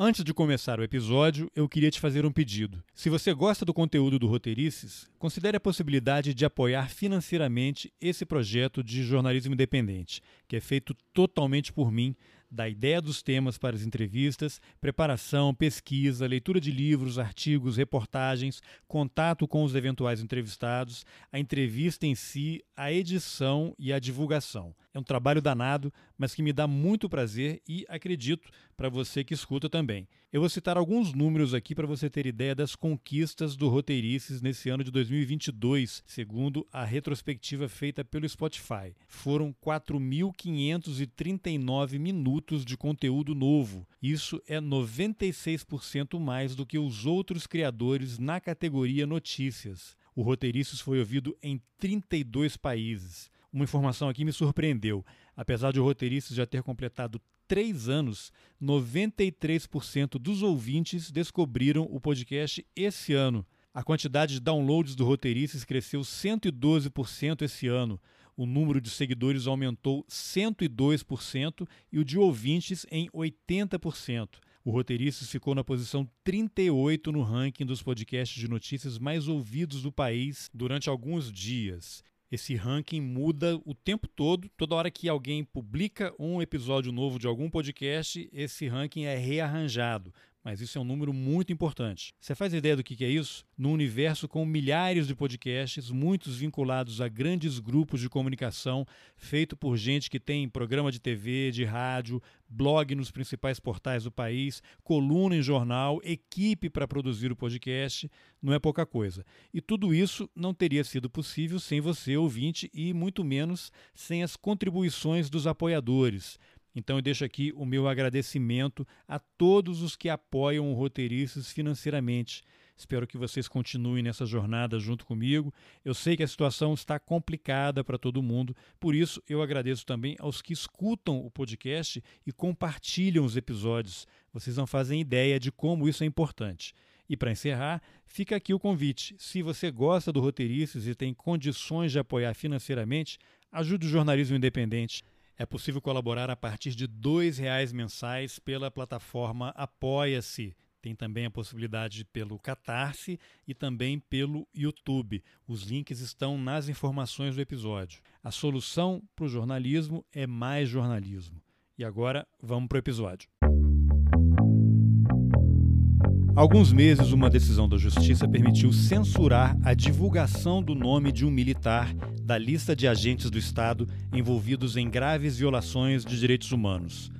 Antes de começar o episódio, eu queria te fazer um pedido. Se você gosta do conteúdo do Roteirices, considere a possibilidade de apoiar financeiramente esse projeto de jornalismo independente, que é feito totalmente por mim da ideia dos temas para as entrevistas, preparação, pesquisa, leitura de livros, artigos, reportagens, contato com os eventuais entrevistados, a entrevista em si, a edição e a divulgação. É um trabalho danado, mas que me dá muito prazer e, acredito, para você que escuta também. Eu vou citar alguns números aqui para você ter ideia das conquistas do Roteirices nesse ano de 2022, segundo a retrospectiva feita pelo Spotify. Foram 4.539 minutos de conteúdo novo. Isso é 96% mais do que os outros criadores na categoria Notícias. O Roteirices foi ouvido em 32 países. Uma informação aqui me surpreendeu. Apesar de o roteirista já ter completado três anos, 93% dos ouvintes descobriram o podcast esse ano. A quantidade de downloads do Roteirices cresceu 112% esse ano. O número de seguidores aumentou 102% e o de ouvintes em 80%. O Roteirices ficou na posição 38 no ranking dos podcasts de notícias mais ouvidos do país durante alguns dias. Esse ranking muda o tempo todo. Toda hora que alguém publica um episódio novo de algum podcast, esse ranking é rearranjado mas isso é um número muito importante. Você faz ideia do que é isso? No universo com milhares de podcasts, muitos vinculados a grandes grupos de comunicação, feito por gente que tem programa de TV, de rádio, blog nos principais portais do país, coluna em jornal, equipe para produzir o podcast, não é pouca coisa. E tudo isso não teria sido possível sem você, ouvinte, e muito menos sem as contribuições dos apoiadores. Então eu deixo aqui o meu agradecimento a todos os que apoiam o Roteiristas financeiramente. Espero que vocês continuem nessa jornada junto comigo. Eu sei que a situação está complicada para todo mundo, por isso eu agradeço também aos que escutam o podcast e compartilham os episódios. Vocês não fazem ideia de como isso é importante. E para encerrar, fica aqui o convite. Se você gosta do Roteiristas e tem condições de apoiar financeiramente, ajude o jornalismo independente. É possível colaborar a partir de R$ reais mensais pela plataforma Apoia-se. Tem também a possibilidade pelo Catarse e também pelo YouTube. Os links estão nas informações do episódio. A solução para o jornalismo é mais jornalismo. E agora vamos para o episódio. Há alguns meses, uma decisão da Justiça permitiu censurar a divulgação do nome de um militar da lista de agentes do Estado envolvidos em graves violações de direitos humanos.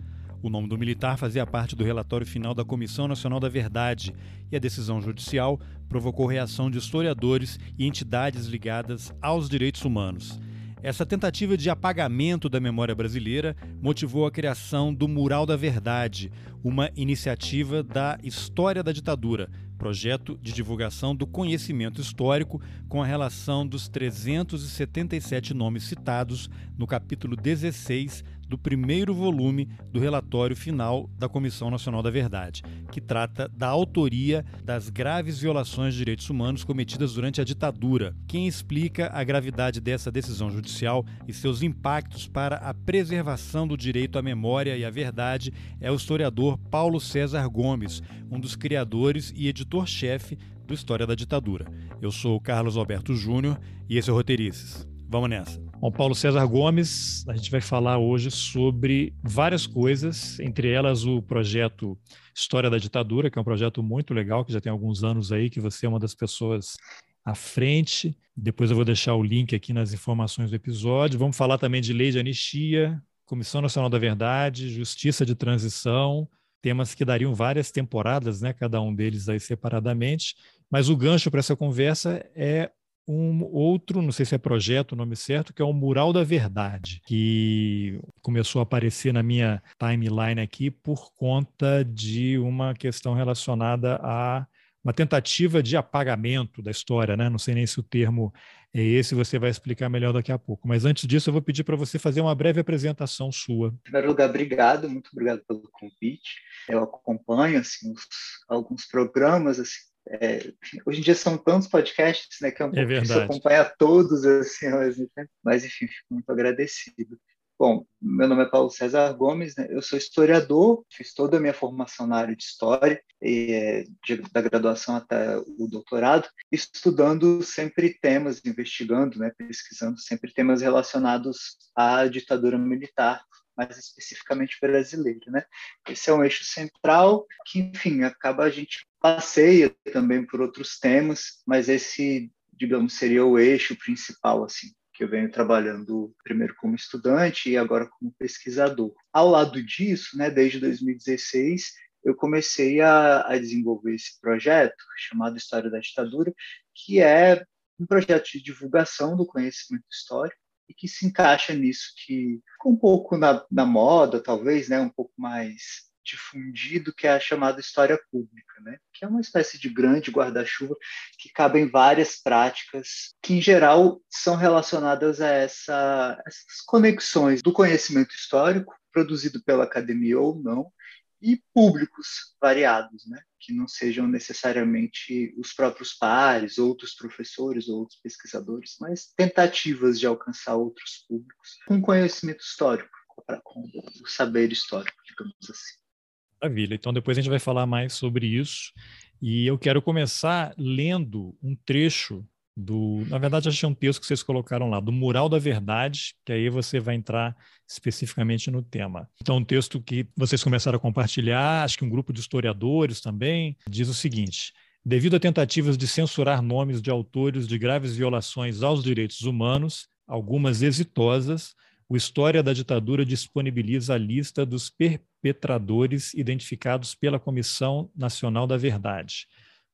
O nome do militar fazia parte do relatório final da Comissão Nacional da Verdade e a decisão judicial provocou reação de historiadores e entidades ligadas aos direitos humanos. Essa tentativa de apagamento da memória brasileira motivou a criação do Mural da Verdade, uma iniciativa da História da Ditadura, projeto de divulgação do conhecimento histórico com a relação dos 377 nomes citados no capítulo 16 do primeiro volume do relatório final da Comissão Nacional da Verdade, que trata da autoria das graves violações de direitos humanos cometidas durante a ditadura. Quem explica a gravidade dessa decisão judicial e seus impactos para a preservação do direito à memória e à verdade é o historiador Paulo César Gomes, um dos criadores e editor-chefe do História da Ditadura. Eu sou Carlos Alberto Júnior e esse é o Roteirices. Vamos nessa. Bom, Paulo César Gomes, a gente vai falar hoje sobre várias coisas, entre elas o projeto História da Ditadura, que é um projeto muito legal, que já tem alguns anos aí, que você é uma das pessoas à frente. Depois eu vou deixar o link aqui nas informações do episódio. Vamos falar também de lei de anistia, Comissão Nacional da Verdade, Justiça de Transição, temas que dariam várias temporadas, né, cada um deles aí separadamente. Mas o gancho para essa conversa é um outro, não sei se é projeto o nome certo, que é o Mural da Verdade, que começou a aparecer na minha timeline aqui por conta de uma questão relacionada a uma tentativa de apagamento da história, né? Não sei nem se o termo é esse, você vai explicar melhor daqui a pouco. Mas antes disso, eu vou pedir para você fazer uma breve apresentação sua. Em primeiro lugar, obrigado, muito obrigado pelo convite. Eu acompanho assim, alguns programas assim, é, hoje em dia são tantos podcasts, né, que é um é difícil acompanhar todos assim mesmo tempo, mas enfim, fico muito agradecido. Bom, meu nome é Paulo César Gomes, né? eu sou historiador, fiz toda a minha formação na área de história, e, é, de, da graduação até o doutorado, estudando sempre temas, investigando, né, pesquisando sempre temas relacionados à ditadura militar, mais especificamente brasileira, né? Esse é um eixo central que, enfim, acaba a gente passeia também por outros temas, mas esse, digamos, seria o eixo principal, assim que eu venho trabalhando primeiro como estudante e agora como pesquisador. Ao lado disso, né, desde 2016, eu comecei a, a desenvolver esse projeto chamado História da Ditadura, que é um projeto de divulgação do conhecimento histórico e que se encaixa nisso que um pouco na, na moda, talvez, né, um pouco mais difundido que é a chamada história pública, né? que é uma espécie de grande guarda-chuva que cabe em várias práticas que, em geral, são relacionadas a essa, essas conexões do conhecimento histórico, produzido pela academia ou não, e públicos variados, né? que não sejam necessariamente os próprios pares, outros professores, outros pesquisadores, mas tentativas de alcançar outros públicos com conhecimento histórico, com o saber histórico, digamos assim. Maravilha. Então depois a gente vai falar mais sobre isso. E eu quero começar lendo um trecho do. Na verdade, achei um texto que vocês colocaram lá, do Mural da Verdade, que aí você vai entrar especificamente no tema. Então, um texto que vocês começaram a compartilhar, acho que um grupo de historiadores também, diz o seguinte. Devido a tentativas de censurar nomes de autores de graves violações aos direitos humanos, algumas exitosas, o História da Ditadura disponibiliza a lista dos perpetradores identificados pela Comissão Nacional da Verdade.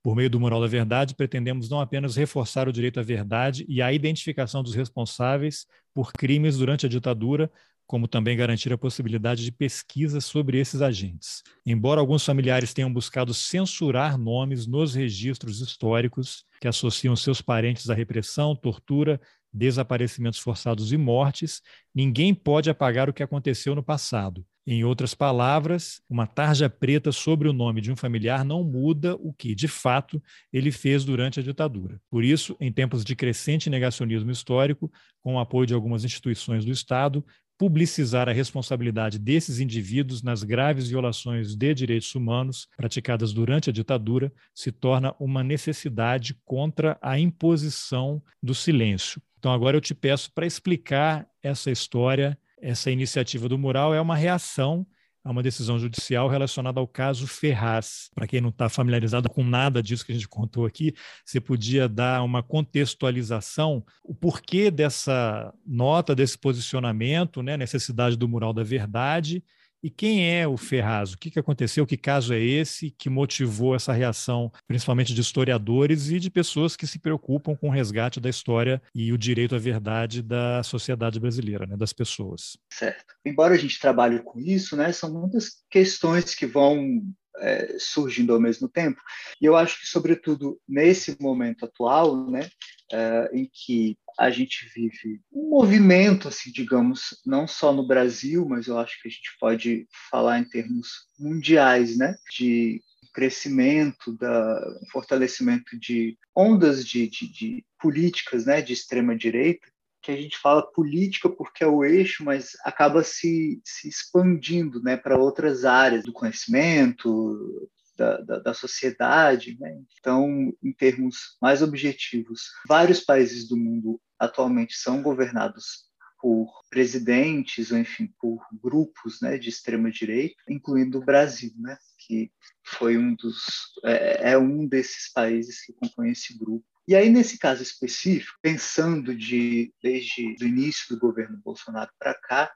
Por meio do Mural da Verdade, pretendemos não apenas reforçar o direito à verdade e à identificação dos responsáveis por crimes durante a ditadura, como também garantir a possibilidade de pesquisa sobre esses agentes. Embora alguns familiares tenham buscado censurar nomes nos registros históricos que associam seus parentes à repressão, tortura desaparecimentos forçados e mortes, ninguém pode apagar o que aconteceu no passado. Em outras palavras, uma tarja preta sobre o nome de um familiar não muda o que, de fato, ele fez durante a ditadura. Por isso, em tempos de crescente negacionismo histórico, com o apoio de algumas instituições do Estado, publicizar a responsabilidade desses indivíduos nas graves violações de direitos humanos praticadas durante a ditadura se torna uma necessidade contra a imposição do silêncio. Então, agora eu te peço para explicar essa história. Essa iniciativa do mural é uma reação a uma decisão judicial relacionada ao caso Ferraz. Para quem não está familiarizado com nada disso que a gente contou aqui, você podia dar uma contextualização, o porquê dessa nota, desse posicionamento, né, necessidade do mural da verdade e quem é o Ferraz? O que, que aconteceu? Que caso é esse que motivou essa reação, principalmente de historiadores e de pessoas que se preocupam com o resgate da história e o direito à verdade da sociedade brasileira, né, das pessoas? Certo. Embora a gente trabalhe com isso, né, são muitas questões que vão é, surgindo ao mesmo tempo. E eu acho que, sobretudo nesse momento atual, né, é, em que a gente vive um movimento, assim, digamos, não só no Brasil, mas eu acho que a gente pode falar em termos mundiais, né, de crescimento, da fortalecimento de ondas de, de, de políticas, né, de extrema direita, que a gente fala política porque é o eixo, mas acaba se, se expandindo né, para outras áreas do conhecimento, da, da, da sociedade. Né? Então, em termos mais objetivos, vários países do mundo atualmente são governados por presidentes ou enfim por grupos né, de extrema direita, incluindo o Brasil, né, que foi um dos é, é um desses países que compõe esse grupo. E aí, nesse caso específico, pensando de, desde o início do governo Bolsonaro para cá,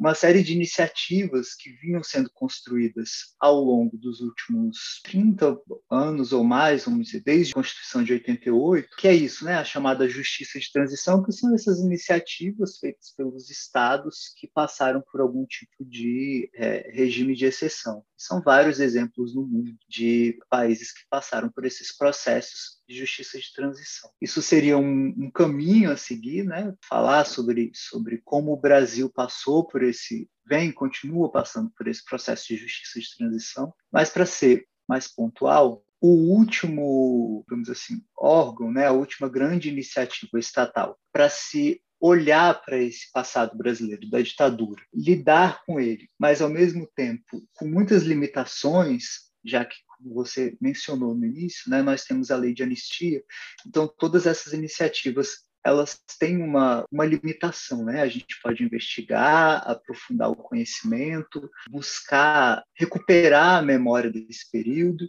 uma série de iniciativas que vinham sendo construídas ao longo dos últimos 30 anos ou mais, vamos dizer, desde a Constituição de 88, que é isso, né, a chamada justiça de transição, que são essas iniciativas feitas pelos estados que passaram por algum tipo de é, regime de exceção. São vários exemplos no mundo de países que passaram por esses processos de justiça de transição. Isso seria um, um, caminho a seguir, né? Falar sobre, sobre como o Brasil passou por esse, vem, continua passando por esse processo de justiça de transição. Mas para ser mais pontual, o último, vamos assim, órgão, né, a última grande iniciativa estatal para se olhar para esse passado brasileiro da ditadura, lidar com ele, mas ao mesmo tempo com muitas limitações, já que como você mencionou no início, né, nós temos a lei de anistia, então todas essas iniciativas elas têm uma, uma limitação, né? A gente pode investigar, aprofundar o conhecimento, buscar recuperar a memória desse período,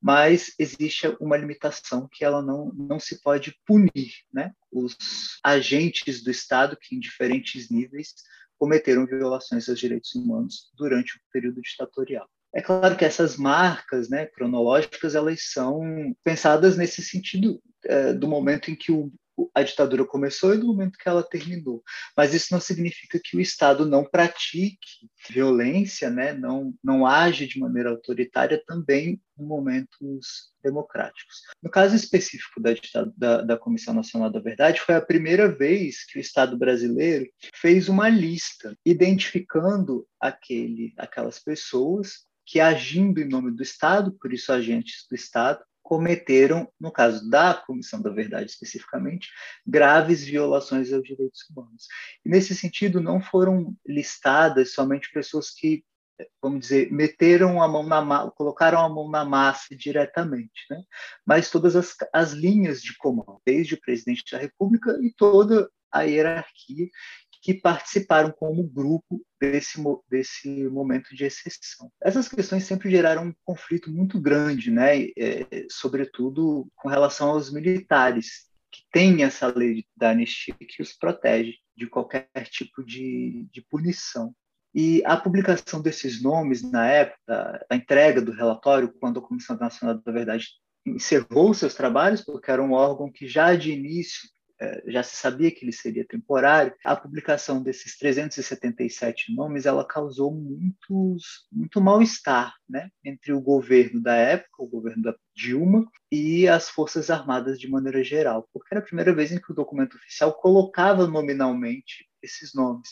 mas existe uma limitação que ela não, não se pode punir, né? Os agentes do Estado que em diferentes níveis cometeram violações aos direitos humanos durante o período ditatorial. É claro que essas marcas né, cronológicas elas são pensadas nesse sentido é, do momento em que o, a ditadura começou e do momento que ela terminou. Mas isso não significa que o Estado não pratique violência, né? não, não age de maneira autoritária também em momentos democráticos. No caso específico da, da, da Comissão Nacional da Verdade, foi a primeira vez que o Estado brasileiro fez uma lista identificando aquele, aquelas pessoas que agindo em nome do Estado, por isso agentes do Estado, cometeram, no caso da Comissão da Verdade especificamente, graves violações aos direitos humanos. E nesse sentido, não foram listadas somente pessoas que, vamos dizer, meteram a mão na colocaram a mão na massa diretamente, né? mas todas as, as linhas de comando, desde o presidente da República e toda a hierarquia que participaram como grupo desse, desse momento de exceção. Essas questões sempre geraram um conflito muito grande, né? É, sobretudo com relação aos militares, que têm essa lei da anistia que os protege de qualquer tipo de, de punição. E a publicação desses nomes na época, a entrega do relatório, quando a Comissão Nacional da Verdade encerrou seus trabalhos, porque era um órgão que já de início já se sabia que ele seria temporário, a publicação desses 377 nomes ela causou muitos, muito mal-estar né, entre o governo da época, o governo da Dilma, e as Forças Armadas de maneira geral, porque era a primeira vez em que o documento oficial colocava nominalmente esses nomes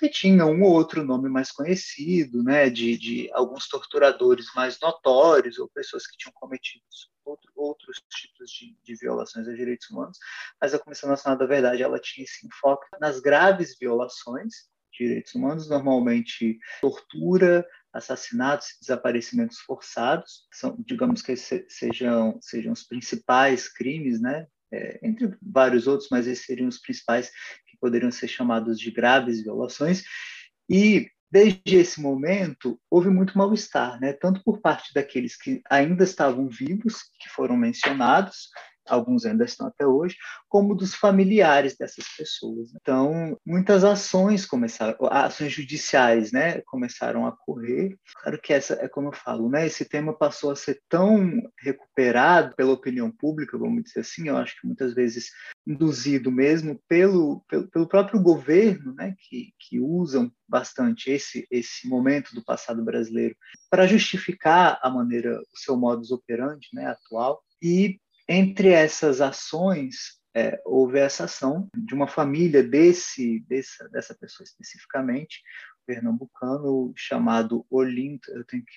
porque tinha um ou outro nome mais conhecido, né, de, de alguns torturadores mais notórios ou pessoas que tinham cometido outro, outros tipos de, de, violações aos direitos humanos, mas a Comissão Nacional da Verdade ela tinha esse enfoque nas graves violações de direitos humanos, normalmente tortura, assassinatos desaparecimentos forçados, são, digamos que sejam, sejam os principais crimes, né, é, entre vários outros, mas esses seriam os principais poderiam ser chamados de graves violações. E desde esse momento houve muito mal-estar, né? tanto por parte daqueles que ainda estavam vivos, que foram mencionados, alguns ainda estão até hoje, como dos familiares dessas pessoas. Então, muitas ações começaram, ações judiciais, né, começaram a correr. Claro que essa é como eu falo, né, esse tema passou a ser tão recuperado pela opinião pública, vamos dizer assim, eu acho que muitas vezes induzido mesmo pelo, pelo, pelo próprio governo, né, que, que usam bastante esse, esse momento do passado brasileiro para justificar a maneira, o seu modus operandi né, atual. E entre essas ações, é, houve essa ação de uma família desse, dessa, dessa pessoa especificamente, pernambucano, chamado Olinto, eu tenho que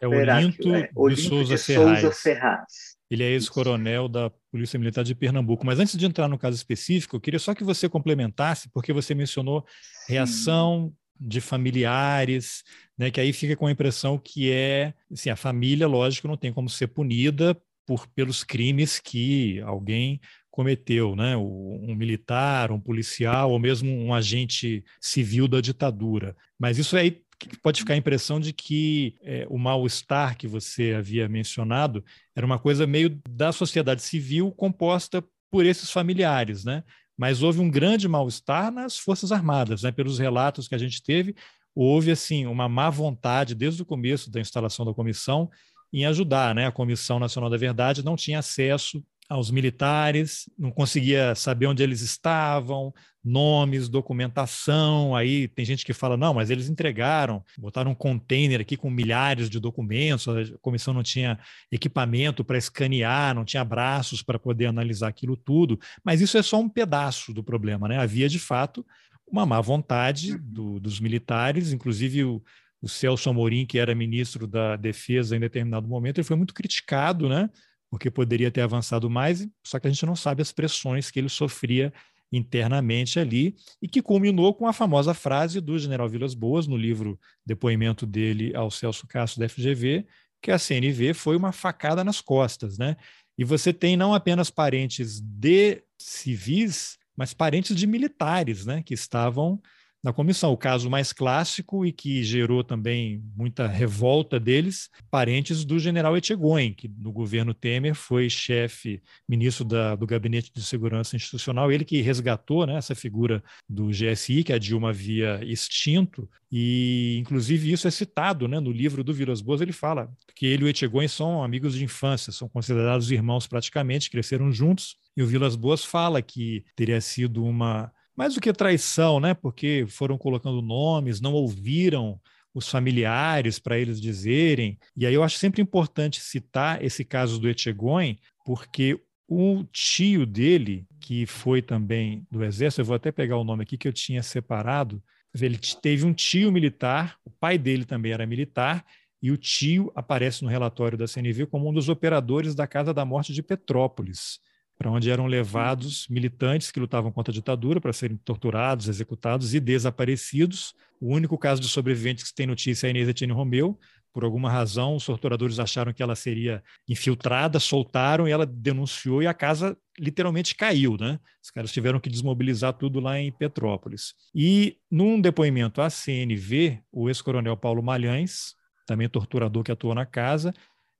é Olinto, aqui, é, Olinto de Souza, de Ferraz. Souza Ferraz. Ele é ex-coronel da Polícia Militar de Pernambuco. Mas antes de entrar no caso específico, eu queria só que você complementasse, porque você mencionou reação Sim. de familiares, né, que aí fica com a impressão que é, assim, a família, lógico, não tem como ser punida por, pelos crimes que alguém cometeu, né? um militar, um policial ou mesmo um agente civil da ditadura. Mas isso aí pode ficar a impressão de que é, o mal-estar que você havia mencionado era uma coisa meio da sociedade civil composta por esses familiares, né? Mas houve um grande mal-estar nas Forças Armadas, né? Pelos relatos que a gente teve, houve assim uma má vontade desde o começo da instalação da comissão em ajudar. Né? A Comissão Nacional da Verdade não tinha acesso aos militares, não conseguia saber onde eles estavam, nomes, documentação. Aí tem gente que fala: não, mas eles entregaram, botaram um container aqui com milhares de documentos, a comissão não tinha equipamento para escanear, não tinha braços para poder analisar aquilo tudo. Mas isso é só um pedaço do problema, né? Havia de fato uma má vontade do, dos militares, inclusive o o Celso Amorim, que era ministro da Defesa em determinado momento, ele foi muito criticado, né? Porque poderia ter avançado mais, só que a gente não sabe as pressões que ele sofria internamente ali, e que culminou com a famosa frase do general Vilas Boas, no livro depoimento dele ao Celso Castro da FGV, que a CNV foi uma facada nas costas, né? E você tem não apenas parentes de civis, mas parentes de militares, né, que estavam na comissão. O caso mais clássico e que gerou também muita revolta deles, parentes do general Etchegóin, que no governo Temer foi chefe, ministro da, do Gabinete de Segurança Institucional, ele que resgatou né, essa figura do GSI, que a Dilma havia extinto, e inclusive isso é citado né, no livro do Vilas Boas, ele fala que ele e o Etchegóin são amigos de infância, são considerados irmãos praticamente, cresceram juntos, e o Vilas Boas fala que teria sido uma mais do que traição, né? Porque foram colocando nomes, não ouviram os familiares para eles dizerem. E aí eu acho sempre importante citar esse caso do Etchegóin, porque o tio dele, que foi também do exército, eu vou até pegar o nome aqui que eu tinha separado, ele teve um tio militar, o pai dele também era militar, e o tio aparece no relatório da CNV como um dos operadores da Casa da Morte de Petrópolis para onde eram levados militantes que lutavam contra a ditadura para serem torturados, executados e desaparecidos. O único caso de sobreviventes que tem notícia é a Inês Etienne Romeu. Por alguma razão, os torturadores acharam que ela seria infiltrada, soltaram e ela denunciou e a casa literalmente caiu, né? Os caras tiveram que desmobilizar tudo lá em Petrópolis. E num depoimento à CNV, o ex-coronel Paulo Malhães, também torturador que atuou na casa,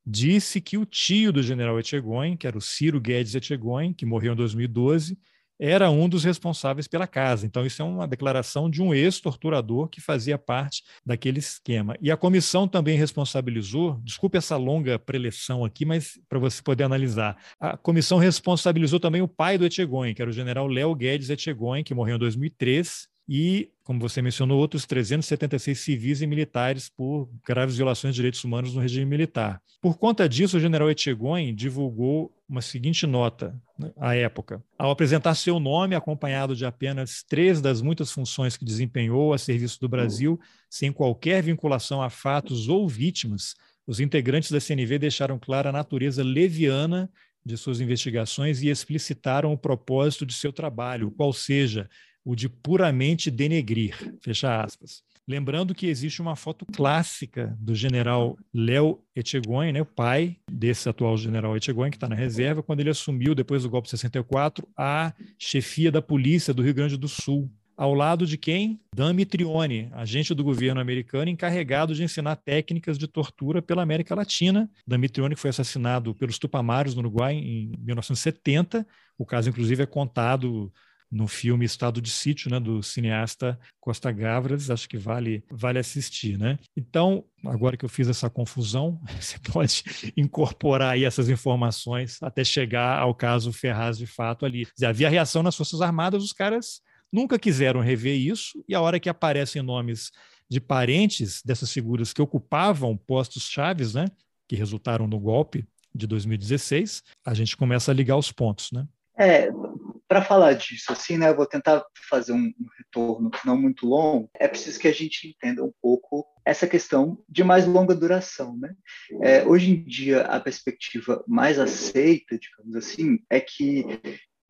disse que o tio do general Etchegóin, que era o Ciro Guedes Etchegóin, que morreu em 2012, era um dos responsáveis pela casa. Então, isso é uma declaração de um ex-torturador que fazia parte daquele esquema. E a comissão também responsabilizou, desculpe essa longa preleção aqui, mas para você poder analisar, a comissão responsabilizou também o pai do Etchegóin, que era o general Léo Guedes Etchegóin, que morreu em 2003, e, como você mencionou, outros 376 civis e militares por graves violações de direitos humanos no regime militar. Por conta disso, o general Etchegóin divulgou uma seguinte nota né, à época. Ao apresentar seu nome, acompanhado de apenas três das muitas funções que desempenhou a serviço do Brasil, sem qualquer vinculação a fatos ou vítimas, os integrantes da CNV deixaram clara a natureza leviana de suas investigações e explicitaram o propósito de seu trabalho, qual seja o de puramente denegrir, fecha aspas. Lembrando que existe uma foto clássica do general Léo Etchegóin, né, o pai desse atual general Etchegóin, que está na reserva, quando ele assumiu, depois do golpe de 64, a chefia da polícia do Rio Grande do Sul. Ao lado de quem? Dan Mitrione, agente do governo americano encarregado de ensinar técnicas de tortura pela América Latina. Dan Mitrione foi assassinado pelos Tupamaros no Uruguai em 1970. O caso, inclusive, é contado no filme Estado de Sítio, né, do cineasta Costa Gavras, acho que vale, vale assistir, né? Então, agora que eu fiz essa confusão, você pode incorporar aí essas informações até chegar ao caso Ferraz de fato ali. Havia reação nas Forças Armadas, os caras nunca quiseram rever isso, e a hora que aparecem nomes de parentes dessas figuras que ocupavam postos chaves, né, que resultaram no golpe de 2016, a gente começa a ligar os pontos, né? É, para falar disso, assim, né, eu vou tentar fazer um, retorno não muito longo. É preciso que a gente entenda um pouco essa questão de mais longa duração, né? É, hoje em dia, a perspectiva mais aceita, digamos assim, é que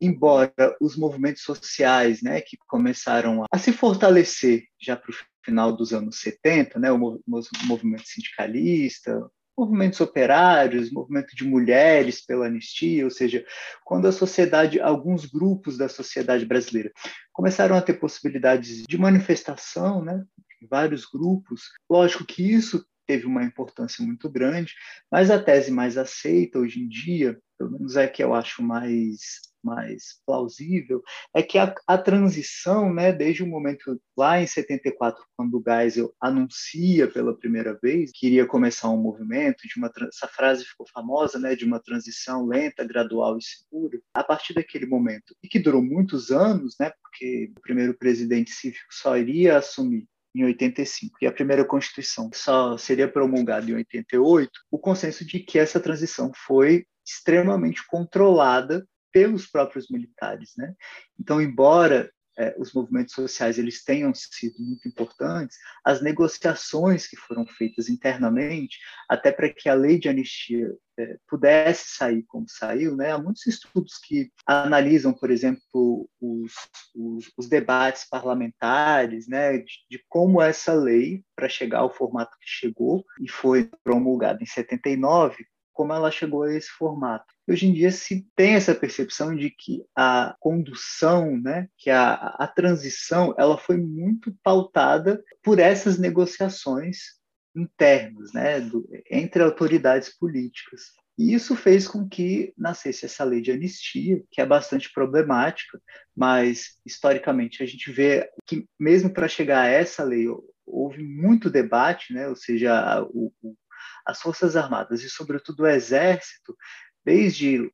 embora os movimentos sociais, né, que começaram a se fortalecer já para o final dos anos 70, né, o movimento sindicalista, movimentos operários, movimento de mulheres pela anistia, ou seja, quando a sociedade, alguns grupos da sociedade brasileira começaram a ter possibilidades de manifestação, né? Vários grupos. Lógico que isso teve uma importância muito grande, mas a tese mais aceita hoje em dia, pelo menos é que eu acho mais mais plausível é que a, a, transição, né, desde o momento lá em 74, quando o Geisel anuncia pela primeira vez que iria começar um movimento, de uma essa frase ficou famosa, né, de uma transição lenta, gradual e segura, a partir daquele momento, e que durou muitos anos, né, porque o primeiro presidente cívico só iria assumir em 85 e a primeira Constituição só seria promulgada em 88, o consenso de que essa transição foi extremamente controlada pelos próprios militares, né? Então, embora é, os movimentos sociais eles tenham sido muito importantes, as negociações que foram feitas internamente, até para que a lei de anistia é, pudesse sair como saiu, né? Há muitos estudos que analisam, por exemplo, os, os, os debates parlamentares, né? De, de como essa lei, para chegar ao formato que chegou e foi promulgada em 79, como ela chegou a esse formato. Hoje em dia se tem essa percepção de que a condução, né, que a, a transição, ela foi muito pautada por essas negociações internas, né, do, entre autoridades políticas. E isso fez com que nascesse essa lei de anistia, que é bastante problemática, mas historicamente a gente vê que mesmo para chegar a essa lei houve muito debate, né? ou seja, o, o as Forças Armadas e, sobretudo, o Exército, desde o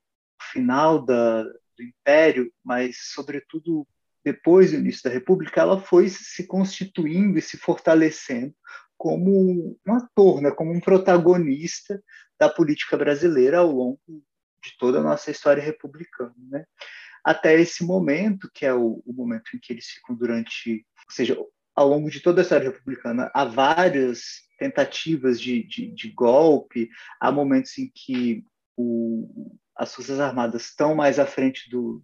final da, do Império, mas, sobretudo, depois do início da República, ela foi se constituindo e se fortalecendo como um ator, né, como um protagonista da política brasileira ao longo de toda a nossa história republicana. Né? Até esse momento, que é o, o momento em que eles ficam durante, ou seja, ao longo de toda a história republicana, há várias tentativas de, de, de golpe, há momentos em que o, as Forças Armadas estão mais à frente do,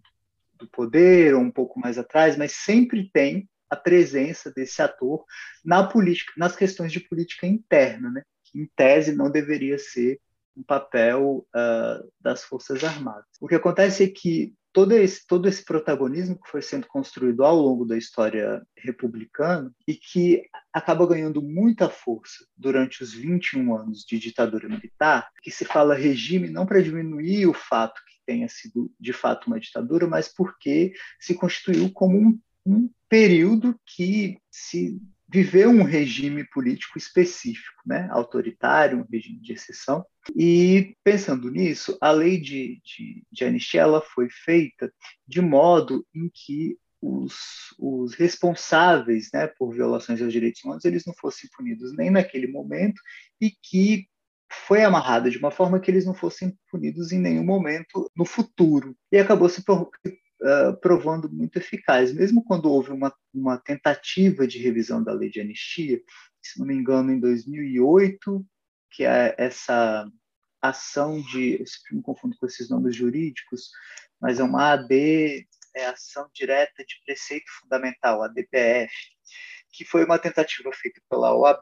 do poder, ou um pouco mais atrás, mas sempre tem a presença desse ator na política, nas questões de política interna, né? que em tese não deveria ser um papel uh, das Forças Armadas. O que acontece é que todo esse, todo esse protagonismo que foi sendo construído ao longo da história republicana e que acaba ganhando muita força durante os 21 anos de ditadura militar, que se fala regime não para diminuir o fato que tenha sido de fato uma ditadura, mas porque se constituiu como um, um período que se viveu um regime político específico, né? autoritário, um regime de exceção. E pensando nisso, a lei de, de, de anistia ela foi feita de modo em que os, os responsáveis né, por violações aos direitos humanos eles não fossem punidos nem naquele momento e que foi amarrada de uma forma que eles não fossem punidos em nenhum momento no futuro. E acabou se uh, provando muito eficaz. Mesmo quando houve uma, uma tentativa de revisão da lei de anistia, se não me engano, em 2008, que é essa ação de, eu me confundo com esses nomes jurídicos, mas é uma AD, é ação direta de preceito fundamental, a DPF, que foi uma tentativa feita pela OAB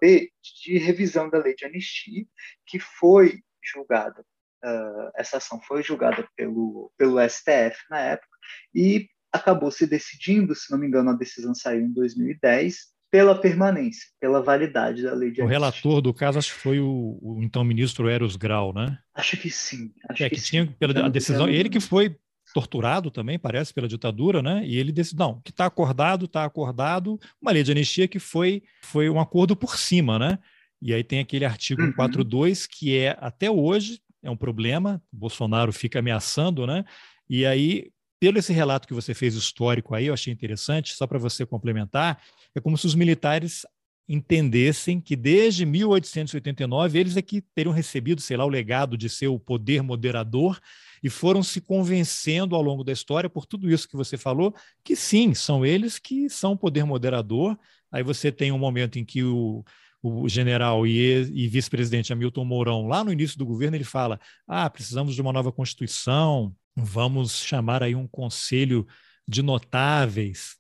de revisão da lei de anistia, que foi julgada, uh, essa ação foi julgada pelo, pelo STF na época, e acabou se decidindo, se não me engano, a decisão saiu em 2010, pela permanência, pela validade da lei de O relator do caso acho que foi o, o então ministro Eros Grau, né? Acho que sim. Acho é, que, que tinha pela a decisão, ele que foi torturado também, parece, pela ditadura, né? E ele decidiu, não, que está acordado, está acordado, uma lei de anistia que foi, foi um acordo por cima, né? E aí tem aquele artigo uhum. 142 que é, até hoje, é um problema, Bolsonaro fica ameaçando, né? E aí pelo esse relato que você fez histórico aí, eu achei interessante, só para você complementar, é como se os militares entendessem que desde 1889 eles é que teriam recebido, sei lá, o legado de ser o poder moderador e foram se convencendo ao longo da história por tudo isso que você falou, que sim, são eles que são o poder moderador. Aí você tem um momento em que o, o general e, e vice-presidente Hamilton Mourão, lá no início do governo, ele fala: ah, precisamos de uma nova Constituição, vamos chamar aí um conselho de notáveis.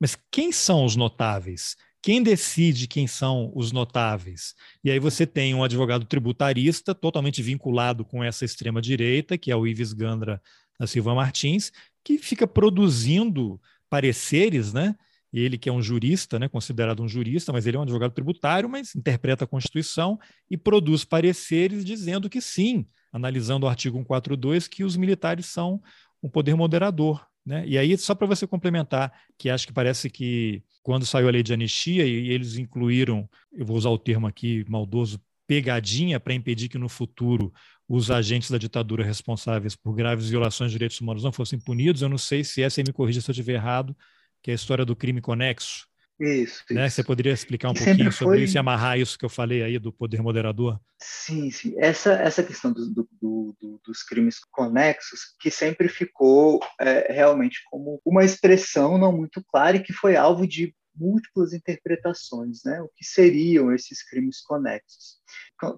Mas quem são os notáveis? Quem decide quem são os notáveis? E aí você tem um advogado tributarista totalmente vinculado com essa extrema-direita, que é o Ives Gandra da Silva Martins, que fica produzindo pareceres, né? Ele que é um jurista, né, considerado um jurista, mas ele é um advogado tributário, mas interpreta a Constituição e produz pareceres dizendo que sim, analisando o artigo 142, que os militares são um poder moderador. Né? E aí, só para você complementar, que acho que parece que quando saiu a lei de anistia e eles incluíram, eu vou usar o termo aqui maldoso, pegadinha para impedir que no futuro os agentes da ditadura responsáveis por graves violações de direitos humanos não fossem punidos. Eu não sei se essa aí me corrija se eu estiver errado, que é a história do crime conexo. Isso, né? isso. Você poderia explicar um pouquinho sobre foi... isso e amarrar isso que eu falei aí do poder moderador? Sim, sim. Essa, essa questão do, do, do, dos crimes conexos, que sempre ficou é, realmente como uma expressão não muito clara e que foi alvo de múltiplas interpretações, né? O que seriam esses crimes conexos?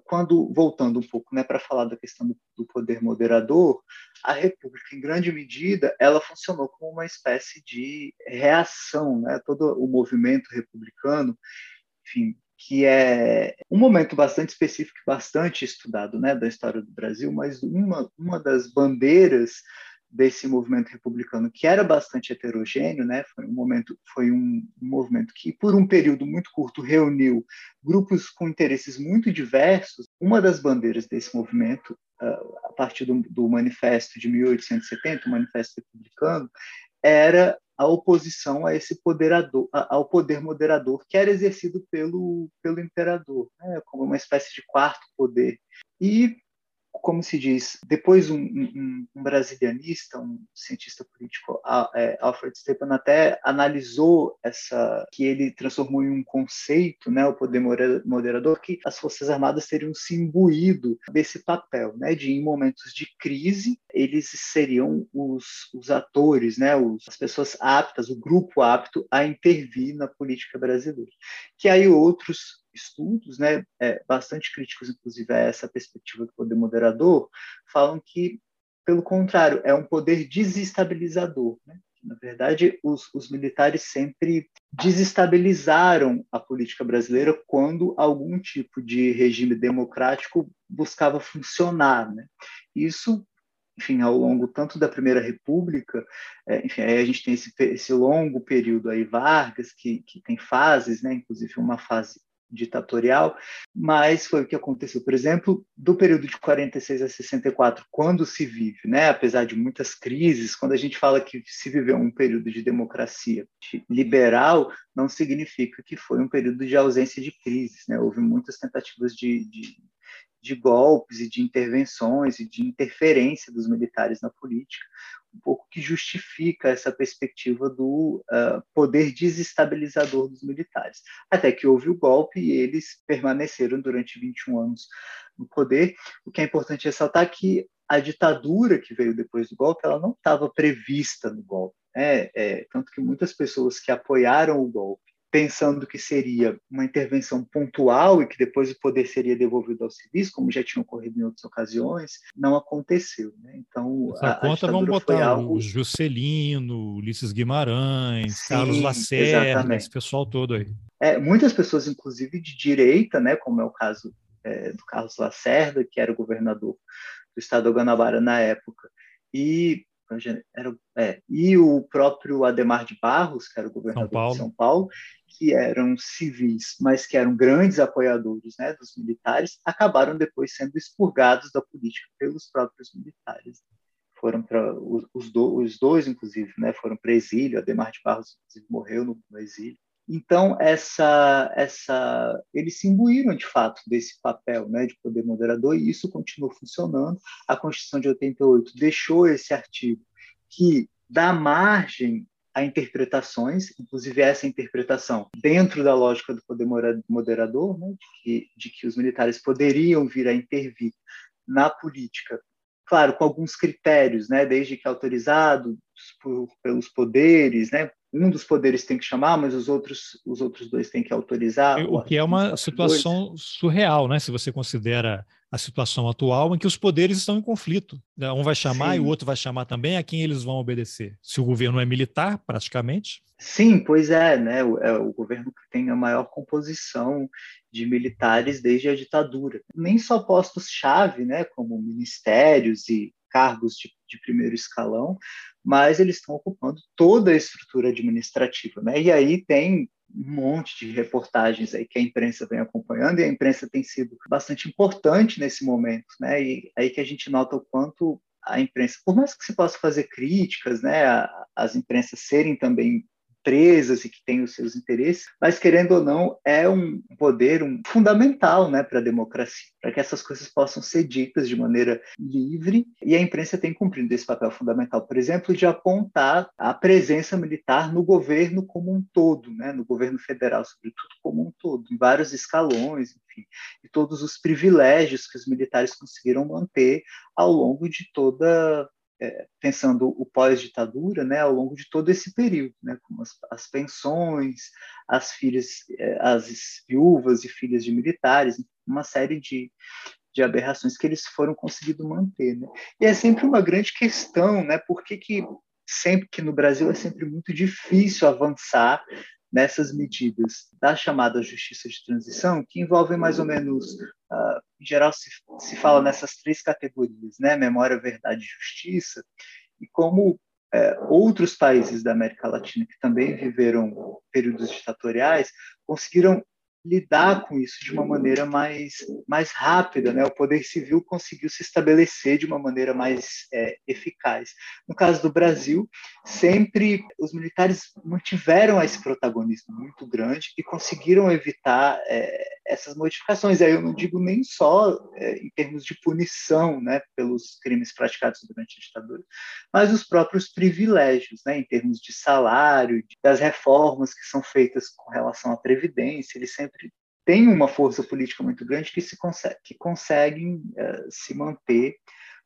Quando voltando um pouco, né, para falar da questão do, poder moderador, a República, em grande medida, ela funcionou como uma espécie de reação, né? Todo o movimento republicano, enfim, que é um momento bastante específico, bastante estudado, né, da história do Brasil, mas uma uma das bandeiras desse movimento republicano que era bastante heterogêneo, né? Foi um momento, foi um, movimento que por um período muito curto reuniu grupos com interesses muito diversos. Uma das bandeiras desse movimento, uh, a partir do, do manifesto de 1870, o manifesto republicano, era a oposição a esse poderador, ao poder moderador que era exercido pelo pelo imperador, né? como uma espécie de quarto poder. E como se diz, depois um, um, um brasilianista, um cientista político, é, Alfred Stepan, até analisou essa, que ele transformou em um conceito, né, o poder moderador, que as Forças Armadas teriam se imbuído desse papel, né, de em momentos de crise, eles seriam os, os atores, né, os, as pessoas aptas, o grupo apto a intervir na política brasileira. Que aí outros estudos, né, é, bastante críticos, inclusive, a essa perspectiva do poder moderador, falam que, pelo contrário, é um poder desestabilizador. Né? Na verdade, os, os militares sempre desestabilizaram a política brasileira quando algum tipo de regime democrático buscava funcionar. Né? Isso enfim, ao longo tanto da Primeira República, é, enfim, aí a gente tem esse, esse longo período aí, Vargas, que, que tem fases, né, inclusive uma fase ditatorial, mas foi o que aconteceu, por exemplo, do período de 46 a 64, quando se vive, né, apesar de muitas crises, quando a gente fala que se viveu um período de democracia liberal, não significa que foi um período de ausência de crises, né? Houve muitas tentativas de, de, de golpes e de intervenções e de interferência dos militares na política, um pouco que justifica essa perspectiva do uh, poder desestabilizador dos militares. Até que houve o golpe e eles permaneceram durante 21 anos no poder. O que é importante ressaltar é que a ditadura que veio depois do golpe, ela não estava prevista no golpe. É, é, tanto que muitas pessoas que apoiaram o golpe pensando que seria uma intervenção pontual e que depois o poder seria devolvido aos civis, como já tinha ocorrido em outras ocasiões, não aconteceu. Né? Então, Essa a, conta a vamos botar algo... o Juscelino, Ulisses Guimarães, Sim, Carlos Lacerda, exatamente. esse pessoal todo aí. É, muitas pessoas, inclusive de direita, né, como é o caso é, do Carlos Lacerda, que era o governador do estado do Guanabara na época, e era, é, e o próprio Ademar de Barros, que era o governador São de São Paulo, que eram civis, mas que eram grandes apoiadores né, dos militares, acabaram depois sendo expurgados da política pelos próprios militares. Foram para os, os, do, os, dois, inclusive, né, foram para exílio. Ademar de Barros morreu no, no exílio. Então, essa, essa, eles se imbuíram, de fato, desse papel né, de poder moderador, e isso continuou funcionando. A Constituição de 88 deixou esse artigo que dá margem a interpretações, inclusive essa interpretação dentro da lógica do poder moderador, né, de, que, de que os militares poderiam vir a intervir na política, claro, com alguns critérios, né, desde que autorizado por, pelos poderes, né, um dos poderes tem que chamar, mas os outros, os outros dois têm que autorizar. O que é uma situação surreal, né? Se você considera a situação atual em que os poderes estão em conflito. Né? Um vai chamar Sim. e o outro vai chamar também a quem eles vão obedecer. Se o governo é militar, praticamente. Sim, pois é, né? O, é o governo que tem a maior composição de militares desde a ditadura. Nem só postos-chave, né, como ministérios e cargos de, de primeiro escalão, mas eles estão ocupando toda a estrutura administrativa, né? E aí tem um monte de reportagens aí que a imprensa vem acompanhando e a imprensa tem sido bastante importante nesse momento, né? E aí que a gente nota o quanto a imprensa, por mais que se possa fazer críticas, né, as imprensas serem também presas e que têm os seus interesses, mas querendo ou não, é um poder um, fundamental né, para a democracia, para que essas coisas possam ser ditas de maneira livre, e a imprensa tem cumprido esse papel fundamental, por exemplo, de apontar a presença militar no governo como um todo, né, no governo federal, sobretudo, como um todo, em vários escalões, enfim, e todos os privilégios que os militares conseguiram manter ao longo de toda é, pensando o pós-ditadura, né, ao longo de todo esse período, né, como as, as pensões, as filhas, é, as viúvas e filhas de militares, uma série de, de aberrações que eles foram conseguindo manter, né? E é sempre uma grande questão, né? Por que, que sempre que no Brasil é sempre muito difícil avançar nessas medidas da chamada justiça de transição, que envolvem mais ou menos, uh, em geral se, se fala nessas três categorias, né, memória, verdade e justiça, e como é, outros países da América Latina que também viveram períodos ditatoriais conseguiram lidar com isso de uma maneira mais, mais rápida, né? O poder civil conseguiu se estabelecer de uma maneira mais é, eficaz. No caso do Brasil, sempre os militares mantiveram esse protagonismo muito grande e conseguiram evitar é, essas modificações. Aí eu não digo nem só é, em termos de punição, né, pelos crimes praticados durante a ditadura, mas os próprios privilégios, né, em termos de salário, das reformas que são feitas com relação à previdência, eles sempre tem uma força política muito grande que, se consegue, que conseguem uh, se manter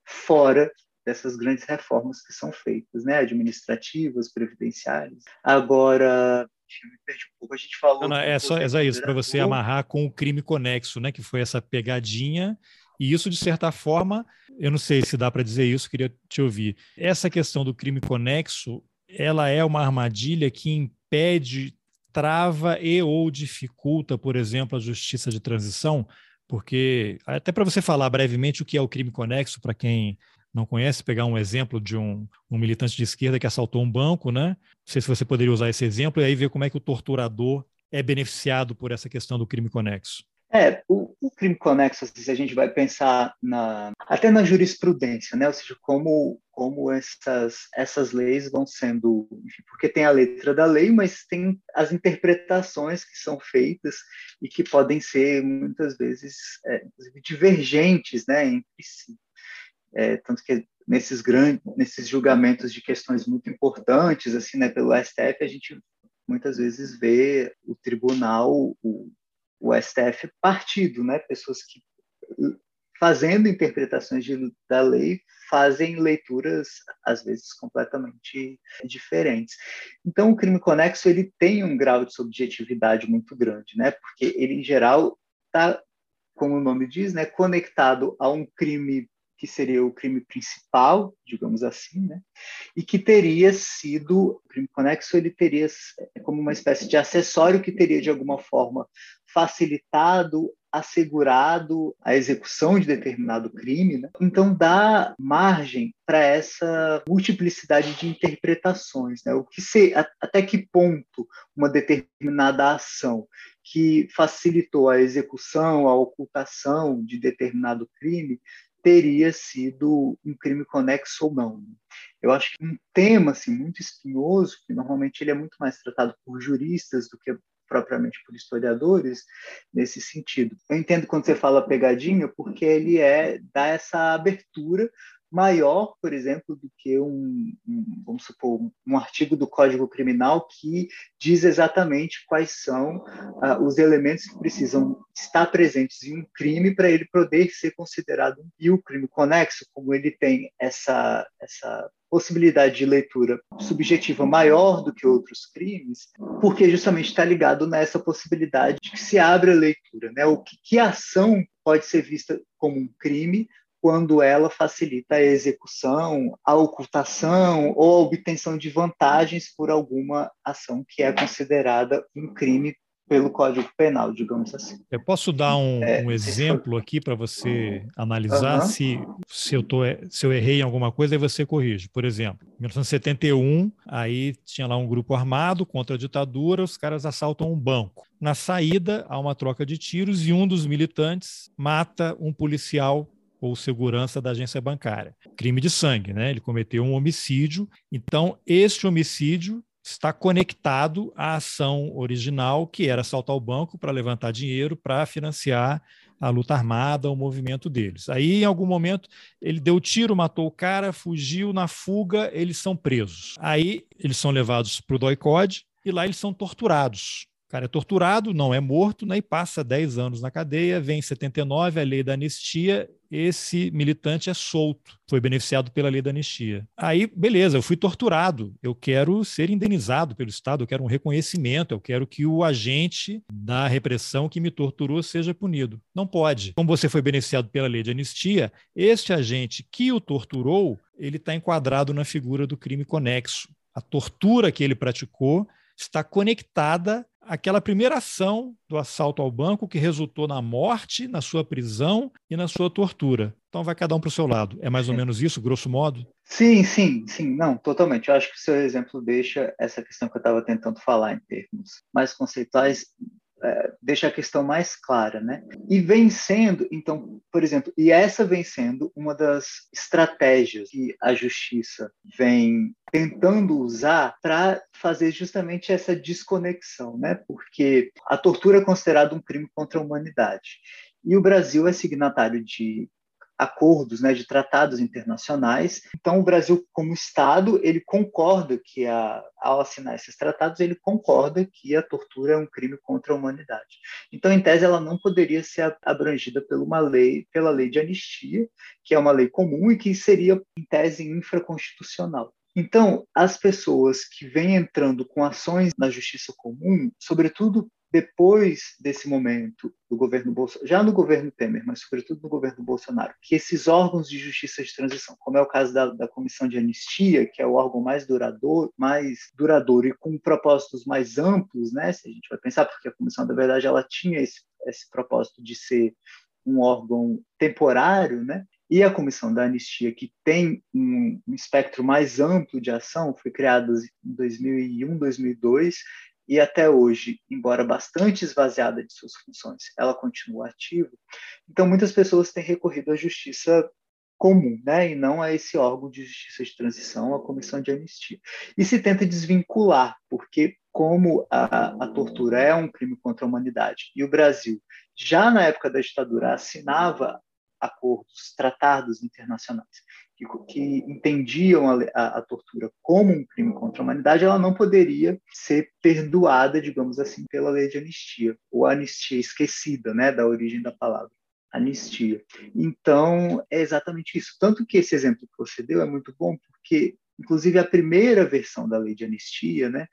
fora dessas grandes reformas que são feitas, né, administrativas, previdenciárias. Agora, um pouco, a gente falou. Não, não, é só, é só isso, para você amarrar com o crime conexo, né, que foi essa pegadinha. E isso, de certa forma, eu não sei se dá para dizer isso, queria te ouvir. Essa questão do crime conexo, ela é uma armadilha que impede trava e ou dificulta, por exemplo, a justiça de transição? Porque, até para você falar brevemente o que é o crime conexo, para quem não conhece, pegar um exemplo de um, um, militante de esquerda que assaltou um banco, né? Não sei se você poderia usar esse exemplo e aí ver como é que o torturador é beneficiado por essa questão do crime conexo. É, o, o crime conexo, se a gente vai pensar na, até na jurisprudência, né? ou seja, como, como essas, essas leis vão sendo. Enfim, porque tem a letra da lei, mas tem as interpretações que são feitas e que podem ser, muitas vezes, é, divergentes né, entre si. É, tanto que nesses grandes, nesses julgamentos de questões muito importantes, assim, né, pelo STF, a gente muitas vezes vê o tribunal, o, o STF partido, né? Pessoas que fazendo interpretações de, da lei fazem leituras às vezes completamente diferentes. Então o crime conexo ele tem um grau de subjetividade muito grande, né? Porque ele em geral está, como o nome diz, né, conectado a um crime que seria o crime principal, digamos assim, né? E que teria sido o crime conexo, ele teria como uma espécie de acessório que teria de alguma forma facilitado, assegurado a execução de determinado crime. Né? Então, dá margem para essa multiplicidade de interpretações. Né? O que se, até que ponto uma determinada ação que facilitou a execução, a ocultação de determinado crime teria sido um crime conexo ou não. Eu acho que um tema assim, muito espinhoso, que normalmente ele é muito mais tratado por juristas do que propriamente por historiadores nesse sentido. Eu entendo quando você fala pegadinha, porque ele é dá essa abertura maior, por exemplo, do que um, um, vamos supor, um artigo do Código Criminal que diz exatamente quais são uh, os elementos que precisam estar presentes em um crime para ele poder ser considerado um e o crime conexo, como ele tem essa essa possibilidade de leitura subjetiva maior do que outros crimes, porque justamente está ligado nessa possibilidade de que se abre a leitura, né? O que, que ação pode ser vista como um crime quando ela facilita a execução, a ocultação ou a obtenção de vantagens por alguma ação que é considerada um crime pelo Código Penal, digamos assim. Eu posso dar um, é, um exemplo aqui para você analisar uhum. se, se, eu tô, se eu errei em alguma coisa e você corrige. Por exemplo, em 1971, aí tinha lá um grupo armado contra a ditadura, os caras assaltam um banco. Na saída, há uma troca de tiros e um dos militantes mata um policial ou segurança da agência bancária. Crime de sangue, né? Ele cometeu um homicídio. Então, este homicídio está conectado à ação original, que era assaltar o banco para levantar dinheiro para financiar a luta armada, o movimento deles. Aí, em algum momento, ele deu tiro, matou o cara, fugiu na fuga, eles são presos. Aí, eles são levados para o doicode e lá eles são torturados cara é torturado, não é morto, né, e passa 10 anos na cadeia, vem em 79 a lei da anistia, esse militante é solto, foi beneficiado pela lei da anistia. Aí, beleza, eu fui torturado, eu quero ser indenizado pelo Estado, eu quero um reconhecimento, eu quero que o agente da repressão que me torturou seja punido. Não pode. Como você foi beneficiado pela lei de anistia, este agente que o torturou, ele está enquadrado na figura do crime conexo. A tortura que ele praticou está conectada àquela primeira ação do assalto ao banco que resultou na morte, na sua prisão e na sua tortura. Então vai cada um para o seu lado. É mais ou menos isso, grosso modo? Sim, sim, sim. Não, totalmente. Eu acho que o seu exemplo deixa essa questão que eu estava tentando falar em termos mais conceituais é, deixa a questão mais clara, né? E vem sendo, então, por exemplo, e essa vem sendo uma das estratégias que a justiça vem tentando usar para fazer justamente essa desconexão, né? Porque a tortura é considerada um crime contra a humanidade. E o Brasil é signatário de acordos, né, de tratados internacionais. Então, o Brasil, como Estado, ele concorda que, a, ao assinar esses tratados, ele concorda que a tortura é um crime contra a humanidade. Então, em tese, ela não poderia ser abrangida por uma lei, pela lei de anistia, que é uma lei comum e que seria, em tese, infraconstitucional. Então, as pessoas que vêm entrando com ações na justiça comum, sobretudo depois desse momento do governo Bolsonaro, já no governo Temer, mas sobretudo no governo Bolsonaro, que esses órgãos de justiça de transição, como é o caso da, da Comissão de Anistia, que é o órgão mais duradouro, mais duradouro e com propósitos mais amplos, né? Se a gente vai pensar, porque a comissão, na verdade, ela tinha esse, esse propósito de ser um órgão temporário, né? E a Comissão da Anistia, que tem um espectro mais amplo de ação, foi criada em 2001, 2002, e até hoje, embora bastante esvaziada de suas funções, ela continua ativa. Então, muitas pessoas têm recorrido à justiça comum, né, e não a esse órgão de justiça de transição, a comissão de anistia. E se tenta desvincular, porque como a, a tortura é um crime contra a humanidade e o Brasil já na época da ditadura assinava acordos, tratados internacionais que, que entendiam a, a, a, tortura como um crime contra a humanidade, ela não poderia ser perdoada, digamos assim, pela lei de anistia, ou anistia esquecida, né, da origem da palavra anistia. Então, é exatamente isso. Tanto que esse exemplo que você deu é muito bom, porque, inclusive, a primeira versão da lei de anistia, né,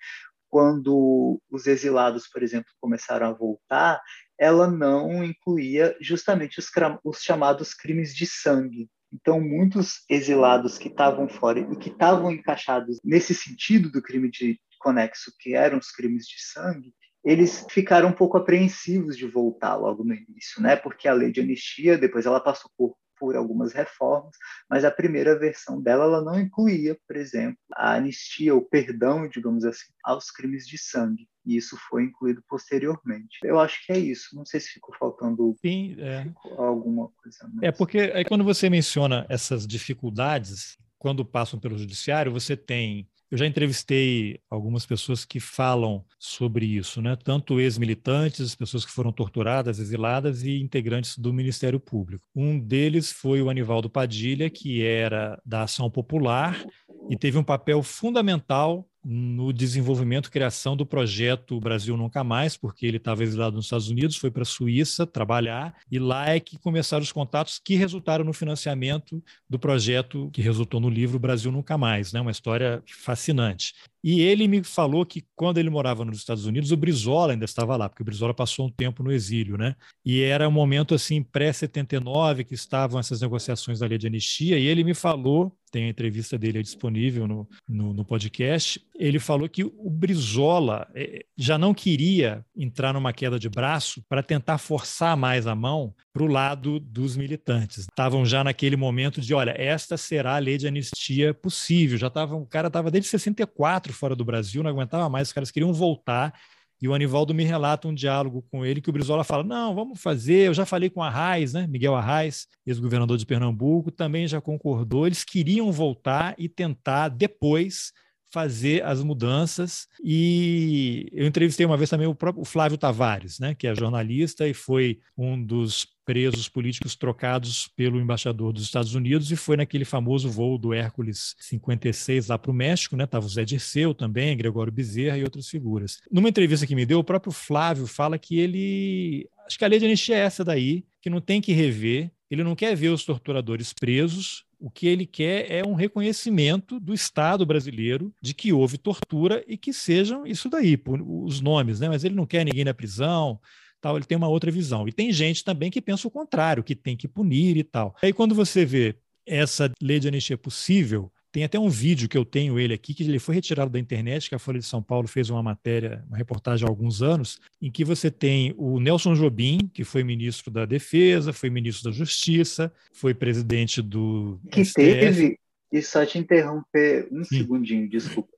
quando os exilados, por exemplo, começaram a voltar, ela não incluía justamente os, os chamados crimes de sangue, então, muitos exilados que estavam fora e que estavam encaixados nesse sentido do crime de conexo, que eram os crimes de sangue, eles ficaram um pouco apreensivos de voltar logo no início, né? Porque a lei de anistia, depois ela passou por, por algumas reformas, mas a primeira versão dela ela não incluía, por exemplo, a anistia, o perdão, digamos assim, aos crimes de sangue e isso foi incluído posteriormente. Eu acho que é isso. Não sei se ficou faltando Sim, é. alguma coisa. Mais. É porque aí quando você menciona essas dificuldades, quando passam pelo judiciário, você tem eu já entrevistei algumas pessoas que falam sobre isso, né? tanto ex-militantes, pessoas que foram torturadas, exiladas e integrantes do Ministério Público. Um deles foi o Anivaldo Padilha, que era da Ação Popular e teve um papel fundamental no desenvolvimento e criação do projeto Brasil Nunca Mais, porque ele estava exilado nos Estados Unidos, foi para a Suíça trabalhar, e lá é que começaram os contatos que resultaram no financiamento do projeto que resultou no livro Brasil Nunca Mais, né? uma história fascinante. E ele me falou que quando ele morava nos Estados Unidos, o Brizola ainda estava lá, porque o Brizola passou um tempo no exílio, né? E era um momento assim pré-79 que estavam essas negociações da lei de anistia, e ele me falou, tem a entrevista dele disponível no, no, no podcast, ele falou que o Brizola eh, já não queria entrar numa queda de braço para tentar forçar mais a mão para o lado dos militantes. Estavam já naquele momento de, olha, esta será a lei de anistia possível. Já tava, o cara estava desde 64 fora do Brasil, não aguentava mais, os caras queriam voltar. E o Anivaldo me relata um diálogo com ele que o Brizola fala: não, vamos fazer. Eu já falei com a Arraes, né? Miguel Arraes, ex-governador de Pernambuco, também já concordou. Eles queriam voltar e tentar depois fazer as mudanças. E eu entrevistei uma vez também o próprio Flávio Tavares, né, que é jornalista e foi um dos presos políticos trocados pelo embaixador dos Estados Unidos e foi naquele famoso voo do Hércules 56 lá para o México, né? Tava o Zé Dirceu também, Gregório Bezerra e outras figuras. Numa entrevista que me deu, o próprio Flávio fala que ele acho que a lei de anistia é essa daí, que não tem que rever, ele não quer ver os torturadores presos, o que ele quer é um reconhecimento do Estado brasileiro de que houve tortura e que sejam isso daí, os nomes, né? Mas ele não quer ninguém na prisão, tal, ele tem uma outra visão. E tem gente também que pensa o contrário, que tem que punir e tal. Aí quando você vê essa lei de anistia possível, tem até um vídeo que eu tenho ele aqui, que ele foi retirado da internet, que a Folha de São Paulo fez uma matéria, uma reportagem há alguns anos, em que você tem o Nelson Jobim, que foi ministro da Defesa, foi ministro da Justiça, foi presidente do. Que STF. teve, e só te interromper um Sim. segundinho, desculpa.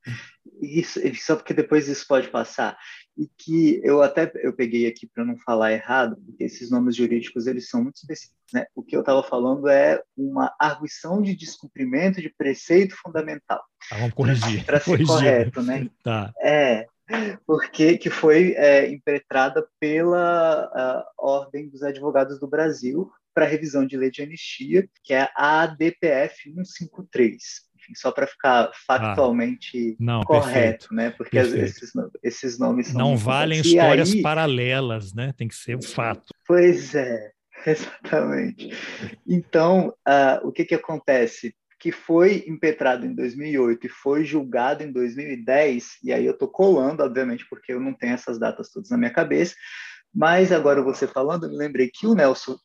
Isso, só porque depois isso pode passar e que eu até eu peguei aqui para não falar errado, porque esses nomes jurídicos eles são muito específicos, né? O que eu estava falando é uma arguição de descumprimento de preceito fundamental. Ah, vamos corrigir. Para ser correto, né? Tá. É, porque que foi é, impetrada pela Ordem dos Advogados do Brasil para revisão de lei de anistia, que é a ADPF 153 enfim, só para ficar factualmente ah, não, correto, perfeito, né? Porque esses, esses, nomes não valem histórias aí... paralelas, né? Tem que ser um fato. Pois é, exatamente. Então, uh, o que que acontece? Que foi impetrado em 2008 e foi julgado em 2010, e aí eu estou colando, obviamente, porque eu não tenho essas datas todas na minha cabeça, mas agora você falando, eu me lembrei que o Nelson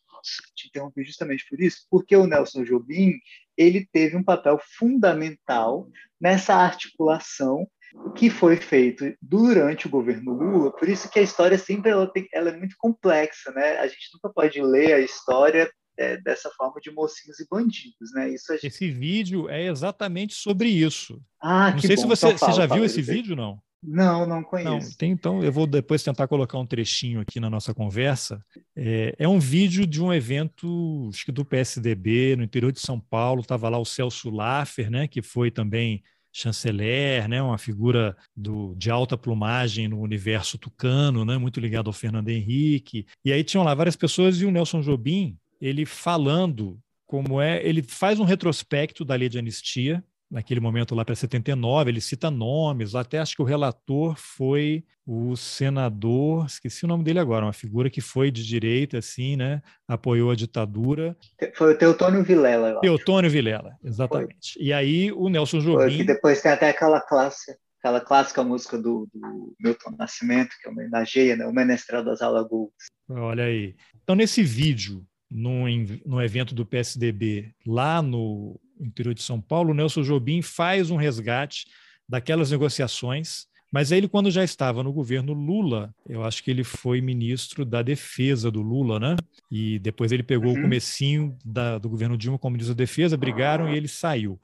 te interrompi justamente por isso, porque o Nelson Jobim ele teve um papel fundamental nessa articulação que foi feito durante o governo Lula, por isso que a história sempre ela, tem, ela é muito complexa, né? A gente nunca pode ler a história é, dessa forma de mocinhos e bandidos, né? Isso gente... Esse vídeo é exatamente sobre isso. Ah, não que sei bom. se você, então, fala, você já viu esse vídeo, não? Não, não conheço. Não, tem, então, eu vou depois tentar colocar um trechinho aqui na nossa conversa. É, é, um vídeo de um evento, acho que do PSDB, no interior de São Paulo. Estava lá o Celso Laffer, né, que foi também chanceler, né, uma figura do, de alta plumagem no universo tucano, né, muito ligado ao Fernando Henrique. E aí tinham lá várias pessoas e o Nelson Jobim, ele falando como é, ele faz um retrospecto da lei de anistia, naquele momento lá para 79, ele cita nomes, até acho que o relator foi o senador, esqueci o nome dele agora, uma figura que foi de direita, assim, né, apoiou a ditadura. Foi o Teotônio Vilela. Teotônio Vilela, exatamente. Foi. E aí o Nelson Jobim... Foi, que depois tem até aquela classe, aquela clássica música do, do Milton Nascimento, que homenageia, né, o Menestrel das Alagoas. Olha aí. Então, nesse vídeo, no, no evento do PSDB, lá no interior de São Paulo, o Nelson Jobim faz um resgate daquelas negociações, mas ele, quando já estava no governo Lula, eu acho que ele foi ministro da defesa do Lula, né? E depois ele pegou uhum. o comecinho da, do governo Dilma como ministro da defesa, brigaram e ele saiu.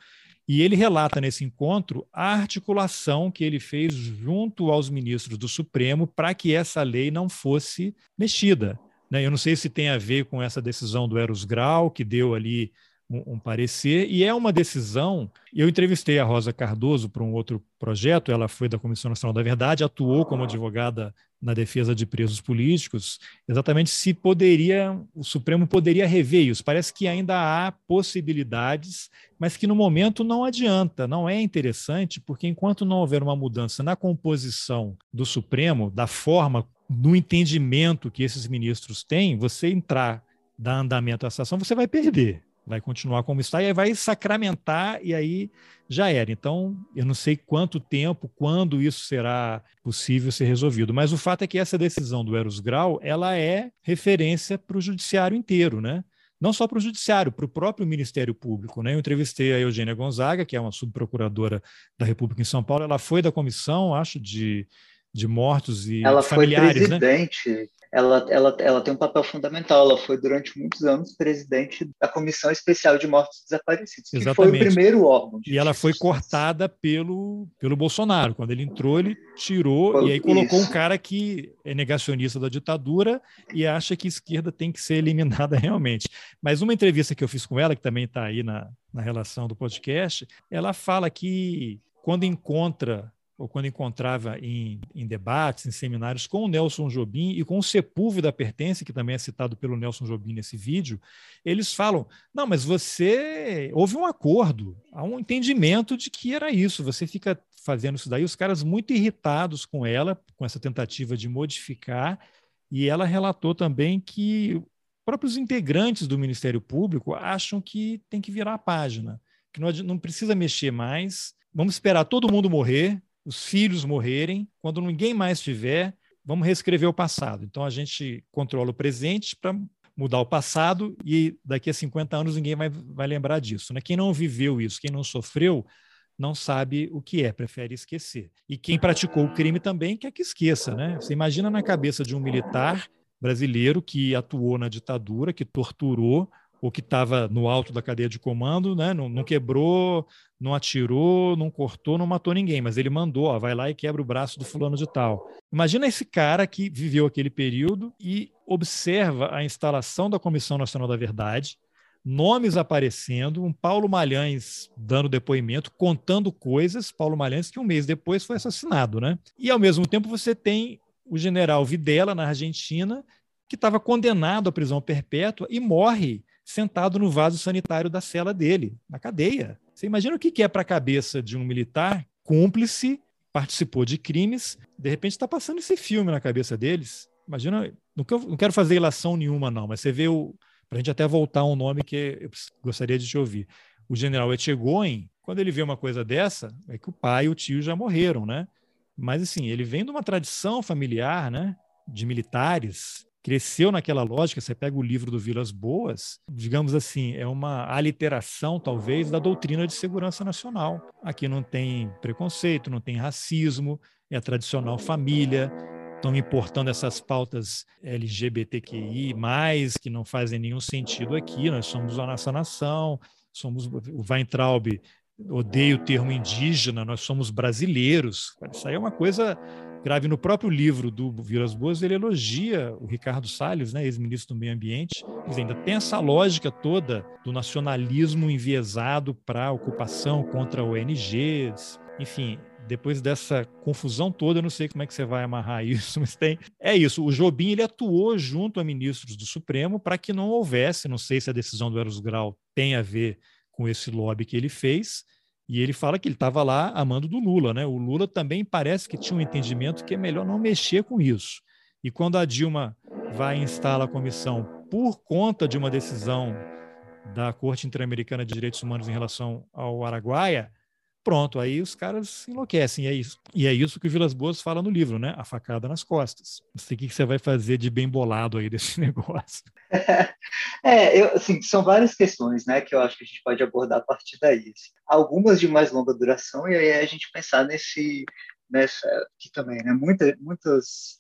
E ele relata nesse encontro a articulação que ele fez junto aos ministros do Supremo para que essa lei não fosse mexida. Né? Eu não sei se tem a ver com essa decisão do Eros Grau, que deu ali um, um, parecer, e é uma decisão. Eu entrevistei a Rosa Cardoso para um outro projeto, ela foi da Comissão Nacional da Verdade, atuou como advogada na defesa de presos políticos, exatamente se poderia, o Supremo poderia rever isso. Parece que ainda há possibilidades, mas que no momento não adianta, não é interessante, porque enquanto não houver uma mudança na composição do Supremo, da forma, no entendimento que esses ministros têm, você entrar, dar andamento à ação, você vai perder vai continuar como está e aí vai sacramentar e aí já era. Então, eu não sei quanto tempo, quando isso será possível ser resolvido, mas o fato é que essa decisão do Eros Grau, ela é referência para o judiciário inteiro, né? Não só para o judiciário, para o próprio Ministério Público, né? Eu entrevistei a Eugênia Gonzaga, que é uma subprocuradora da República em São Paulo, ela foi da comissão, acho, de de mortos e ela familiares, foi né? presidente, né? Ela, ela, ela tem um papel fundamental. Ela foi durante muitos anos presidente da Comissão Especial de Mortos Desaparecidos, que Exatamente. foi o primeiro órgão. E ela foi cortada pelo, pelo Bolsonaro. Quando ele entrou, ele tirou foi, e aí colocou isso. um cara que é negacionista da ditadura e acha que a esquerda tem que ser eliminada realmente. Mas uma entrevista que eu fiz com ela, que também está aí na, na relação do podcast, ela fala que quando encontra ou quando encontrava em, em, debates, em seminários com o Nelson Jobim e com o Sepúlveda Pertence, que também é citado pelo Nelson Jobim nesse vídeo, eles falam: não, mas você houve um acordo, há um entendimento de que era isso, você fica fazendo isso daí, os caras muito irritados com ela, com essa tentativa de modificar, e ela relatou também que próprios integrantes do Ministério Público acham que tem que virar a página, que não, não precisa mexer mais, vamos esperar todo mundo morrer, os filhos morrerem, quando ninguém mais tiver, vamos reescrever o passado. Então a gente controla o presente para mudar o passado e daqui a 50 anos ninguém vai, vai lembrar disso. Né? Quem não viveu isso, quem não sofreu, não sabe o que é, prefere esquecer. E quem praticou o crime também quer que esqueça. Né? Você imagina na cabeça de um militar brasileiro que atuou na ditadura, que torturou ou que estava no alto da cadeia de comando, né? Não, não, quebrou, não atirou, não cortou, não matou ninguém, mas ele mandou, ó, vai lá e quebra o braço do fulano de tal. Imagina esse cara que viveu aquele período e observa a instalação da Comissão Nacional da Verdade, nomes aparecendo, um Paulo Malhães dando depoimento, contando coisas, Paulo Malhães que um mês depois foi assassinado, né? E ao mesmo tempo você tem o general Videla na Argentina, que estava condenado à prisão perpétua e morre sentado no vaso sanitário da cela dele, na cadeia. Você imagina o que é para a cabeça de um militar cúmplice, participou de crimes, de repente está passando esse filme na cabeça deles. Imagina, não quero fazer ilação nenhuma, não, mas você vê o. Para a gente até voltar a um nome que eu gostaria de te ouvir. O general Etchegoin, quando ele vê uma coisa dessa, é que o pai e o tio já morreram, né? Mas assim, ele vem de uma tradição familiar, né? De militares, cresceu naquela lógica. Você pega o livro do Vilas Boas, digamos assim, é uma aliteração, talvez, da doutrina de segurança nacional. Aqui não tem preconceito, não tem racismo, é a tradicional família. Estão importando essas pautas LGBTQI, que não fazem nenhum sentido aqui. Nós somos a nossa nação, somos o Weintraub odeia o termo indígena, nós somos brasileiros. Isso aí é uma coisa grave. No próprio livro do Vilas Boas, ele elogia o Ricardo Salles, né, ex-ministro do Meio Ambiente. Diz, ainda tem essa lógica toda do nacionalismo enviesado para ocupação contra ONGs. Enfim, depois dessa confusão toda, eu não sei como é que você vai amarrar isso, mas tem. É isso. O Jobim ele atuou junto a ministros do Supremo para que não houvesse, não sei se a decisão do Eros Grau tem a ver com esse lobby que ele fez, e ele fala que ele estava lá amando do Lula, né? O Lula também parece que tinha um entendimento que é melhor não mexer com isso. E quando a Dilma vai instalar a comissão por conta de uma decisão da Corte Interamericana de Direitos Humanos em relação ao Araguaia, pronto, aí os caras enlouquecem. É isso, e é isso que o Vilas Boas fala no livro, né? A facada nas costas. Não sei o que você vai fazer de bem bolado aí desse negócio. É, eu, assim, são várias questões, né, que eu acho que a gente pode abordar a partir daí. Assim. Algumas de mais longa duração, e aí a gente pensar nesse, nessa, que também, né, muita, muitos,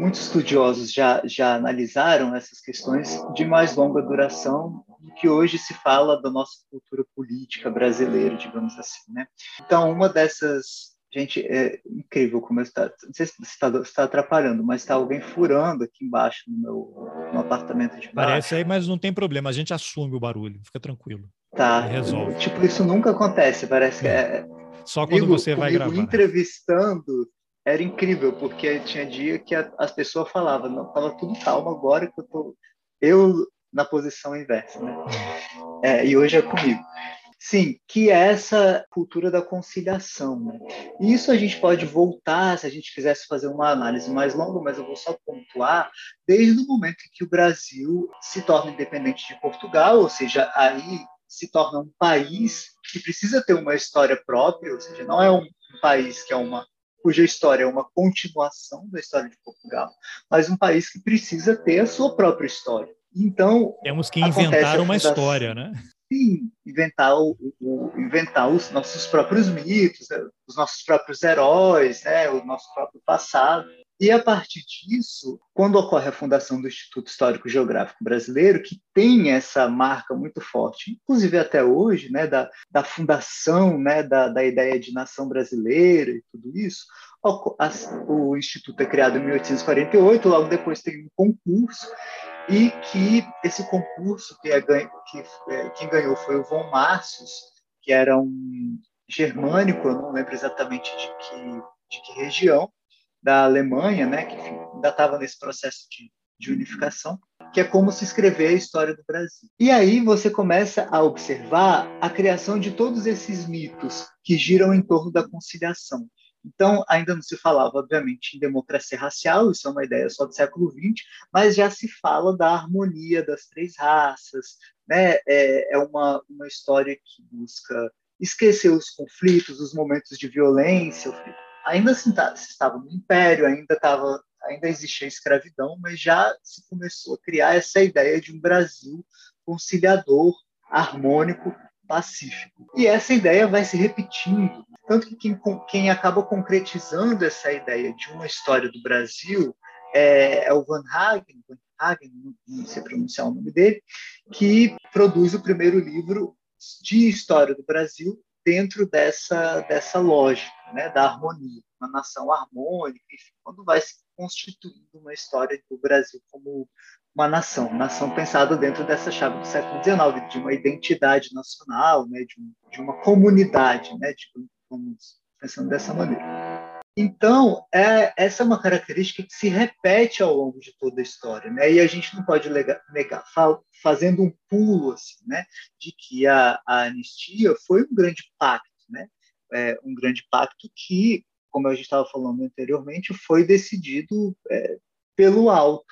muitos estudiosos já, já analisaram essas questões de mais longa duração que hoje se fala da nossa cultura política brasileira, digamos assim, né? Então, uma dessas Gente, é incrível como está. Não sei se está, está atrapalhando, mas está alguém furando aqui embaixo no meu no apartamento de baixo. Parece aí, mas não tem problema. A gente assume o barulho. Fica tranquilo. Tá. Resolve. Tipo, isso nunca acontece. Parece que é. Só quando comigo, você vai gravar. entrevistando era incrível, porque tinha dia que a, as pessoas falavam, não, tava tudo calmo agora que eu tô eu na posição inversa, né? Hum. É, e hoje é comigo. Sim, que é essa cultura da conciliação. Né? Isso a gente pode voltar, se a gente quisesse fazer uma análise mais longa, mas eu vou só pontuar, desde o momento em que o Brasil se torna independente de Portugal, ou seja, aí se torna um país que precisa ter uma história própria, ou seja, não é um país que é uma cuja história é uma continuação da história de Portugal, mas um país que precisa ter a sua própria história. Então temos que inventar uma história, né? sim, inventar, o, o, inventar os nossos próprios mitos, né, os nossos próprios heróis, né, o nosso próprio passado. E a partir disso, quando ocorre a fundação do Instituto Histórico Geográfico Brasileiro, que tem essa marca muito forte, inclusive até hoje, né, da, da fundação né, da, da ideia de nação brasileira e tudo isso, o Instituto é criado em 1848, logo depois tem um concurso e que esse concurso que é que é, quem ganhou foi o Von Márcios, que era um germânico, eu não lembro exatamente de que, de que região, da Alemanha, né, que ainda estava nesse processo de, de unificação, que é como se escrever a história do Brasil. E aí você começa a observar a criação de todos esses mitos que giram em torno da conciliação. Então, ainda não se falava, obviamente, em democracia racial, isso é uma ideia só do século XX, mas já se fala da harmonia das três raças, né? é, é uma, uma história que busca esquecer os conflitos, os momentos de violência. Ainda assim, tá, estava no Império, ainda estava ainda existia escravidão, mas já se começou a criar essa ideia de um Brasil conciliador, harmônico, pacífico. E essa ideia vai se repetindo tanto que quem, quem acaba concretizando essa ideia de uma história do Brasil é, é o Van Hagen, Van Hagen, não sei pronunciar o nome dele, que produz o primeiro livro de história do Brasil dentro dessa, dessa lógica né, da harmonia, uma nação harmônica, enfim, quando vai se constituindo uma história do Brasil como uma nação, nação pensada dentro dessa chave do século XIX, de uma identidade nacional, né, de, um, de uma comunidade, né, de, vamos pensando dessa maneira. Então, é, essa é uma característica que se repete ao longo de toda a história, né? E a gente não pode negar, fazendo um pulo assim, né, de que a, a anistia foi um grande pacto, né? É, um grande pacto que, como a gente estava falando anteriormente, foi decidido é, pelo alto.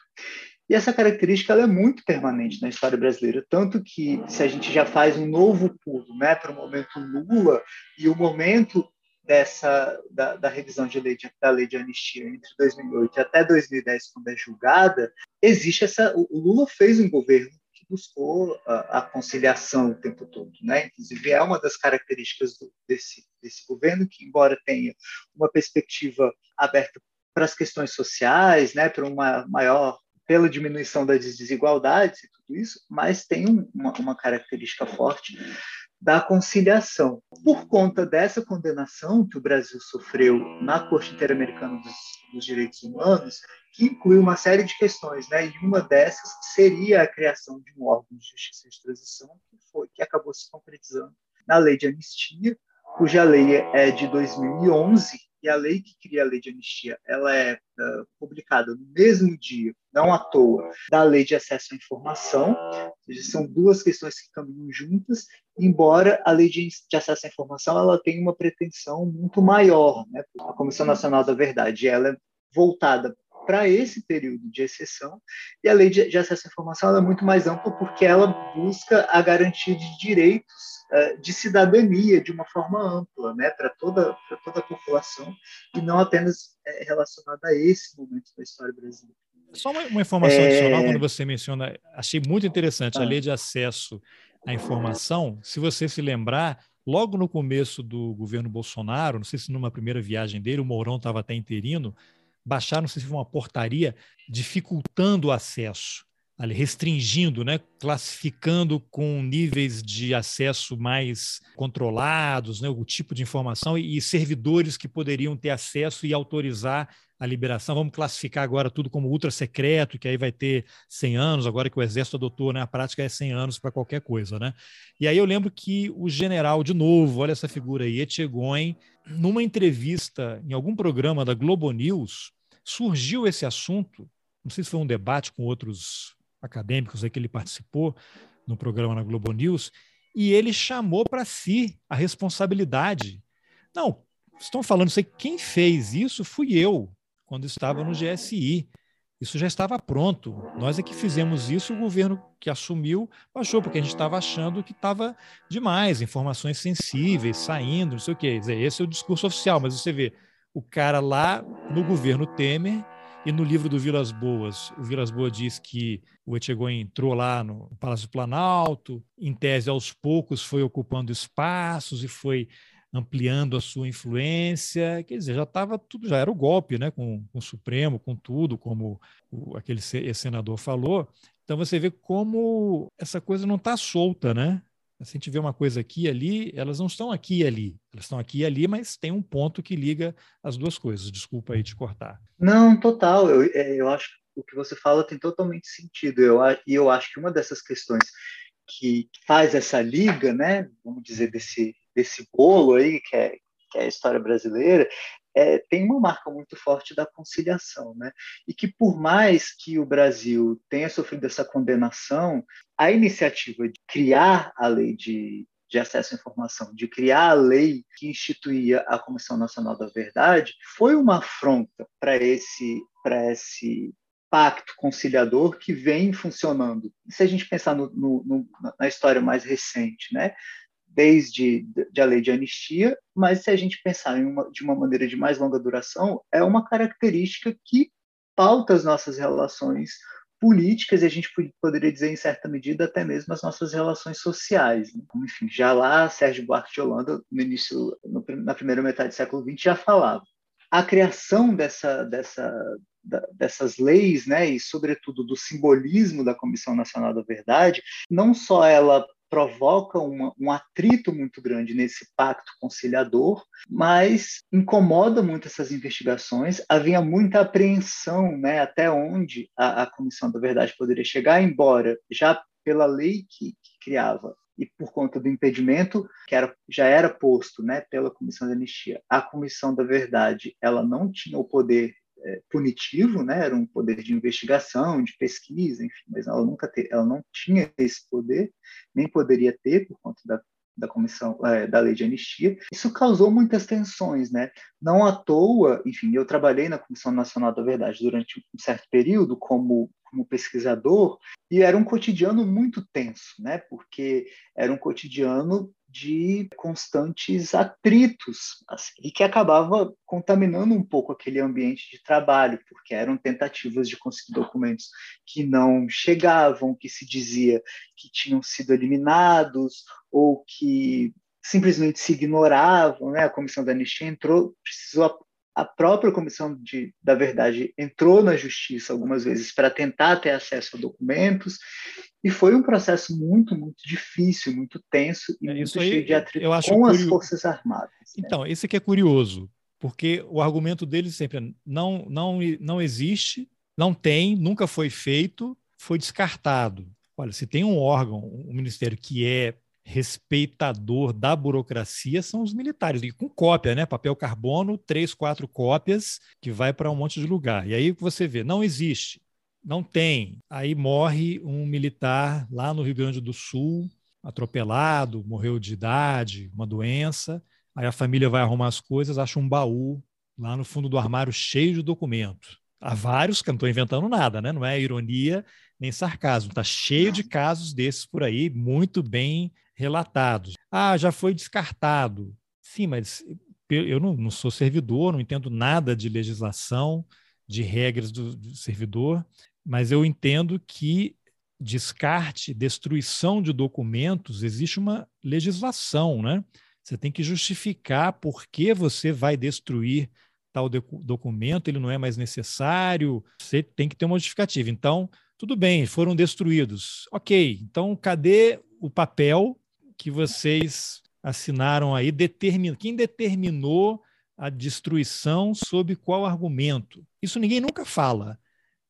E essa característica é muito permanente na história brasileira, tanto que se a gente já faz um novo pulo né, para o momento Lula e o momento dessa da, da revisão de lei de, da lei de anistia entre 2008 até 2010, quando é julgada, existe essa. O Lula fez um governo buscou a, a conciliação o tempo todo, né? Inclusive é uma das características do, desse desse governo que, embora tenha uma perspectiva aberta para as questões sociais, né, para uma maior pela diminuição das desigualdades e tudo isso, mas tem uma, uma característica forte da conciliação. Por conta dessa condenação que o Brasil sofreu na Corte Interamericana dos, dos, Direitos Humanos, que inclui uma série de questões, né? E uma dessas seria a criação de um órgão de justiça de transição que foi que acabou se concretizando na Lei de Anistia, cuja lei é de 2011 e a lei que cria a lei de anistia, ela é uh, publicada no mesmo dia, não à toa, da lei de acesso à informação, ou seja, são duas questões que caminham juntas, embora a lei de, de acesso à informação ela tenha uma pretensão muito maior, né? A Comissão Nacional da Verdade, ela é voltada para esse período de exceção, e a lei de, de acesso à informação é muito mais ampla porque ela busca a garantia de direitos uh, de cidadania de uma forma ampla, né, para toda, toda a população, e não apenas é, relacionada a esse momento da história brasileira. Só uma, uma informação é... adicional, quando você menciona, achei muito interessante, ah. a lei de acesso à informação, se você se lembrar, logo no começo do governo Bolsonaro, não sei se numa primeira viagem dele, o Mourão estava até interino, baixaram, não sei se foi uma portaria, dificultando o acesso, restringindo, né, classificando com níveis de acesso mais controlados, né, o tipo de informação e, e servidores que poderiam ter acesso e autorizar a liberação. Vamos classificar agora tudo como ultra secreto, que aí vai ter 100 anos, agora que o Exército adotou, né? A prática é 100 anos para qualquer coisa, né? E aí eu lembro que o general, de novo, olha essa figura aí, Etchegoin, numa entrevista em algum programa da Globo News, surgiu esse assunto, não sei se foi um debate com outros acadêmicos aí que ele participou no programa na Globo News, e ele chamou para si a responsabilidade. Não, estão falando aí, quem fez isso fui eu, quando estava no GSI. Isso já estava pronto. Nós é que fizemos isso, o governo que assumiu baixou, porque a gente estava achando que estava demais, informações sensíveis saindo, não sei o quê. Esse é o discurso oficial, mas você vê, o cara lá no governo Temer e no livro do Vilas Boas, o Vilas Boas diz que o Etchegoi entrou lá no Palácio Planalto, em tese aos poucos foi ocupando espaços e foi ampliando a sua influência, quer dizer, já estava tudo, já era o golpe, né, com, com o Supremo, com tudo, como o, aquele senador falou. Então você vê como essa coisa não está solta, né? Se a gente vê uma coisa aqui e ali, elas não estão aqui e ali. Elas estão aqui e ali, mas tem um ponto que liga as duas coisas. Desculpa aí te cortar. Não, total. Eu, é, eu acho que o que você fala tem totalmente sentido. Eu, e eu acho que uma dessas questões que faz essa liga, né, vamos dizer, desse, desse bolo aí, que é, que é a história brasileira, é, tem uma marca muito forte da conciliação, né? E que por mais que o Brasil tenha sofrido essa condenação, a iniciativa de criar a lei de, de acesso à informação, de criar a lei que instituía a Comissão Nacional da Verdade, foi uma afronta para esse, para esse pacto conciliador que vem funcionando. Se a gente pensar no, no, na história mais recente, né? Desde de a lei de anistia, mas se a gente pensar uma, de uma maneira de mais longa duração, é uma característica que pauta as nossas relações políticas e a gente poderia dizer em certa medida até mesmo as nossas relações sociais. Né? Enfim, já lá Sérgio Buarque de Holanda no início no, na primeira metade do século XX já falava. A criação dessa dessa dessas leis, né, e sobretudo do simbolismo da Comissão Nacional da Verdade, não só ela provoca uma, um atrito muito grande nesse pacto conciliador, mas incomoda muito essas investigações. Havia muita apreensão né, até onde a, a Comissão da Verdade poderia chegar, embora já pela lei que, que criava e por conta do impedimento que era, já era posto né, pela Comissão da Anistia, a Comissão da Verdade ela não tinha o poder é, punitivo, né? Era um poder de investigação, de pesquisa, enfim, mas ela nunca te, ela não tinha esse poder, nem poderia ter por conta da, da comissão é, da lei de anistia. Isso causou muitas tensões, né? Não à toa, enfim, eu trabalhei na Comissão Nacional da Verdade durante um certo período como como pesquisador e era um cotidiano muito tenso, né? Porque era um cotidiano de constantes atritos assim, e que acabava contaminando um pouco aquele ambiente de trabalho, porque eram tentativas de conseguir documentos que não chegavam, que se dizia que tinham sido eliminados ou que simplesmente se ignoravam, né? A comissão da anistia entrou, precisou a própria Comissão de, da Verdade entrou na justiça algumas vezes para tentar ter acesso a documentos, e foi um processo muito, muito difícil, muito tenso e é, muito cheio de atrito com curio... as Forças Armadas. Né? Então, esse aqui é curioso, porque o argumento deles sempre é não, não, não existe, não tem, nunca foi feito, foi descartado. Olha, se tem um órgão, um ministério que é respeitador da burocracia são os militares, e com cópia, né? Papel carbono, três, quatro cópias, que vai para um monte de lugar. E aí você vê, não existe, não tem. Aí morre um militar lá no Rio Grande do Sul, atropelado, morreu de idade, uma doença. Aí a família vai arrumar as coisas, acha um baú lá no fundo do armário cheio de documento. Há vários, que não estou inventando nada, né? Não é ironia nem sarcasmo. Está cheio de casos desses por aí, muito bem relatados. Ah, já foi descartado. Sim, mas eu não, não sou servidor, não entendo nada de legislação, de regras do, do servidor, mas eu entendo que descarte, destruição de documentos, existe uma legislação, né? Você tem que justificar por que você vai destruir tal documento, ele não é mais necessário, você tem que ter uma justificativa. Então, tudo bem, foram destruídos. Ok, então cadê o papel que vocês assinaram aí, determin... quem determinou a destruição sob qual argumento? Isso ninguém nunca fala.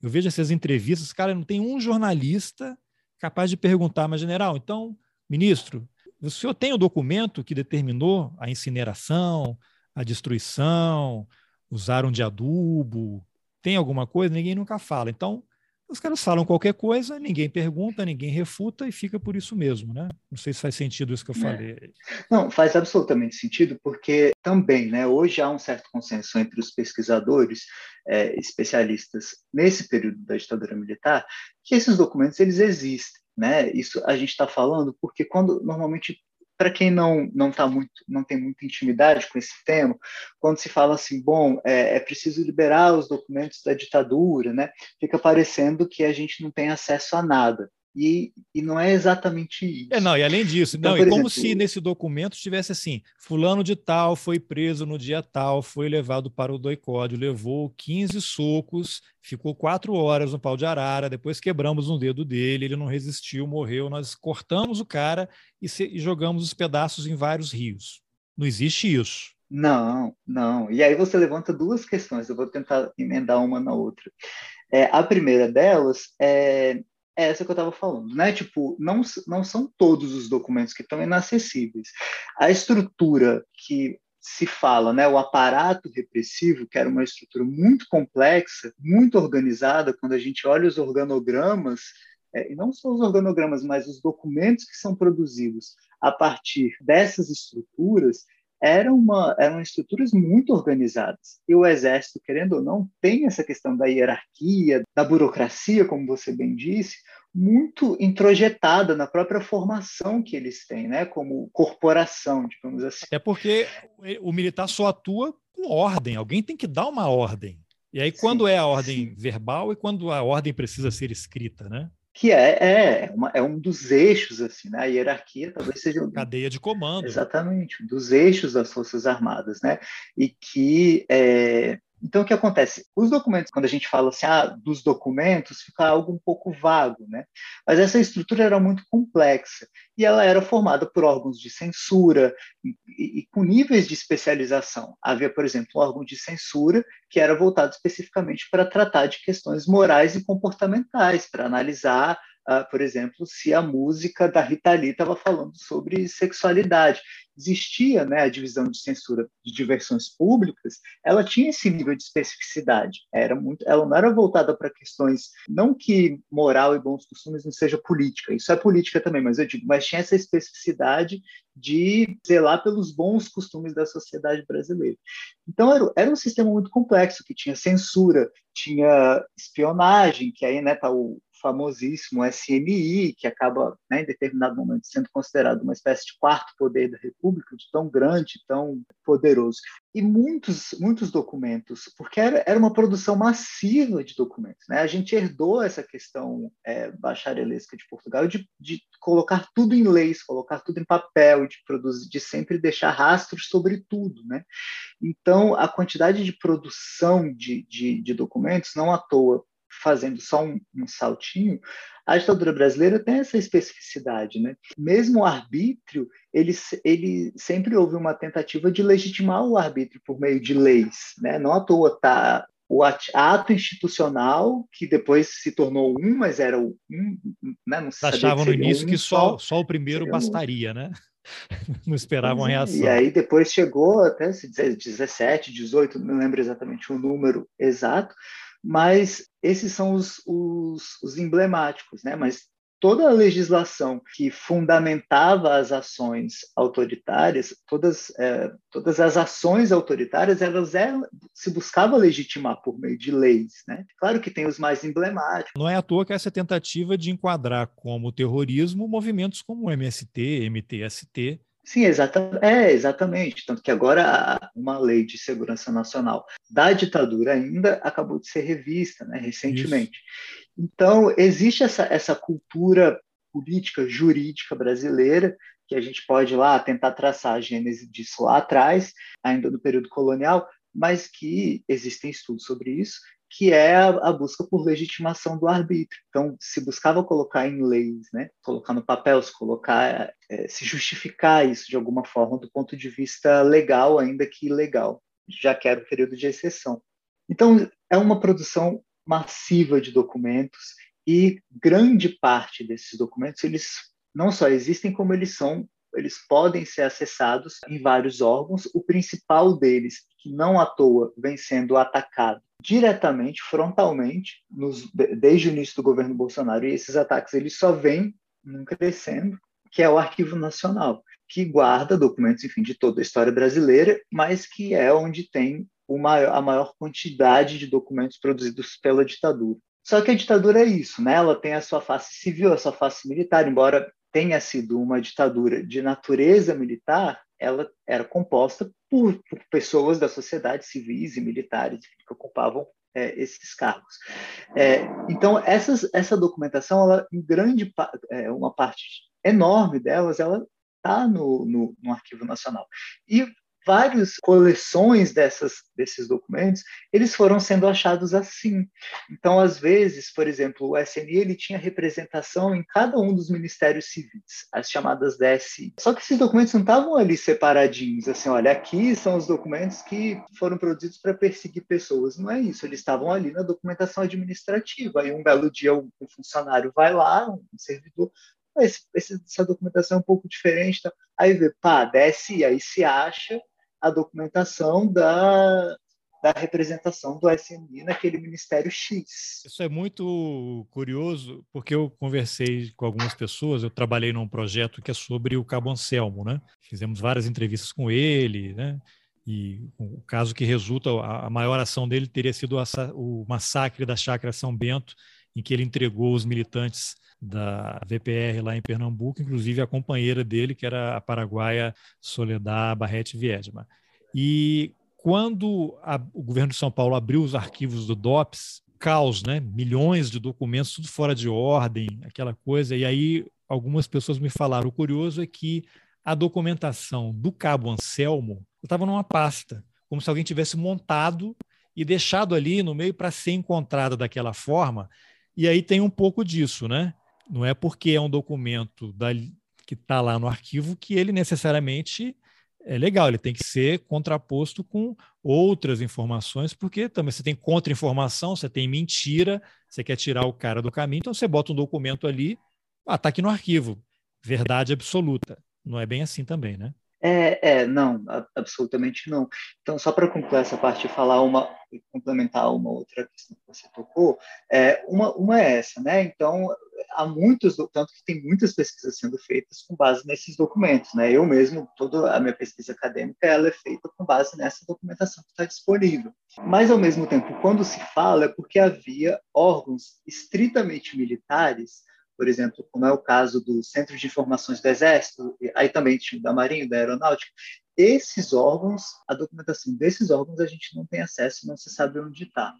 Eu vejo essas entrevistas, cara, não tem um jornalista capaz de perguntar, mas general, então, ministro, o senhor tem o documento que determinou a incineração, a destruição, usaram de adubo, tem alguma coisa? Ninguém nunca fala. Então, os caras falam qualquer coisa, ninguém pergunta, ninguém refuta e fica por isso mesmo, né? Não sei se faz sentido isso que eu é. falei. Não, faz absolutamente sentido, porque também, né, hoje há um certo consenso entre os pesquisadores, é, especialistas nesse período da ditadura militar, que esses documentos eles existem. Né? Isso a gente está falando porque quando normalmente para quem não não tá muito não tem muita intimidade com esse tema quando se fala assim bom é, é, preciso liberar os documentos da ditadura né? Fica parecendo que a gente não tem acesso a nada e, e não é exatamente isso. É, não, e além disso, então, não, e como se nesse documento tivesse assim: fulano de tal foi preso no dia tal, foi levado para o doicódio, levou 15 socos, ficou quatro horas no pau de arara, depois quebramos um dedo dele, ele não resistiu, morreu, nós cortamos o cara e, se, e jogamos os pedaços em vários rios. Não existe isso. Não, não. E aí você levanta duas questões, eu vou tentar emendar uma na outra. É, a primeira delas é é essa que eu estava falando, né? Tipo, não, não são todos os documentos que estão inacessíveis. A estrutura que se fala, né, o aparato repressivo, que era uma estrutura muito complexa, muito organizada, quando a gente olha os organogramas, é, e não só os organogramas, mas os documentos que são produzidos a partir dessas estruturas, eram, uma, eram estruturas muito organizadas. E o Exército, querendo ou não, tem essa questão da hierarquia, da burocracia, como você bem disse, muito introjetada na própria formação que eles têm, né, como corporação, digamos assim. É porque o militar só atua com ordem, alguém tem que dar uma ordem. E aí, quando sim, é a ordem sim. verbal e quando a ordem precisa ser escrita, né? Que é, é, uma, é, um dos eixos, assim, né? A hierarquia talvez seja... Um, Cadeia de comando. Exatamente, um dos eixos das Forças Armadas, né? E que é, então, o que acontece? Os documentos, quando a gente fala assim, ah, dos documentos, fica algo um pouco vago, né? Mas essa estrutura era muito complexa e ela era formada por órgãos de censura e, e, com níveis de especialização. Havia, por exemplo, um órgão de censura que era voltado especificamente para tratar de questões morais e comportamentais, para analisar Uh, por exemplo, se a música da Rita Lee estava falando sobre sexualidade existia né, a divisão de censura de diversões públicas, ela tinha esse nível de especificidade. Era muito, ela não era voltada para questões, não que moral e bons costumes não seja política, isso é política também, mas eu digo, mas tinha essa especificidade de zelar pelos bons costumes da sociedade brasileira. Então era, era um sistema muito complexo que tinha censura, tinha espionagem, que aí está né, tá o famosíssimo SMI, que acaba, né, em determinado momento, sendo considerado uma espécie de quarto poder da República, de tão grande, tão poderoso. E muitos, muitos documentos, porque era, era uma produção massiva de documentos. Né? A gente herdou essa questão é, bacharelesca de Portugal de, de colocar tudo em leis, colocar tudo em papel, de produzir, de sempre deixar rastros sobre tudo. Né? Então, a quantidade de produção de, de, de documentos, não à toa, fazendo só um, um, saltinho, a ditadura brasileira tem essa especificidade, né? Mesmo o arbítrio, ele, ele sempre houve uma tentativa de legitimar o arbítrio por meio de leis, né? Não à toa tá o ato institucional, que depois se tornou um, mas era o um, né? Não Achavam no início um que só, só o primeiro bastaria, um. né? Não esperavam a reação. E aí depois chegou até 17, 18, não lembro exatamente o número exato, mas esses são os, os, os emblemáticos, né? Mas toda a legislação que fundamentava as ações autoritárias, todas, é, todas as ações autoritárias, elas eram, se buscava legitimar por meio de leis. Né? Claro que tem os mais emblemáticos. Não é à toa que essa tentativa de enquadrar como terrorismo movimentos como o MST, MTST, Sim, exata, é, exatamente. Tanto que agora uma lei de segurança nacional da ditadura ainda acabou de ser revista né, recentemente. Isso. Então, existe essa, essa cultura política, jurídica brasileira, que a gente pode lá tentar traçar a gênese disso lá atrás, ainda no período colonial, mas que existem estudos sobre isso, que é a, busca por legitimação do arbítrio. Então, se buscava colocar em leis, né? colocar no papel, se colocar, é, se justificar isso de alguma forma do ponto de vista legal, ainda que ilegal, já que era o período de exceção. Então, é uma produção massiva de documentos e grande parte desses documentos eles não só existem como eles são eles podem ser acessados em vários órgãos. O principal deles, que não à toa vem sendo atacado diretamente, frontalmente, nos, desde o início do governo Bolsonaro, e esses ataques eles só vêm crescendo, que é o Arquivo Nacional, que guarda documentos, enfim, de toda a história brasileira, mas que é onde tem maior, a maior quantidade de documentos produzidos pela ditadura. Só que a ditadura é isso, né? Ela tem a sua face civil, a sua face militar, embora tenha sido uma ditadura de natureza militar, ela era composta por, por pessoas da sociedade, civis e militares, que ocupavam é, esses cargos. É, então, essas, essa documentação, ela, em grande é, uma parte enorme delas, ela está no, no, no, Arquivo Nacional. E várias coleções dessas, desses documentos, eles foram sendo achados assim. Então, às vezes, por exemplo, o SNI ele tinha representação em cada um dos ministérios civis, as chamadas DSI. Só que esses documentos não estavam ali separadinhos, assim, olha, aqui são os documentos que foram produzidos para perseguir pessoas. Não é isso, eles estavam ali na documentação administrativa. E um belo dia um, funcionário vai lá, um servidor, essa documentação é um pouco diferente. Então, aí vê, pá, desce, aí se acha a documentação da, da representação do SNI naquele Ministério X. Isso é muito curioso, porque eu conversei com algumas pessoas, eu trabalhei num projeto que é sobre o Cabo Anselmo, né? Fizemos várias entrevistas com ele, né? E o caso que resulta, a maior ação dele teria sido o massacre da Chácara São Bento, em que ele entregou os militantes da VPR lá em Pernambuco, inclusive a companheira dele, que era a paraguaia Soledad Barrete Viedma. E quando a, o governo de São Paulo abriu os arquivos do DOPS, caos, né? Milhões de documentos, tudo fora de ordem, aquela coisa. E aí algumas pessoas me falaram: o curioso é que a documentação do Cabo Anselmo estava numa pasta, como se alguém tivesse montado e deixado ali no meio para ser encontrada daquela forma. E aí tem um pouco disso, né? Não é porque é um documento da, que está lá no arquivo que ele necessariamente é legal, ele tem que ser contraposto com outras informações, porque também você tem contra-informação, você tem mentira, você quer tirar o cara do caminho, então você bota um documento ali, ah, está aqui no arquivo, verdade absoluta. Não é bem assim também, né? É, é, não, absolutamente não. Então, só para concluir essa parte e falar uma, complementar uma outra questão que você tocou, é, uma, uma é essa, né? Então, há muitos, tanto que tem muitas pesquisas sendo feitas com base nesses documentos, né? Eu mesmo, toda a minha pesquisa acadêmica, ela é feita com base nessa documentação que está disponível. Mas, ao mesmo tempo, quando se fala, é porque havia órgãos estritamente militares por exemplo, como é o caso do Centro de Informações do Exército, aí também tinha da Marinha, da Aeronáutica, esses órgãos, a documentação desses órgãos a gente não tem acesso, não se sabe onde está.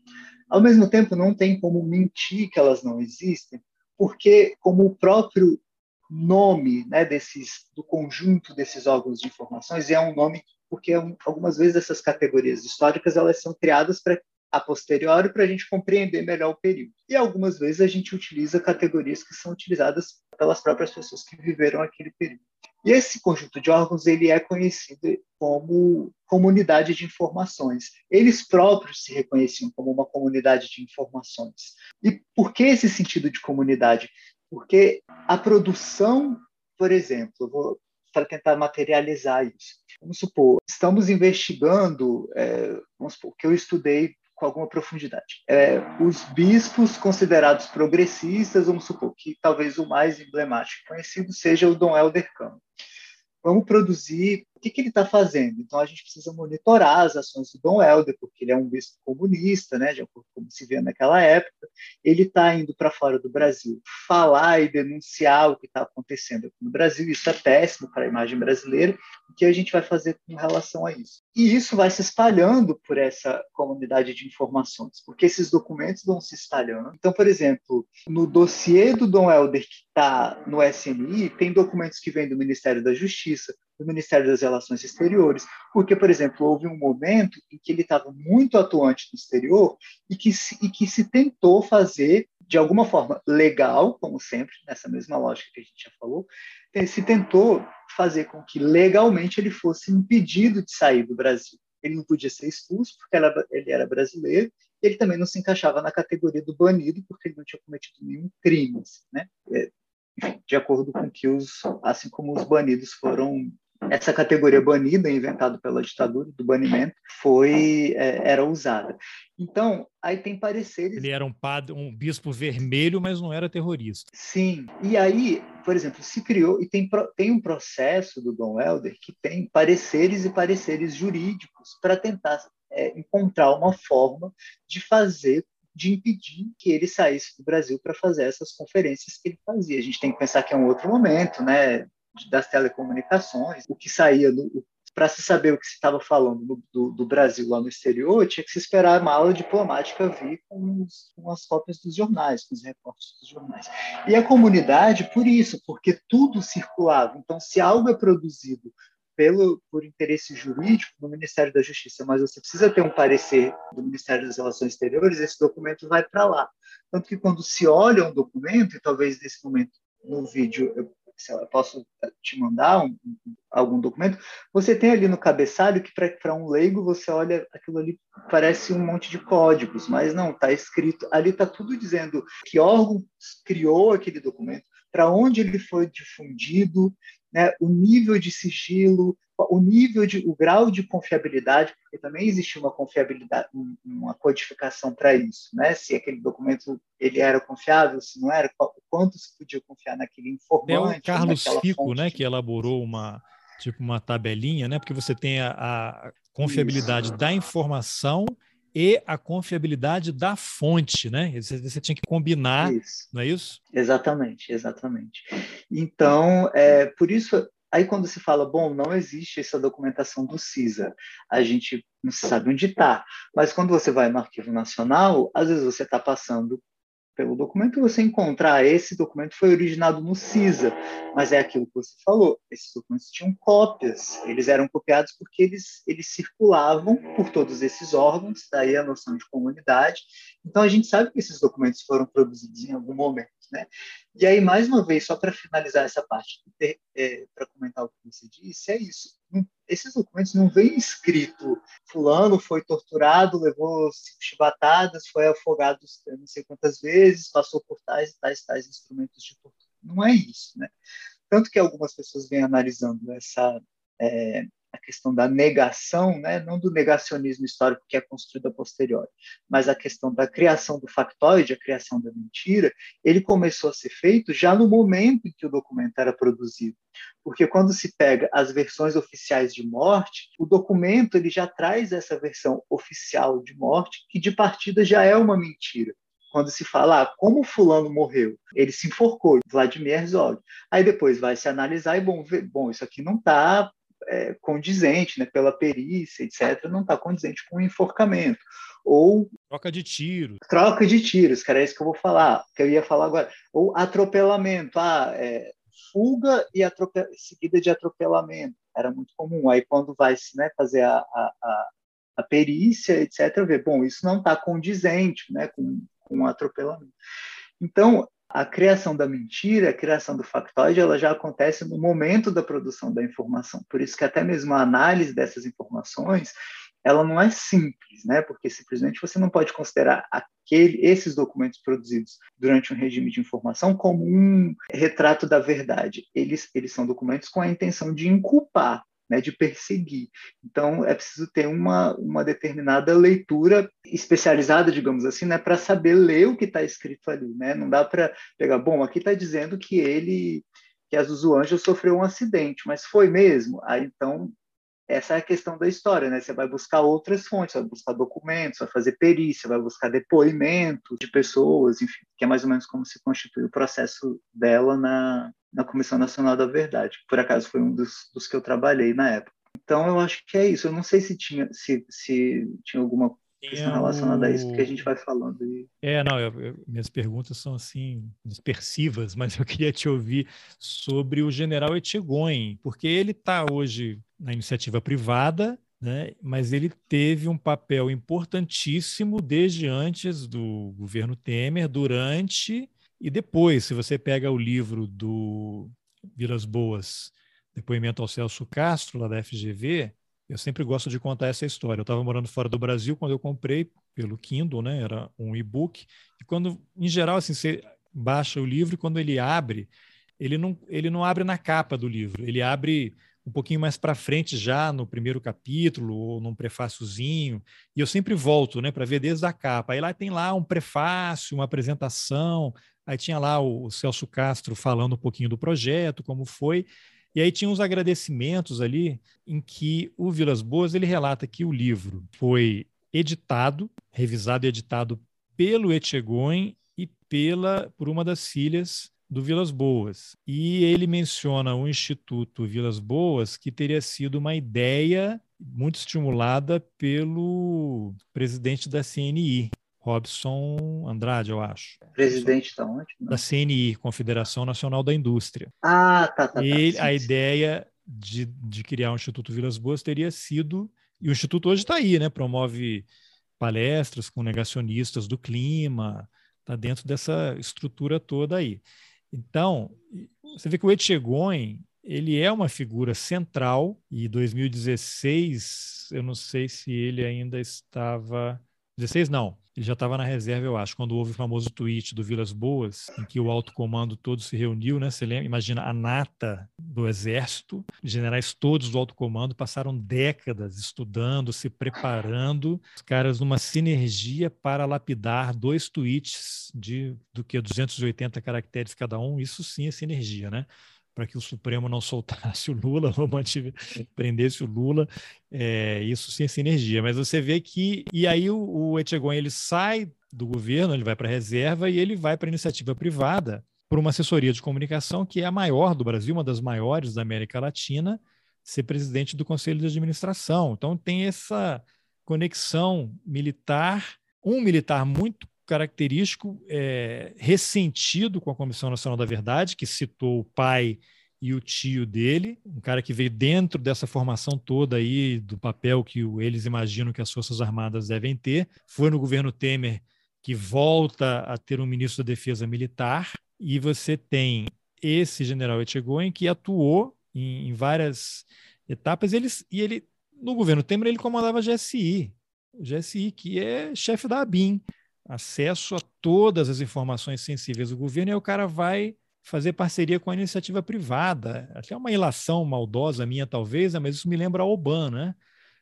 Ao mesmo tempo, não tem como mentir que elas não existem, porque como o próprio nome né, desses, do conjunto desses órgãos de informações é um nome porque algumas vezes essas categorias históricas elas são criadas para a posteriori para a gente compreender melhor o período. E algumas vezes a gente utiliza categorias que são utilizadas pelas próprias pessoas que viveram aquele período. E esse conjunto de órgãos ele é conhecido como comunidade de informações. Eles próprios se reconheciam como uma comunidade de informações. E por que esse sentido de comunidade? Porque a produção, por exemplo, vou para tentar materializar isso. Vamos supor, estamos investigando, é, vamos supor, que eu estudei com alguma profundidade. É, os bispos considerados progressistas, vamos supor que talvez o mais emblemático conhecido seja o Dom Helder Câmara. Vamos produzir o que, que ele está fazendo. Então, a gente precisa monitorar as ações do Dom Helder, porque ele é um bispo comunista, né, de acordo com como se vê naquela época. Ele está indo para fora do Brasil falar e denunciar o que está acontecendo aqui no Brasil. Isso é péssimo para a imagem brasileira. O que a gente vai fazer com relação a isso? E isso vai se espalhando por essa comunidade de informações, porque esses documentos vão se espalhando. Então, por exemplo, no dossiê do Dom Helder, que está no SNI, tem documentos que vêm do Ministério da Justiça, do Ministério das Relações Exteriores, porque, por exemplo, houve um momento em que ele estava muito atuante no exterior e que, se, e que se tentou fazer, de alguma forma legal, como sempre, nessa mesma lógica que a gente já falou, se tentou fazer com que legalmente ele fosse impedido de sair do Brasil. Ele não podia ser expulso porque ele era brasileiro e ele também não se encaixava na categoria do banido porque ele não tinha cometido nenhum crime, assim, né? Eh, de acordo com que os, assim como os banidos foram essa categoria banida, inventada pela ditadura do banimento, foi é, era usada. Então, aí tem pareceres. Ele era um padre, um bispo vermelho, mas não era terrorista. Sim. E aí, por exemplo, se criou e tem, tem um processo do Dom Helder que tem pareceres e pareceres jurídicos para tentar é, encontrar uma forma de fazer de impedir que ele saísse do Brasil para fazer essas conferências que ele fazia. A gente tem que pensar que é um outro momento, né? Das telecomunicações, o que saía para se saber o que se estava falando no, do, do, Brasil lá no exterior, tinha que se esperar a mala diplomática vir com, os, com, as cópias dos jornais, com os recortes dos jornais. E a comunidade, por isso, porque tudo circulava. Então, se algo é produzido pelo por interesse jurídico no Ministério da Justiça, mas você precisa ter um parecer do Ministério das Relações Exteriores, esse documento vai para lá. Tanto que quando se olha um documento, e talvez nesse momento no vídeo eu se eu posso te mandar um, algum documento, você tem ali no cabeçalho que para um leigo você olha aquilo ali parece um monte de códigos, mas não, está escrito, ali está tudo dizendo que órgão criou aquele documento, para onde ele foi difundido, né, o nível de sigilo, o nível de, o grau de confiabilidade, porque também existe uma confiabilidade, uma codificação para isso, né? Se aquele documento ele era confiável, se não era, quanto se podia confiar naquele informante. É o Carlos Fico, né, que elaborou uma tipo uma tabelinha, né? Porque você tem a, a confiabilidade isso. da informação e a confiabilidade da fonte, né? Você, você tinha que combinar, isso. não é isso? Exatamente, exatamente. Então, é, por isso, aí quando se fala, bom, não existe essa documentação do CISA, a gente não sabe onde está. Mas quando você vai no Arquivo Nacional, às vezes você está passando pelo documento, você encontrar esse documento foi originado no CISA, mas é aquilo que você falou, esses documentos tinham cópias, eles eram copiados porque eles, eles circulavam por todos esses órgãos, daí a noção de comunidade, então a gente sabe que esses documentos foram produzidos em algum momento, né? E aí, mais uma vez, só para finalizar essa parte, é, para comentar o que você disse, é isso, esses documentos não vêm escrito fulano foi torturado, levou chibatadas, foi afogado não sei quantas vezes, passou por tais e tais, tais instrumentos de tortura. Não é isso, né? Tanto que algumas pessoas vêm analisando essa é, a questão da negação, né, não do negacionismo histórico que é construído a posteriori, mas a questão da criação do factoide, a criação da mentira, ele começou a ser feito já no momento em que o documento era produzido. Porque quando se pega as versões oficiais de morte, o documento ele já traz essa versão oficial de morte, que de partida já é uma mentira quando se fala ah, como fulano morreu, ele se enforcou, Vladimir Herzog. Aí depois vai se analisar e bom, bom isso aqui não está é, condizente, né, pela perícia, etc., não está condizente com o enforcamento. Ou. Troca de tiros. Troca de tiros, cara, é isso que eu vou falar, que eu ia falar agora. Ou atropelamento. Ah, é, fuga e atropel... seguida de atropelamento. Era muito comum. Aí, quando vai né, fazer a, a, a, a perícia, etc., ver, bom, isso não está condizente né, com, com o atropelamento. Então, a criação da mentira, a criação do factoide, ela já acontece no momento da produção da informação. Por isso que até mesmo a análise dessas informações, ela não é simples, né? Porque simplesmente você não pode considerar aquele, esses documentos produzidos durante um regime de informação como um retrato da verdade. Eles, eles são documentos com a intenção de inculpar, né, de perseguir. Então, é preciso ter uma, uma determinada leitura especializada, digamos assim, né, para saber ler o que está escrito ali. Né? Não dá para pegar, bom, aqui está dizendo que ele, que a Anjo sofreu um acidente, mas foi mesmo? Aí, então, essa é a questão da história, né? Você vai buscar outras fontes, vai buscar documentos, vai fazer perícia, vai buscar depoimento de pessoas, enfim, que é mais ou menos como se constitui o processo dela na, na Comissão Nacional da Verdade, que por acaso foi um dos, dos que eu trabalhei na época. Então eu acho que é isso. Eu não sei se tinha, se, se tinha alguma questão relacionada a isso, porque a gente vai falando. E... É, não, eu, eu, minhas perguntas são assim, dispersivas, mas eu queria te ouvir sobre o general Etchegoin, porque ele está hoje na iniciativa privada, né, mas ele teve um papel importantíssimo desde antes do governo Temer, durante e depois, se você pega o livro do Vilas Boas, Depoimento ao Celso Castro, lá da FGV, eu sempre gosto de contar essa história. Eu estava morando fora do Brasil quando eu comprei pelo Kindle, né? Era um e-book. E quando, em geral, assim, você baixa o livro e quando ele abre, ele não, ele não abre na capa do livro. Ele abre um pouquinho mais para frente já no primeiro capítulo ou num prefáciozinho, e eu sempre volto, né, para ver desde a capa. Aí lá tem lá um prefácio, uma apresentação, Aí tinha lá o Celso Castro falando um pouquinho do projeto, como foi. E aí tinha uns agradecimentos ali em que o Vilas Boas ele relata que o livro foi editado, revisado e editado pelo Etchegoin e pela por uma das filhas do Vilas Boas. E ele menciona o Instituto Vilas Boas que teria sido uma ideia muito estimulada pelo presidente da CNI, Robson Andrade, eu acho. Presidente da onde? Da CNI, Confederação Nacional da Indústria. Ah, tá, tá. tá. Sim, a sim. ideia de, de criar o Instituto Vilas Boas teria sido, e o Instituto hoje está aí, né? promove palestras com negacionistas do clima, está dentro dessa estrutura toda aí. Então, você vê que o Etchegoin, ele é uma figura central e 2016, eu não sei se ele ainda estava 16 não, ele já estava na reserva, eu acho, quando houve o famoso tweet do Vilas Boas, em que o alto comando todo se reuniu, né? Você lembra? Imagina a nata do exército, generais todos do alto comando passaram décadas estudando, se preparando, os caras numa sinergia para lapidar dois tweets de do que 280 caracteres cada um, isso sim é sinergia, né? Para que o Supremo não soltasse o Lula ou mantive, prendesse o Lula. É, isso sem essa energia. Mas você vê que. E aí o, o Etchegon ele sai do governo, ele vai para a reserva e ele vai para a iniciativa privada, por uma assessoria de comunicação que é a maior do Brasil, uma das maiores da América Latina, ser presidente do Conselho de Administração. Então tem essa conexão militar, um militar muito característico, é, ressentido com a Comissão Nacional da Verdade, que citou o pai e o tio dele, um cara que veio dentro dessa formação toda aí, do papel que eles imaginam que as Forças Armadas devem ter. Foi no governo Temer que volta a ter um ministro da Defesa Militar, e você tem esse general Etchegoyen que atuou em, em várias etapas, eles, e ele, no governo Temer, ele comandava a GSI, GSI, que é chefe da ABIN acesso a todas as informações sensíveis do governo, e o cara vai fazer parceria com a iniciativa privada. Até uma ilação maldosa minha, talvez, mas isso me lembra a Oban, né?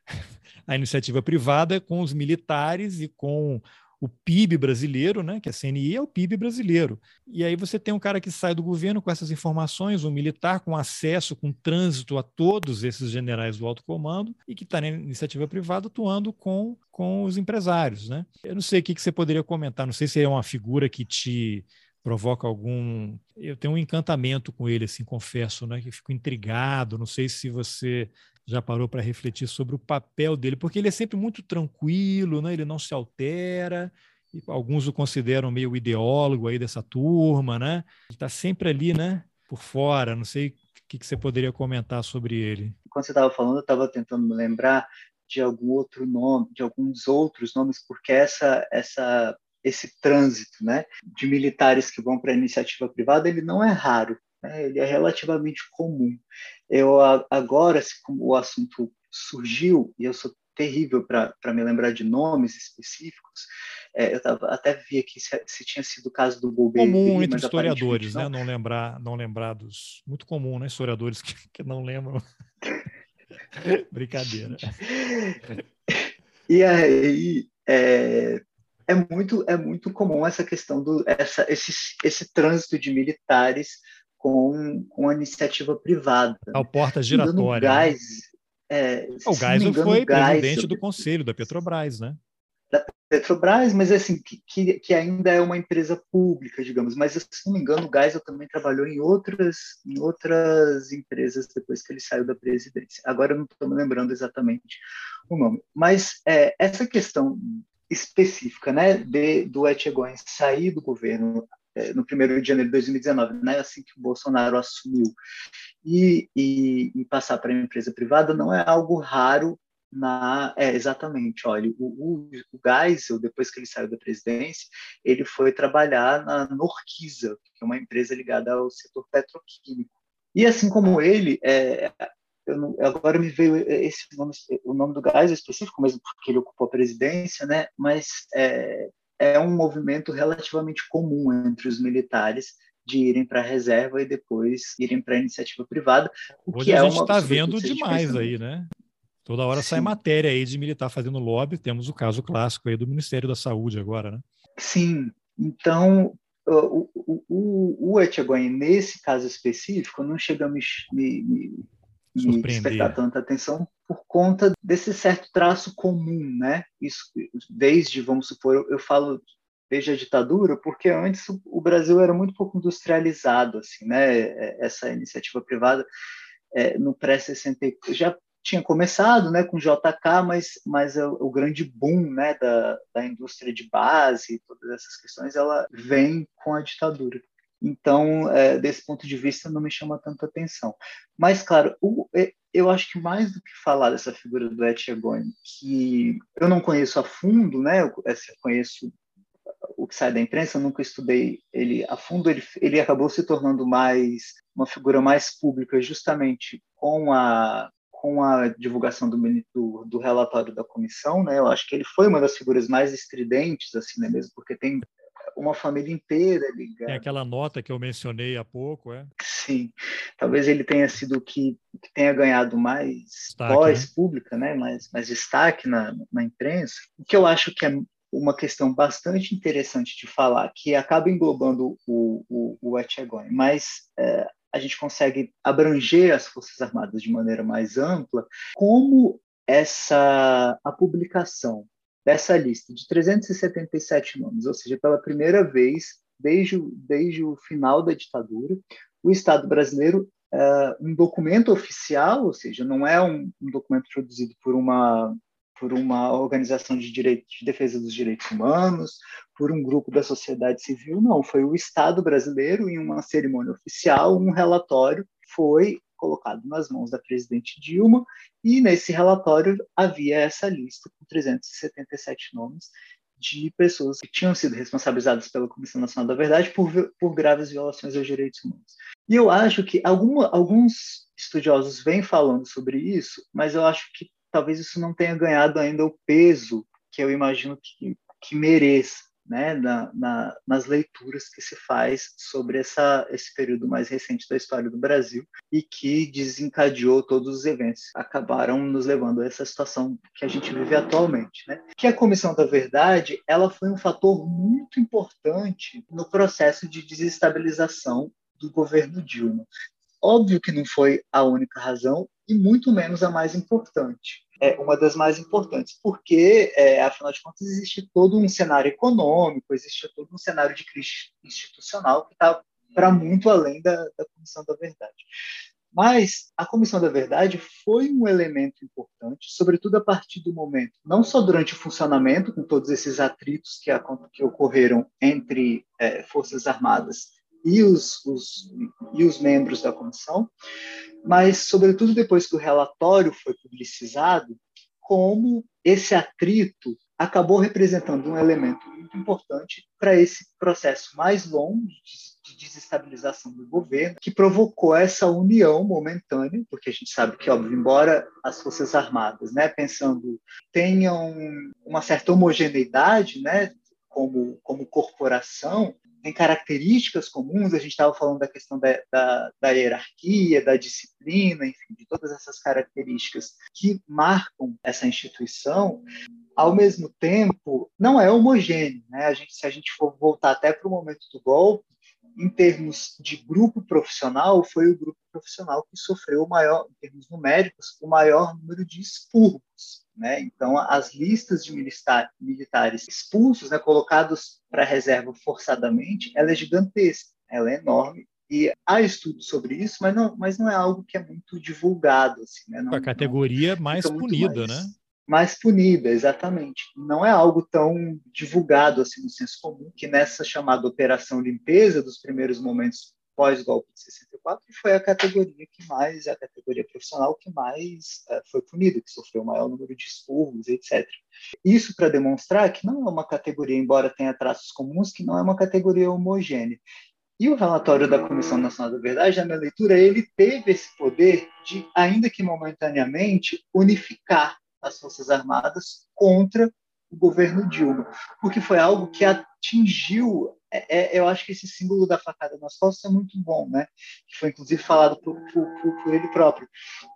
A iniciativa privada com os militares e com o PIB brasileiro, né, que a CNI é o PIB brasileiro. E aí você tem um cara que sai do governo com essas informações, um militar com acesso, com trânsito a todos esses generais do alto comando e que está na iniciativa privada atuando com, com os empresários. Né? Eu não sei o que, que você poderia comentar, não sei se é uma figura que te provoca algum. Eu tenho um encantamento com ele, assim, confesso, né? Que fico intrigado. Não sei se você já parou para refletir sobre o papel dele, porque ele é sempre muito tranquilo, né? ele não se altera, alguns o consideram meio ideólogo aí dessa turma, né? Ele está sempre ali, né? Por fora, não sei o que, que você poderia comentar sobre ele. Quando você estava falando, eu estava tentando me lembrar de algum outro nome, de alguns outros nomes, porque essa, essa, esse trânsito, né, de militares que vão para a iniciativa privada, ele não é raro né, ele é relativamente comum. Eu agora, como o assunto surgiu, e eu sou terrível para me lembrar de nomes específicos, é, eu tava, até vi aqui se, se, tinha sido o caso do Golbery. Comum entre historiadores, não. né? Não lembrar, não lembrar dos... Muito comum, né? Historiadores que, que não lembram. Brincadeira. E aí, é, é muito é muito comum essa questão do essa esse, esse trânsito de militares com, com a iniciativa privada. Ao porta giratória. Né? Gás, é, o Geisel foi Gás, presidente do conselho da Petrobras, né? Da Petrobras, mas assim, que, que ainda é uma empresa pública, digamos. Mas, se não me engano, o Geisel também trabalhou em outras, em outras empresas depois que ele saiu da presidência. Agora eu não estou me lembrando exatamente o nome. Mas é, essa questão específica né, de, do Etchegoyen sair do governo é, no 1 de janeiro de 2019, né, assim que o Bolsonaro assumiu, e, e, e passar para a empresa privada não é algo raro na é, exatamente olha o, o, o Geisel depois que ele saiu da presidência ele foi trabalhar na Norquiza que é uma empresa ligada ao setor petroquímico. E assim como ele é, não, agora me veio esse nome o nome do Geisel específico mesmo porque ele ocupou a presidência né? Mas é, é um movimento relativamente comum entre os militares de irem para a reserva e depois irem para a iniciativa privada. O Hoje que a é gente está vendo demais aí, né? Toda hora Sim. sai matéria aí de militar fazendo lobby. Temos o caso clássico aí do Ministério da Saúde agora, né? Sim. Então, o, o, o, o Etchegoyen, nesse caso específico, não chega a me, me, me despertar tanta atenção por conta desse certo traço comum, né? Isso, desde, vamos supor, eu, falo desde a ditadura, porque antes o Brasil era muito pouco industrializado, assim, né? É, essa iniciativa privada é, no pré-60 já tinha começado, né, com JK, mas mas o, o grande boom, né, da, da indústria de base, todas essas questões, ela vem com a ditadura. Então, é, desse ponto de vista, não me chama tanta atenção. Mas, claro, o, é, eu acho que mais do que falar dessa figura do Etchegoni, que eu não conheço a fundo, né? Eu, eu conheço o que sai da imprensa, eu nunca estudei ele a fundo, ele, ele acabou se tornando mais uma figura mais pública justamente com a com a divulgação do, do, do, relatório da comissão, né? Eu acho que ele foi uma das figuras mais estridentes, assim, né? Mesmo porque tem uma família inteira ligada. Tem aquela nota que eu mencionei há pouco, é? Sim. Talvez ele tenha sido o que, que tenha ganhado mais destaque, voz né? pública, né? Mais, mais destaque na, na imprensa. O que eu acho que é uma questão bastante interessante de falar, que acaba englobando o, o, o Etchegoni, mas é, a gente consegue abranger as Forças Armadas de maneira mais ampla, como essa a publicação dessa lista de 377 nomes, ou seja, pela primeira vez desde, desde o final da ditadura, o Estado brasileiro uh, um documento oficial, ou seja, não é um, um documento produzido por uma por uma organização de, direito, de defesa dos direitos humanos, por um grupo da sociedade civil, não. Foi o Estado brasileiro, em uma cerimônia oficial, um relatório foi colocado nas mãos da presidente Dilma, e nesse relatório havia essa lista com 377 nomes de pessoas que tinham sido responsabilizadas pela Comissão Nacional da Verdade por, por graves violações aos direitos humanos. E eu acho que alguma, alguns estudiosos vêm falando sobre isso, mas eu acho que talvez isso não tenha ganhado ainda o peso que eu imagino que, que mereça, né, na, na, nas leituras que se faz sobre essa, esse período mais recente da história do Brasil e que desencadeou todos os eventos acabaram nos levando a essa situação que a gente vive atualmente, né? Que a Comissão da Verdade, ela foi um fator muito importante no processo de desestabilização do governo Dilma. Óbvio que não foi a única razão e muito menos a mais importante é uma das mais importantes, porque, é, afinal de contas, existe todo um cenário econômico, existe todo um cenário de crise institucional que está para muito além da, da Comissão da Verdade. Mas a Comissão da Verdade foi um elemento importante, sobretudo a partir do momento, não só durante o funcionamento, com todos esses atritos que, que ocorreram entre é, Forças Armadas e os, os, e os membros da comissão, mas, sobretudo, depois que o relatório foi publicizado, como esse atrito acabou representando um elemento muito importante para esse processo mais longo de desestabilização do governo, que provocou essa união momentânea, porque a gente sabe que, óbvio, embora as Forças Armadas, né, pensando, tenham uma certa homogeneidade, né, como, como corporação, tem características comuns, a gente estava falando da questão da, da, da, hierarquia, da disciplina, enfim, de todas essas características que marcam essa instituição, ao mesmo tempo, não é homogêneo. Né? A gente, se a gente for voltar até para o momento do golpe, em termos de grupo profissional, foi o grupo profissional que sofreu o maior, em termos numéricos, o maior número de expurgos. Né? Então, as listas de militar, militares expulsos, né, colocados para reserva forçadamente, ela é gigantesca, ela é enorme. E há estudos sobre isso, mas não, mas não é algo que é muito divulgado. Assim, né? não, a categoria não, mais punida, mais, né? Mais punida, exatamente. Não é algo tão divulgado assim no senso comum, que nessa chamada Operação Limpeza, dos primeiros momentos pós-golpe de 64, foi a categoria que mais, a categoria profissional que mais uh, foi punida, que sofreu o maior número de expurgos, etc. Isso para demonstrar que não é uma categoria, embora tenha traços comuns, que não é uma categoria homogênea. E o relatório da Comissão Nacional da Verdade, na minha leitura, ele teve esse poder de, ainda que momentaneamente, unificar as Forças Armadas contra o governo Dilma, porque foi algo que atingiu é, é, eu acho que esse símbolo da facada nas costas é muito bom, né? Que foi inclusive falado por, por, por ele próprio.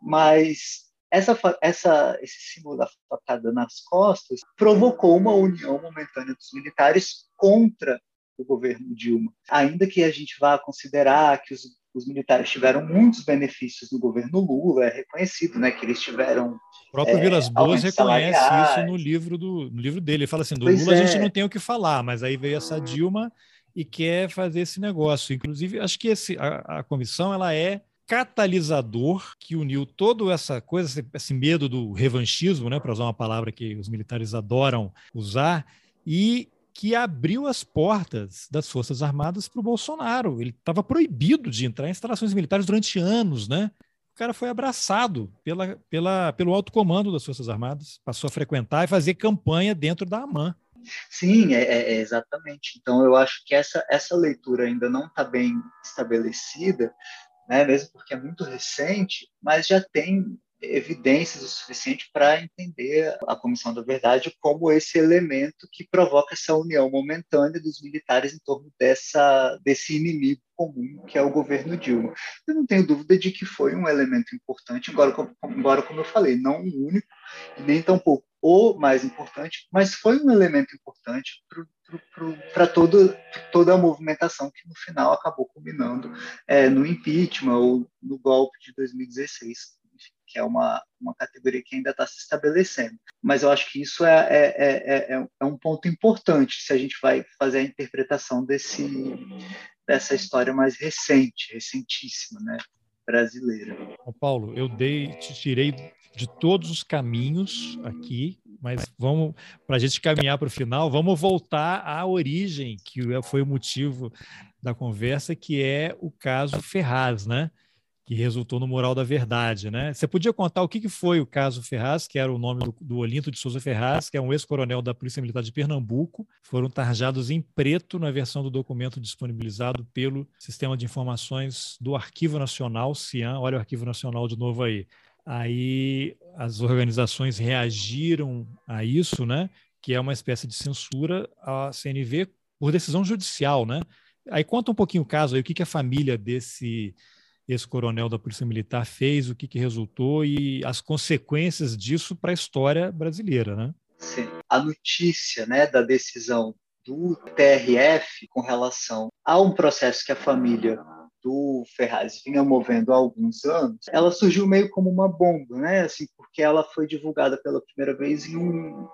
Mas essa, essa, esse símbolo da facada nas costas provocou uma união momentânea dos militares contra o governo Dilma. Ainda que a gente vá considerar que os, os militares tiveram muitos benefícios no governo Lula, é reconhecido, né, que eles tiveram o próprio é, Vilas Boas reconhece isso no livro, do, no livro dele. Ele fala assim: do pois Lula é. a gente é. não tem o que falar, mas aí veio essa Dilma e quer fazer esse negócio. Inclusive, acho que esse, a, a comissão ela é catalisador que uniu toda essa coisa, esse, esse medo do revanchismo, né, para usar uma palavra que os militares adoram usar, e que abriu as portas das Forças Armadas para o Bolsonaro. Ele estava proibido de entrar em instalações militares durante anos, né? O cara foi abraçado pela, pela, pelo alto comando das Forças Armadas, passou a frequentar e fazer campanha dentro da AMAN. Sim, é, é, é exatamente. Então, eu acho que essa, essa leitura ainda não está bem estabelecida, né, mesmo porque é muito recente, mas já tem evidências o suficiente para entender a Comissão da Verdade como esse elemento que provoca essa união momentânea dos militares em torno dessa, desse inimigo comum que é o governo Dilma. Eu não tenho dúvida de que foi um elemento importante, embora, embora como eu falei, não o único e nem tampouco o mais importante, mas foi um elemento importante para toda a movimentação que no final acabou culminando é, no impeachment ou no golpe de 2016 que é uma, uma categoria que ainda está se estabelecendo. Mas eu acho que isso é, é, é, é, um ponto importante se a gente vai fazer a interpretação desse, dessa história mais recente, recentíssima, né, brasileira. Paulo, eu dei, te tirei de todos os caminhos aqui, mas vamos para a gente caminhar para o final, vamos voltar à origem que foi o motivo da conversa, que é o caso Ferraz, né? Que resultou no Moral da Verdade, né? Você podia contar o que, foi o caso Ferraz, que era o nome do, do Olinto de Souza Ferraz, que é um ex-coronel da Polícia Militar de Pernambuco, foram tarjados em preto na versão do documento disponibilizado pelo Sistema de Informações do Arquivo Nacional, CIAN, olha o Arquivo Nacional de novo aí. Aí as organizações reagiram a isso, né? Que é uma espécie de censura à CNV por decisão judicial, né? Aí conta um pouquinho o caso aí, o que, que a família desse esse coronel da Polícia Militar fez, o que, que resultou e as consequências disso para a história brasileira, né? Sim. A notícia né, da decisão do TRF com relação a um processo que a família do Ferraz vinha movendo há alguns anos, ela surgiu meio como uma bomba, né? Assim, porque ela foi divulgada pela primeira vez em um,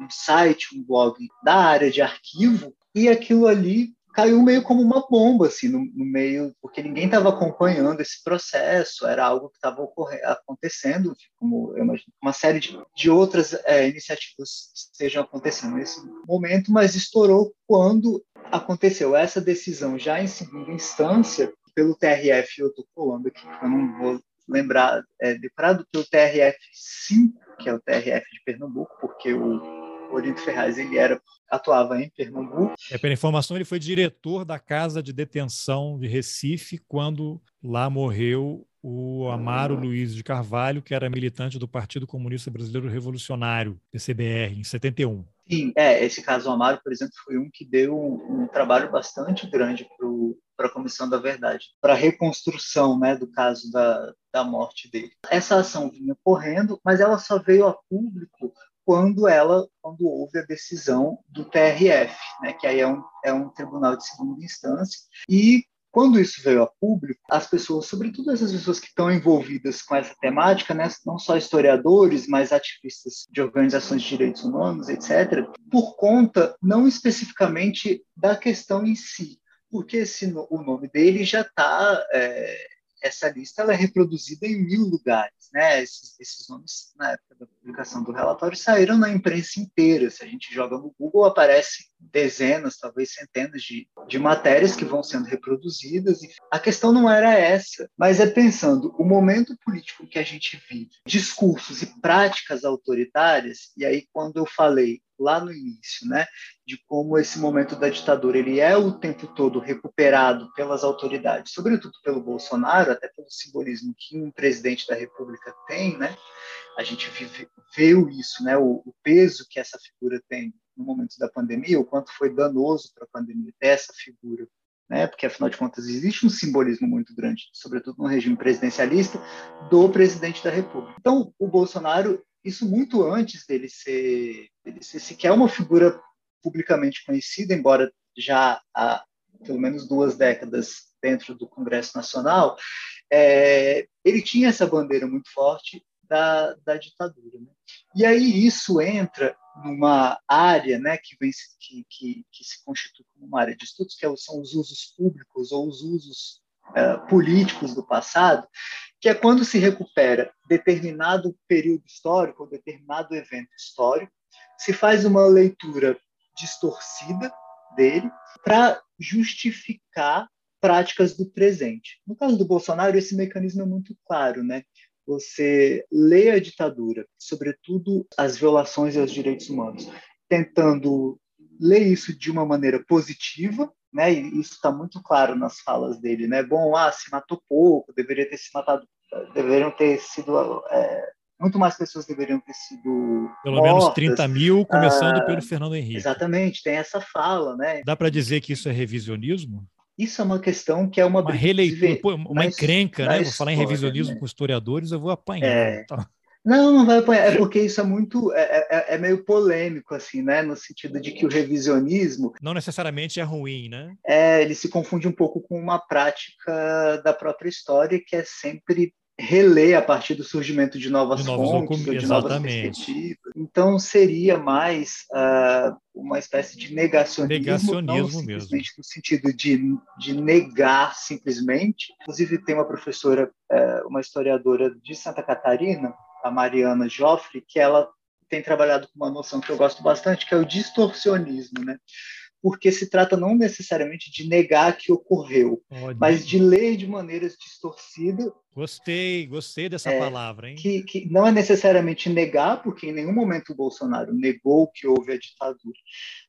um site, um blog da área de arquivo, e aquilo ali caiu meio como uma bomba, assim, no, no meio, porque ninguém estava acompanhando esse processo, era algo que estava acontecendo, como eu imagino, uma série de, de outras é, iniciativas estejam acontecendo nesse momento, mas estourou quando aconteceu essa decisão já em segunda instância pelo TRF, eu estou colando aqui, eu não vou lembrar, é, decorado pelo TRF 5, que é o TRF de Pernambuco, porque o Olinto Ferraz ele era atuava em Pernambuco. É, pela informação, ele foi diretor da Casa de Detenção de Recife quando lá morreu o Amaro Luiz de Carvalho, que era militante do Partido Comunista Brasileiro Revolucionário, PCBR, em 71. Sim, é, esse caso Amaro, por exemplo, foi um que deu um, um trabalho bastante grande para a Comissão da Verdade, para a reconstrução né, do caso da, da morte dele. Essa ação vinha correndo, mas ela só veio a público quando ela, quando houve a decisão do TRF, né, que aí é um, é um tribunal de segunda instância, e quando isso veio a público, as pessoas, sobretudo essas pessoas que estão envolvidas com essa temática, né, não só historiadores, mas ativistas de organizações de direitos humanos, etc., por conta não especificamente da questão em si, porque esse, o nome dele já está é, essa lista ela é reproduzida em mil lugares, né? Esses, esses, nomes na época da publicação do relatório saíram na imprensa inteira. Se a gente joga no Google aparece dezenas, talvez centenas de, de matérias que vão sendo reproduzidas. A questão não era essa, mas é pensando o momento político que a gente vive, discursos e práticas autoritárias. E aí quando eu falei lá no início, né, de como esse momento da ditadura ele é o tempo todo recuperado pelas autoridades, sobretudo pelo Bolsonaro, até pelo simbolismo que um presidente da República tem, né? A gente vive, viu isso, né? O, o peso que essa figura tem no momento da pandemia, o quanto foi danoso para a pandemia ter essa figura né? porque afinal de contas existe um simbolismo muito grande, sobretudo no regime presidencialista, do presidente da República. Então, o Bolsonaro isso muito antes dele ser, dele ser sequer uma figura publicamente conhecida, embora já há pelo menos duas décadas dentro do Congresso Nacional, é, ele tinha essa bandeira muito forte da, da ditadura. Né? E aí isso entra numa área né, que, vem, que, que, que se constitui como uma área de estudos, que é são os usos públicos ou os usos uh, políticos do passado, que é quando se recupera determinado período histórico ou determinado evento histórico, se faz uma leitura distorcida dele para justificar práticas do presente. No caso do Bolsonaro, esse mecanismo é muito claro, né? Você lê a ditadura, sobretudo as violações aos direitos humanos, tentando ler isso de uma maneira positiva, né? E isso está muito claro nas falas dele, né? Bom, ah, se matou pouco, deveria ter se matado, deveriam ter sido é, muito mais pessoas deveriam ter sido pelo mortas. menos 30 mil, começando ah, pelo Fernando Henrique. Exatamente, tem essa fala, né? Dá para dizer que isso é revisionismo? Isso é uma questão que é uma uma releitura, pô, uma encrenca, né? Vou falar em revisionismo né? com historiadores, eu vou apanhar. É. Então. Não, não vai apanhar, é porque isso é muito, é, é, é, meio polêmico, assim, né, no sentido de que o revisionismo... Não necessariamente é ruim, né? É, ele se confunde um pouco com uma prática da própria história, que é sempre reler a partir do surgimento de novas de fontes, ou de novas perspectivas. Então, seria mais uh, uma espécie de negacionismo, negacionismo não mesmo. no sentido de, de negar simplesmente. Inclusive, tem uma professora, uh, uma historiadora de Santa Catarina, a Mariana Joffre, que ela tem trabalhado com uma noção que eu gosto bastante, que é o distorcionismo, né? Porque se trata não necessariamente de negar que ocorreu, mas de ler de maneiras distorcidas. Gostei, gostei dessa é, palavra, hein? Que, que não é necessariamente negar, porque em nenhum momento o Bolsonaro negou que houve a ditadura,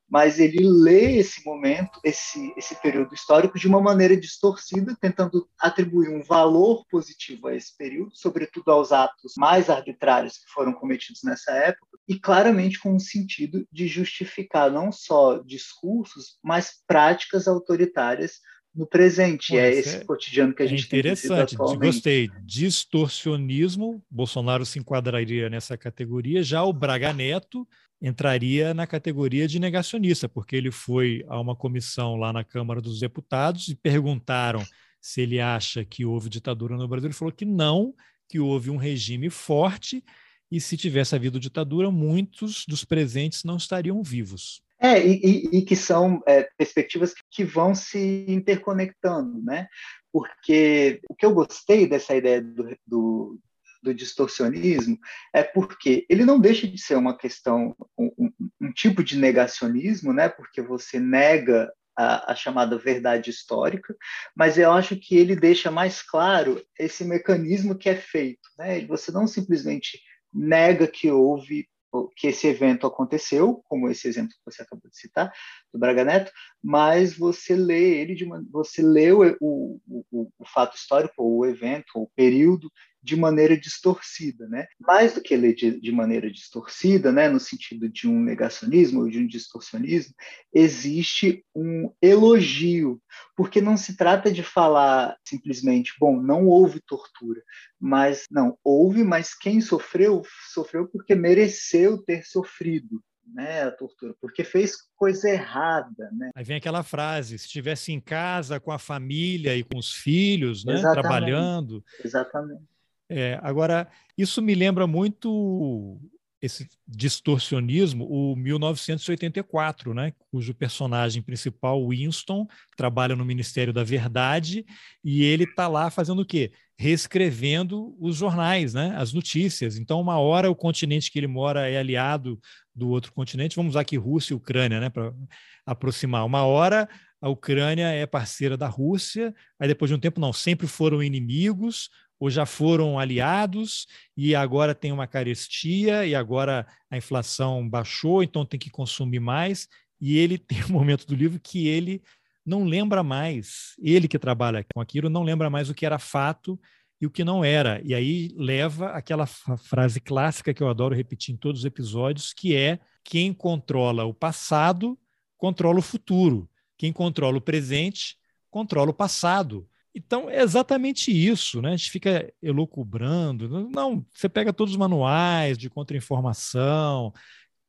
mas ele lê esse momento, esse, esse período histórico, de uma maneira distorcida, tentando atribuir um valor positivo a esse período, sobretudo aos atos mais arbitrários que foram cometidos nessa época, e claramente com o sentido de justificar não só discursos, mas práticas autoritárias no presente. Pô, é esse é, cotidiano que a gente é interessante, tem gostei. Distorcionismo, Bolsonaro se enquadraria nessa categoria. Já o Braga Neto entraria na categoria de negacionista, porque ele foi a uma comissão lá na Câmara dos Deputados e perguntaram se ele acha que houve ditadura no Brasil. Ele falou que não, que houve um regime forte e se tivesse havido ditadura, muitos dos presentes não estariam vivos. É, e, e, que são é, perspectivas que vão se interconectando, né? Porque o que eu gostei dessa ideia do, do, do distorcionismo é porque ele não deixa de ser uma questão, um, um, tipo de negacionismo, né? Porque você nega a, a, chamada verdade histórica, mas eu acho que ele deixa mais claro esse mecanismo que é feito. Né? Você não simplesmente nega que houve que esse evento aconteceu, como esse exemplo que você acabou de citar, do Braga Neto, mas você lê ele de uma, você lê o, o, o, o fato histórico, ou o evento, ou o período de maneira distorcida, né? Mais do que ler de, de, maneira distorcida, né, no sentido de um negacionismo ou de um distorcionismo, existe um elogio, porque não se trata de falar simplesmente, bom, não houve tortura, mas não houve, mas quem sofreu sofreu porque mereceu ter sofrido, né, a tortura, porque fez coisa errada, né? Aí vem aquela frase: se estivesse em casa com a família e com os filhos, né, trabalhando. Exatamente. É, agora, isso me lembra muito esse distorcionismo, o 1984, né, cujo personagem principal, Winston, trabalha no Ministério da Verdade e ele está lá fazendo o quê? Reescrevendo os jornais, né, as notícias. Então, uma hora o continente que ele mora é aliado do outro continente, vamos usar aqui Rússia e Ucrânia, né, para aproximar. Uma hora a Ucrânia é parceira da Rússia, aí depois de um tempo, não, sempre foram inimigos, ou já foram aliados e agora tem uma carestia e agora a inflação baixou, então tem que consumir mais. E ele tem um momento do livro que ele não lembra mais, ele que trabalha com aquilo, não lembra mais o que era fato e o que não era. E aí leva aquela frase clássica que eu adoro repetir em todos os episódios, que é quem controla o passado controla o futuro. Quem controla o presente controla o passado. Então, é exatamente isso, né? A gente fica elucubrando. Não, você pega todos os manuais de contra-informação,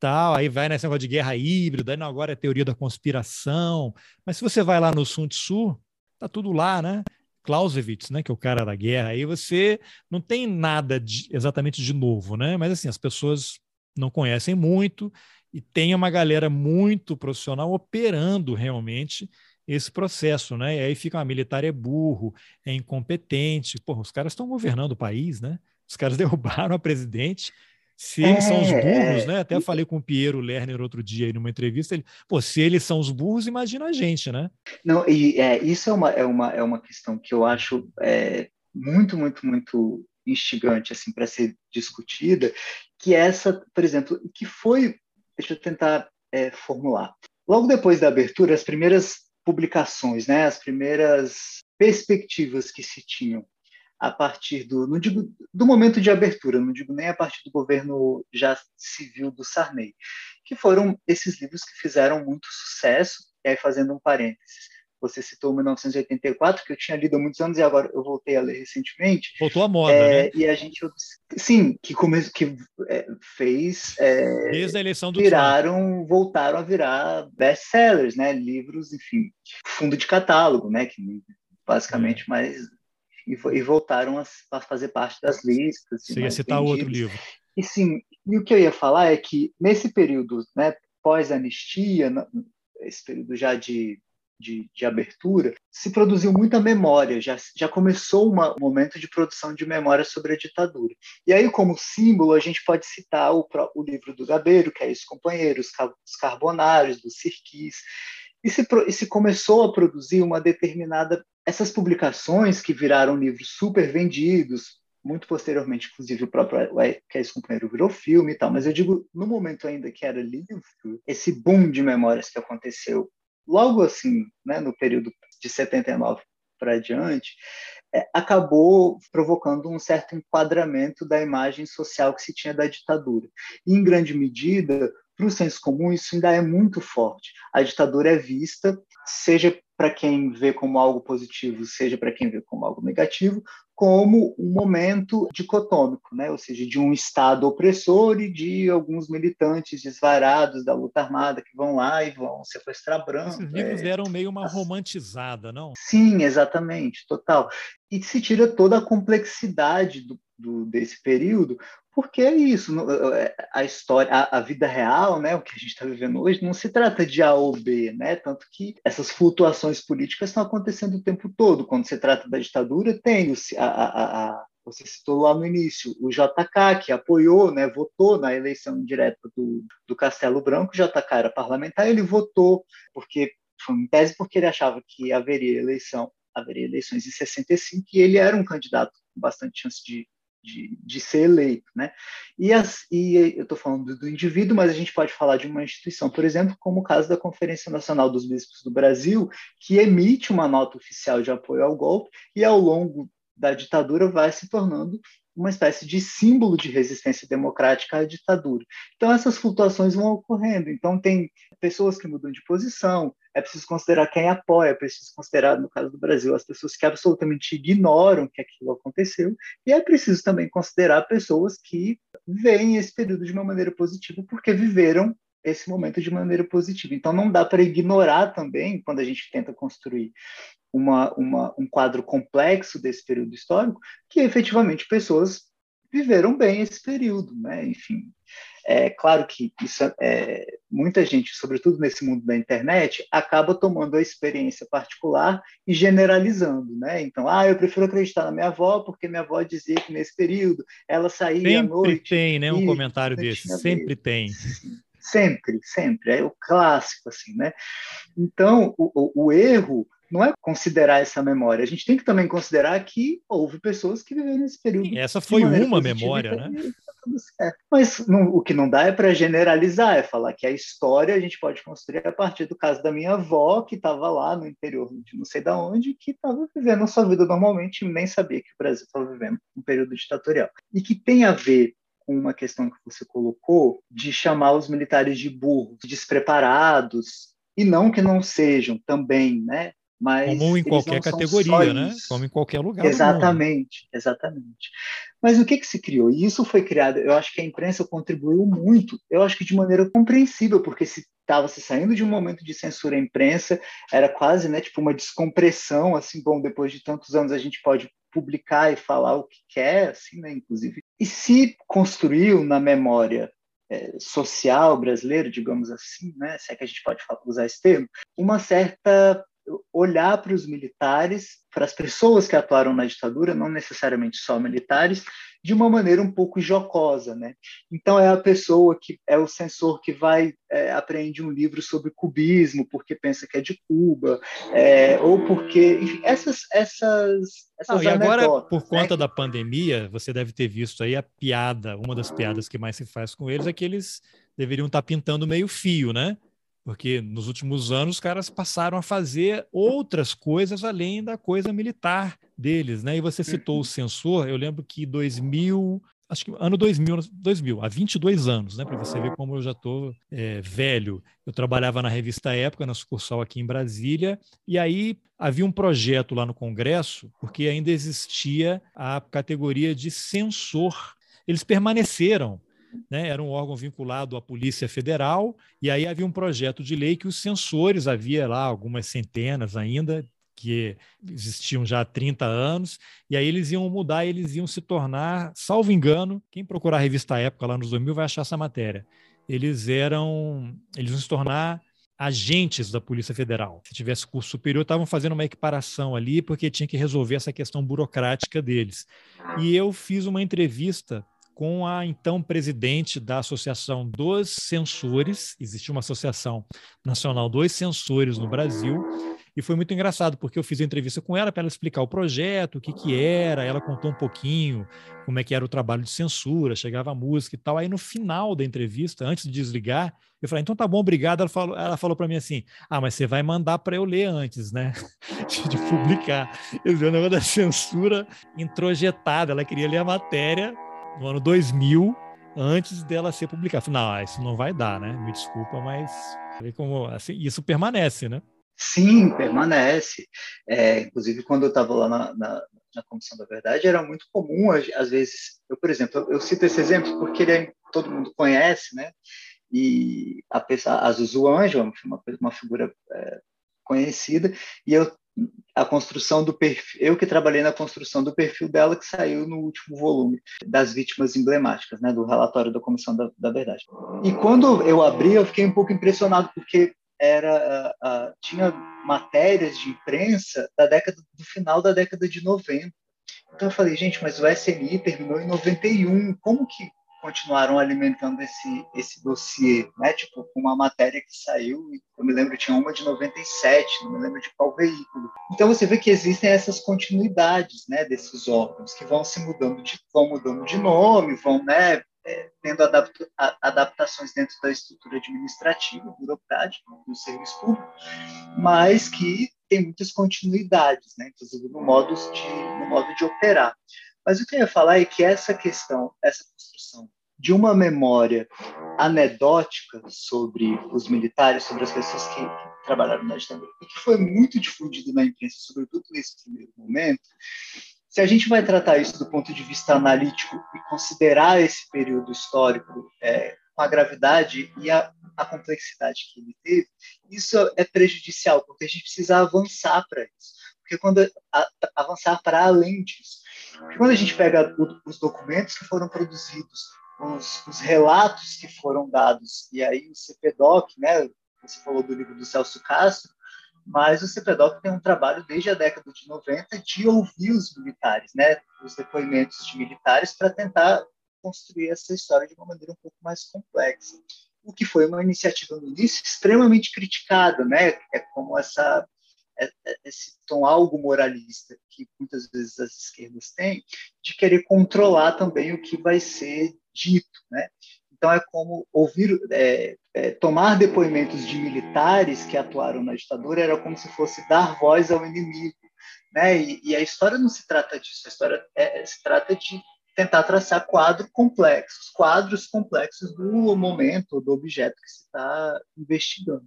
tal, aí vai nesse negócio de guerra híbrida, aí não, agora é teoria da conspiração. Mas se você vai lá no Sun Tzu, tá tudo lá, né? Clausewitz, né, que é o cara da guerra, aí você não tem nada de, exatamente de novo, né? Mas assim, as pessoas não conhecem muito e tem uma galera muito profissional operando realmente esse processo, né? E aí fica, ah, militar é burro, é incompetente. Porra, os caras estão governando o país, né? Os caras derrubaram a presidente Se eles é, são os é, burros, é, né? Até falei com o Piero Lerner outro dia aí numa entrevista. Ele, pô, se eles são os burros, imagina a gente, né? Não, e é, isso é uma, é, uma, é uma questão que eu acho é, muito, muito, muito instigante assim para ser discutida, que é essa, por exemplo, que foi, deixa eu tentar é, formular. Logo depois da abertura, as primeiras publicações, né, as primeiras perspectivas que se tinham a partir do, não digo do momento de abertura, não digo nem a partir do governo já civil do Sarney, que foram esses livros que fizeram muito sucesso. E aí fazendo um parênteses, você citou 1984, que eu tinha lido há muitos anos e agora eu voltei a ler recentemente. Voltou à moda, é, né? E a gente, sim, que, come, que é, fez. É, Desde a eleição do Viraram, Trump. voltaram a virar best-sellers, né? Livros, enfim, fundo de catálogo, né? Que basicamente é. mais. E, e, voltaram a, a, fazer parte das listas. Você ia citar vendidos. outro livro. E sim, e o que eu ia falar é que nesse período, né, pós-anistia, esse período já de de, de, abertura, se produziu muita memória, já, já começou um momento de produção de memória sobre a ditadura. E aí, como símbolo, a gente pode citar o, o livro do Gabeiro, que é Os Companheiros, Os Carbonários, do Sirquis, e se, e se começou a produzir uma determinada... Essas publicações que viraram livros super vendidos, muito posteriormente, inclusive, o próprio que é esse companheiro virou filme e tal, mas eu digo, no momento ainda que era livro, esse boom de memórias que aconteceu logo assim, né, no período de 79 para diante, é, acabou provocando um certo enquadramento da imagem social que se tinha da ditadura. E, em grande medida, para o senso comum, isso ainda é muito forte. A ditadura é vista, seja para quem vê como algo positivo, seja para quem vê como algo negativo, como um momento dicotômico, né? ou seja, de um Estado opressor e de alguns militantes desvarados da luta armada que vão lá e vão sequestrar brancos. Esses livros é... eram meio uma romantizada, não? Sim, exatamente, total. E se tira toda a complexidade do, do, desse período, porque é isso, é, a história, a, a vida real, né, o que a gente está vivendo hoje, não se trata de A ou B, né, tanto que essas flutuações políticas estão acontecendo o tempo todo. Quando se trata da ditadura, tem o, a, a, a você citou lá no início, o JK, que apoiou, né, votou na eleição direta do, do Castelo Branco, o JK era parlamentar, ele votou, porque foi em tese porque ele achava que haveria eleição, haveria eleições em 65, e ele era um candidato com bastante chance de, de, de ser eleito. Né? E, as, e eu estou falando do indivíduo, mas a gente pode falar de uma instituição, por exemplo, como o caso da Conferência Nacional dos Bispos do Brasil, que emite uma nota oficial de apoio ao golpe e, ao longo da ditadura, vai se tornando uma espécie de símbolo de resistência democrática à ditadura. Então, essas flutuações vão ocorrendo. Então, tem pessoas que mudam de posição, é preciso considerar quem apoia, é preciso considerar, no caso do Brasil, as pessoas que absolutamente ignoram que aquilo aconteceu, e é preciso também considerar pessoas que veem esse período de uma maneira positiva, porque viveram esse momento de maneira positiva. Então, não dá para ignorar também, quando a gente tenta construir uma, uma, um quadro complexo desse período histórico, que efetivamente pessoas viveram bem esse período, né? Enfim, é claro que isso é, muita gente, sobretudo nesse mundo da internet, acaba tomando a experiência particular e generalizando, né? Então, ah, eu prefiro acreditar na minha avó porque minha avó dizia que nesse período ela saía sempre à noite. Sempre tem, né? Um comentário desse, sempre tem. Sempre, sempre. É o clássico, assim, né? Então, o, o, o erro não é considerar essa memória. A gente tem que também considerar que houve pessoas que viveram nesse período. E essa foi uma memória, né? Tá Mas não, o que não dá é para generalizar, é falar que a história a gente pode construir a partir do caso da minha avó, que estava lá no interior de não sei da onde, que estava vivendo a sua vida normalmente e nem sabia que o Brasil estava vivendo um período ditatorial. E que tem a ver com uma questão que você colocou de chamar os militares de burros, despreparados, e não que não sejam também, né? Mas Como em qualquer categoria, né? Como em qualquer lugar. Exatamente, exatamente. Mas o que, que se criou? E isso foi criado, eu acho que a imprensa contribuiu muito, eu acho que de maneira compreensível, porque se estava se saindo de um momento de censura à imprensa, era quase né, tipo uma descompressão, assim, bom, depois de tantos anos a gente pode publicar e falar o que quer, assim, né, inclusive. E se construiu na memória é, social brasileira, digamos assim, né, se é que a gente pode usar esse termo, uma certa olhar para os militares, para as pessoas que atuaram na ditadura, não necessariamente só militares, de uma maneira um pouco jocosa, né? Então é a pessoa que é o censor que vai é, aprende um livro sobre cubismo porque pensa que é de Cuba, é, ou porque enfim, essas essas essas não, e agora por né? conta da pandemia você deve ter visto aí a piada, uma das piadas que mais se faz com eles é que eles deveriam estar pintando meio fio, né? Porque nos últimos anos os caras passaram a fazer outras coisas além da coisa militar deles, né? E você citou o uhum. censor, eu lembro que 2000, acho que ano 2000, 2000 há 22 anos, né? Para você ver como eu já estou é, velho. Eu trabalhava na revista Época, na sucursal aqui em Brasília, e aí havia um projeto lá no Congresso, porque ainda existia a categoria de censor. Eles permaneceram né, era um órgão vinculado à Polícia Federal, e aí havia um projeto de lei que os censores, havia lá algumas centenas ainda, que existiam já há 30 anos, e aí eles iam mudar, eles iam se tornar, salvo engano, quem procurar a revista Época lá nos 2000 vai achar essa matéria. Eles eram, eles iam se tornar agentes da Polícia Federal. Se tivesse curso superior, estavam fazendo uma equiparação ali, porque tinha que resolver essa questão burocrática deles. E eu fiz uma entrevista com a então presidente da Associação dos Censores, existe uma Associação Nacional dos Censores no Brasil, e foi muito engraçado, porque eu fiz a entrevista com ela para ela explicar o projeto, o que, que era, ela contou um pouquinho como é que era o trabalho de censura, chegava a música e tal. Aí no final da entrevista, antes de desligar, eu falei, então tá bom, obrigado. Ela falou, ela falou para mim assim, ah, mas você vai mandar para eu ler antes, né, de publicar. Eu vi o negócio da censura introjetada, ela queria ler a matéria no ano 2000, antes dela ser publicada. Não, isso não vai dar, né? Me desculpa, mas como assim, isso permanece, né? Sim, permanece. É, inclusive, quando eu estava lá na, na, na, Comissão da Verdade, era muito comum, às vezes, eu, por exemplo, eu, cito esse exemplo porque ele é, todo mundo conhece, né? E a, a Zuzu é uma, uma figura é, conhecida, e eu a construção do perfil, eu que trabalhei na construção do perfil dela que saiu no último volume das vítimas emblemáticas, né, do relatório da Comissão da, da Verdade. E quando eu abri, eu fiquei um pouco impressionado porque era uh, uh, tinha matérias de imprensa da década do final da década de 90. Então eu falei, gente, mas o SNI terminou em 91, como que continuaram alimentando esse, esse dossiê, né? Tipo, com uma matéria que saiu, eu me lembro, tinha uma de 97, não me lembro de qual veículo. Então você vê que existem essas continuidades, né, desses órgãos que vão se mudando de, vão mudando de nome, vão, né, é, tendo adapta, adaptações dentro da estrutura administrativa, burocrática do serviço público, mas que tem muitas continuidades, né, inclusive no modo de, no modo de operar. Mas o que eu ia falar é que essa questão, essa construção de uma memória anedótica sobre os militares, sobre as pessoas que, que trabalharam na ditadura, e que foi muito difundido na imprensa, sobretudo nesse primeiro momento, se a gente vai tratar isso do ponto de vista analítico e considerar esse período histórico é, com a gravidade e a, a, complexidade que ele teve, isso é prejudicial, porque a gente precisa avançar para isso. Porque quando a, avançar para além disso, porque quando a gente pega os documentos que foram produzidos, os, os, relatos que foram dados, e aí o CPDOC, né, você falou do livro do Celso Castro, mas o CPDOC tem um trabalho desde a década de 90 de ouvir os militares, né, os depoimentos de militares, para tentar construir essa história de uma maneira um pouco mais complexa. O que foi uma iniciativa no início extremamente criticada, né? É como essa esse tom algo moralista que muitas vezes as esquerdas têm, de querer controlar também o que vai ser dito, né? Então é como ouvir, é, é, tomar depoimentos de militares que atuaram na ditadura era como se fosse dar voz ao inimigo, né? E, e a história não se trata disso, a história é, se trata de tentar traçar quadros complexos, quadros complexos do momento, do objeto que se está investigando.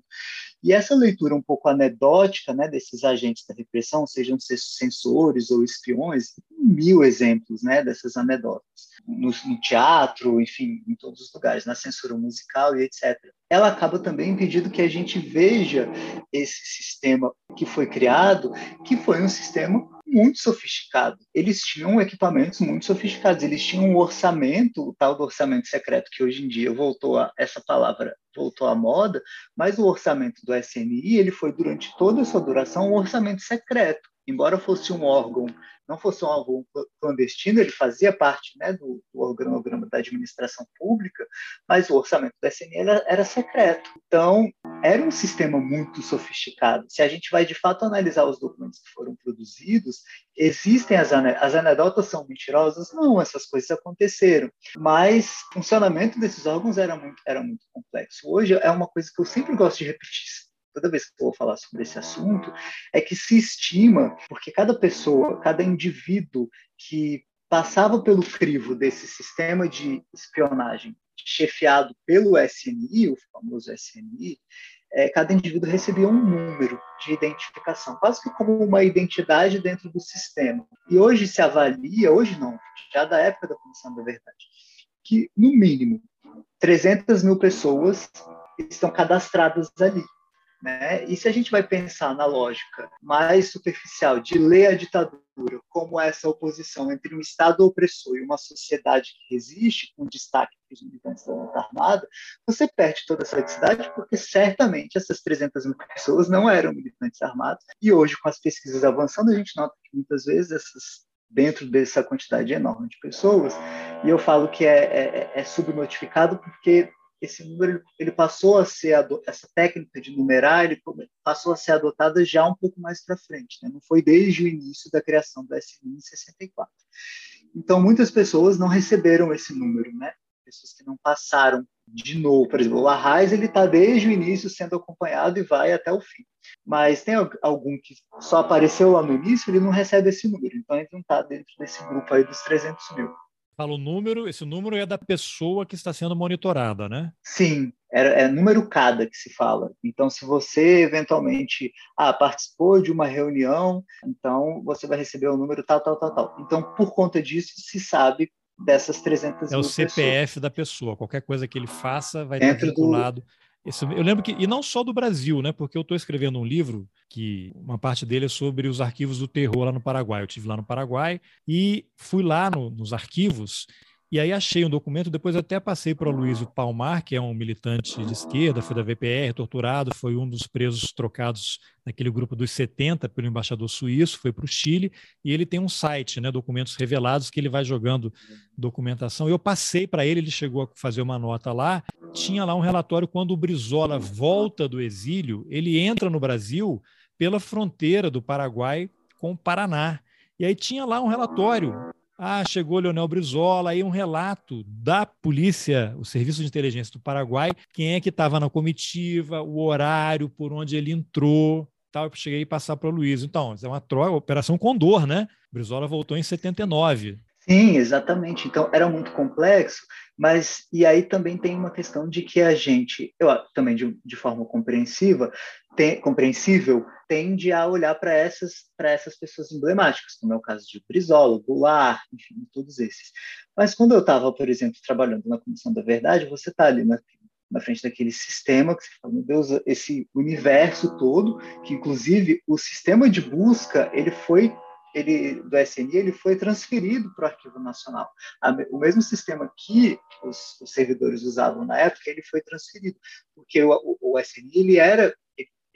E essa leitura um pouco anedótica né, desses agentes da repressão, sejam censores ou espiões, mil exemplos né, dessas anedotas. No, no, teatro, enfim, em todos os lugares, na censura musical e etc. Ela acaba também impedindo que a gente veja esse sistema que foi criado, que foi um sistema muito sofisticado. Eles tinham equipamentos muito sofisticados, eles tinham um orçamento, o tal do orçamento secreto, que hoje em dia voltou a essa palavra, voltou à moda, mas o orçamento do SNI ele foi durante toda a sua duração um orçamento secreto, embora fosse um órgão não fosse um órgão clandestino, ele fazia parte né, do, do, organograma da administração pública, mas o orçamento do SNI era, era, secreto. Então, era um sistema muito sofisticado. Se a gente vai de fato analisar os documentos que foram produzidos, existem as, as anedotas são mentirosas? Não, essas coisas aconteceram. Mas o funcionamento desses órgãos era muito, era muito complexo. Hoje é uma coisa que eu sempre gosto de repetir toda vez que eu vou falar sobre esse assunto, é que se estima, porque cada pessoa, cada indivíduo que passava pelo crivo desse sistema de espionagem chefiado pelo SNI, o famoso SNI, é, cada indivíduo recebia um número de identificação, quase que como uma identidade dentro do sistema. E hoje se avalia, hoje não, já da época da Comissão da Verdade, que no mínimo 300 mil pessoas estão cadastradas ali. Né? E se a gente vai pensar na lógica mais superficial de ler a ditadura como essa oposição entre um Estado opressor e uma sociedade que resiste, com destaque para os militantes da luta armada, você perde toda essa flexibilidade, porque certamente essas 300 mil pessoas não eram militantes armados. E hoje, com as pesquisas avançando, a gente nota que muitas vezes essas dentro dessa quantidade enorme de pessoas, e eu falo que é, é, é subnotificado porque esse número ele passou a ser essa técnica de numerar ele passou a ser adotada já um pouco mais para frente, né? não foi desde o início da criação do SNI em 64. Então muitas pessoas não receberam esse número, né? Pessoas que não passaram de novo, por exemplo, o Arraes ele está desde o início sendo acompanhado e vai até o fim. Mas tem algum que só apareceu lá no início, ele não recebe esse número, então ele não está dentro desse grupo aí dos 300 mil. Fala o número, esse número é da pessoa que está sendo monitorada, né? Sim, é, é número cada que se fala. Então, se você eventualmente ah, participou de uma reunião, então você vai receber o número tal, tal, tal, tal. Então, por conta disso, se sabe dessas 300 É o CPF pessoas. da pessoa. Qualquer coisa que ele faça vai Dentro estar vinculado. Do esse, eu lembro que, e não só do Brasil, né? Porque eu estou escrevendo um livro que uma parte dele é sobre os arquivos do terror lá no Paraguai. Eu tive lá no Paraguai e fui lá no, nos arquivos e aí achei um documento, depois até passei para o Luiz Palmar, que é um militante de esquerda, foi da VPR, torturado, foi um dos presos trocados naquele grupo dos 70 pelo embaixador suíço, foi para o Chile, e ele tem um site, né, documentos revelados, que ele vai jogando documentação. Eu passei para ele, ele chegou a fazer uma nota lá, tinha lá um relatório quando o Brizola volta do exílio, ele entra no Brasil pela fronteira do Paraguai com o Paraná. E aí tinha lá um relatório ah, chegou Leonel Brizola, aí um relato da polícia, o Serviço de Inteligência do Paraguai, quem é que estava na comitiva, o horário, por onde ele entrou, tal. Eu cheguei a passar para o Luiz. Então, é uma troca, Operação Condor, né? Brizola voltou em 79. Sim, exatamente. Então, era muito complexo, mas e aí também tem uma questão de que a gente, eu também de, de forma compreensiva, tem, compreensível, tende a olhar para essas essas pessoas emblemáticas, como é o caso de Brizola, Goulart, enfim, todos esses. Mas quando eu estava, por exemplo, trabalhando na Comissão da Verdade, você está ali na, na frente daquele sistema que você fala, meu Deus, esse universo todo, que inclusive o sistema de busca ele foi ele, do SNI ele foi transferido para o Arquivo Nacional. O mesmo sistema que os, os, servidores usavam na época, ele foi transferido, porque o, o, o SNI ele era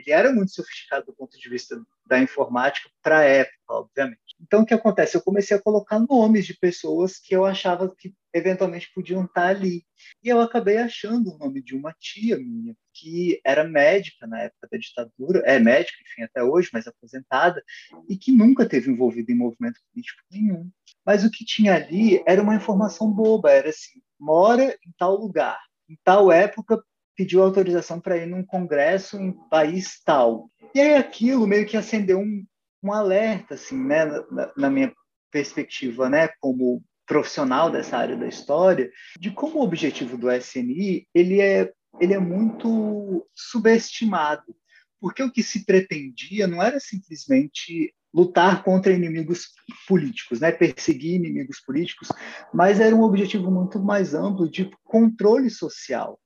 ele era muito sofisticado do ponto de vista da informática para a época, obviamente. Então, o que acontece? Eu comecei a colocar nomes de pessoas que eu achava que eventualmente podiam estar ali. E eu acabei achando o nome de uma tia minha, que era médica na época da ditadura, é médica, enfim, até hoje, mas aposentada, e que nunca teve envolvido em movimento político nenhum. Mas o que tinha ali era uma informação boba, era assim, mora em tal lugar, em tal época pediu autorização para ir num congresso em país tal. E aí aquilo meio que acendeu um, um alerta, assim, né, na, na minha perspectiva, né, como profissional dessa área da história, de como o objetivo do SNI ele é, ele é muito subestimado, porque o que se pretendia não era simplesmente lutar contra inimigos políticos, né, perseguir inimigos políticos, mas era um objetivo muito mais amplo de controle social,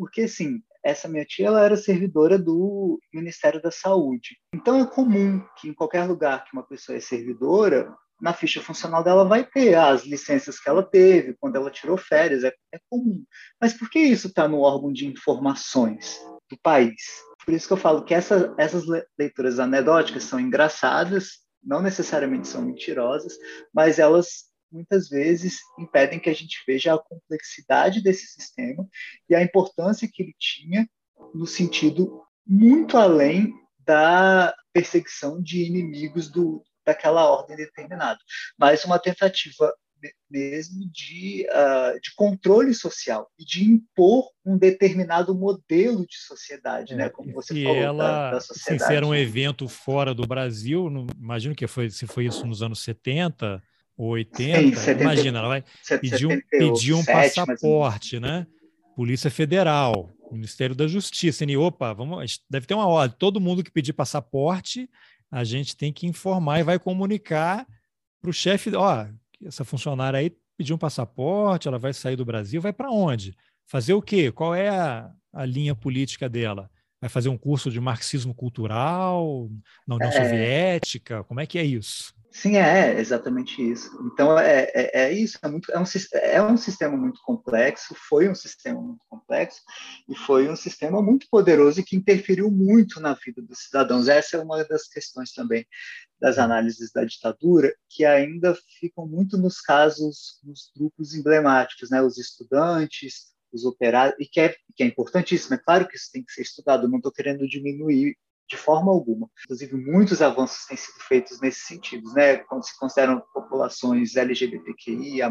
porque assim, essa minha tia ela era servidora do Ministério da Saúde. Então é comum que em qualquer lugar que uma pessoa é servidora, na ficha funcional dela vai ter as licenças que ela teve, quando ela tirou férias, é, é comum. Mas por que isso está no órgão de informações do país? Por isso que eu falo que essa, essas leituras anedóticas são engraçadas, não necessariamente são mentirosas, mas elas muitas vezes impedem que a gente veja a complexidade desse sistema e a importância que ele tinha no sentido muito além da perseguição de inimigos do, daquela ordem determinada, mas uma tentativa mesmo de, uh, de controle social e de impor um determinado modelo de sociedade, é, né? Como você e falou, ela, da, da sociedade. Se era um evento fora do Brasil, não, imagino que foi, se foi isso nos anos 70 ou 80, Sim, 70, imagina, ela vai pedir um, pedir um passaporte, né? Polícia Federal, Ministério da Justiça, e opa, vamos, deve ter uma ordem, todo mundo que pedir passaporte, a gente tem que informar e vai comunicar para o chefe, ó, essa funcionária aí pediu um passaporte, ela vai sair do Brasil, vai para onde? Fazer o quê? Qual é a, a, linha política dela? Vai fazer um curso de marxismo cultural na União é... Soviética? Como é que é isso? Sim, é, é exatamente isso. Então, é, é, é, isso, é, muito, é, um, é um sistema muito complexo, foi um sistema muito complexo, e foi um sistema muito poderoso e que interferiu muito na vida dos cidadãos. Essa é uma das questões também das análises da ditadura, que ainda ficam muito nos casos, nos grupos emblemáticos, né? os estudantes, os operários, e que é, que é importantíssimo, é claro que isso tem que ser estudado, não estou querendo diminuir de forma alguma. Inclusive, muitos avanços têm sido feitos nesse sentido, né? Quando se consideram populações LGBTQIA+,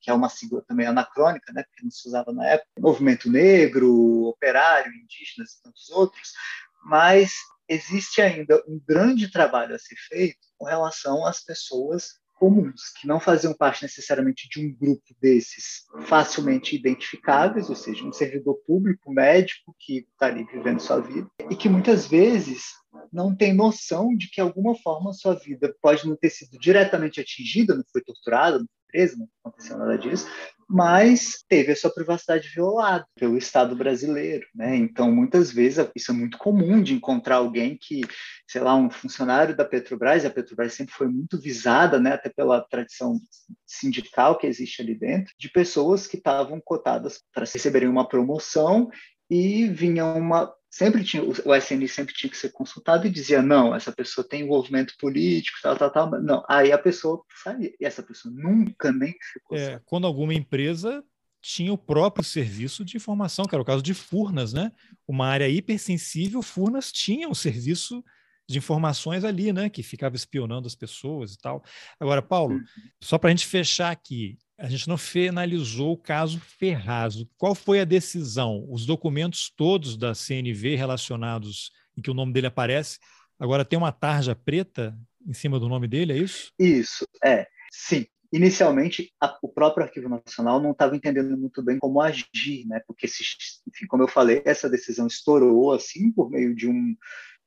que é uma sigla também anacrônica, né? Porque não se usava na época, movimento negro, operário, indígenas e tantos outros, mas existe ainda um grande trabalho a ser feito com relação às pessoas comuns, que não faziam parte necessariamente de um grupo desses facilmente identificáveis, ou seja, um servidor público, médico que está ali vivendo sua vida, e que muitas vezes não tem noção de que, de alguma forma, sua vida pode não ter sido diretamente atingida, não foi torturada, não foi presa, não aconteceu nada disso, mas teve a sua privacidade violada pelo Estado brasileiro, né? Então, muitas vezes, isso é muito comum de encontrar alguém que, sei lá, um funcionário da Petrobras, e a Petrobras sempre foi muito visada, né, até pela tradição sindical que existe ali dentro, de pessoas que estavam cotadas para receberem uma promoção e vinha uma sempre tinha o SNI sempre tinha que ser consultado e dizia não essa pessoa tem envolvimento político tal tal tal não aí a pessoa saía e essa pessoa nunca nem ficou é, quando alguma empresa tinha o próprio serviço de informação que era o caso de Furnas né uma área hipersensível Furnas tinha um serviço de informações ali, né, que ficava espionando as pessoas e tal. Agora, Paulo, uhum. só para a gente fechar aqui, a gente não finalizou o caso Ferraz. Qual foi a decisão? Os documentos todos da CNV relacionados em que o nome dele aparece, agora tem uma tarja preta em cima do nome dele, é isso? Isso, é. Sim. Inicialmente, a, o próprio Arquivo Nacional não estava entendendo muito bem como agir, né? Porque, se, enfim, como eu falei, essa decisão estourou assim por meio de um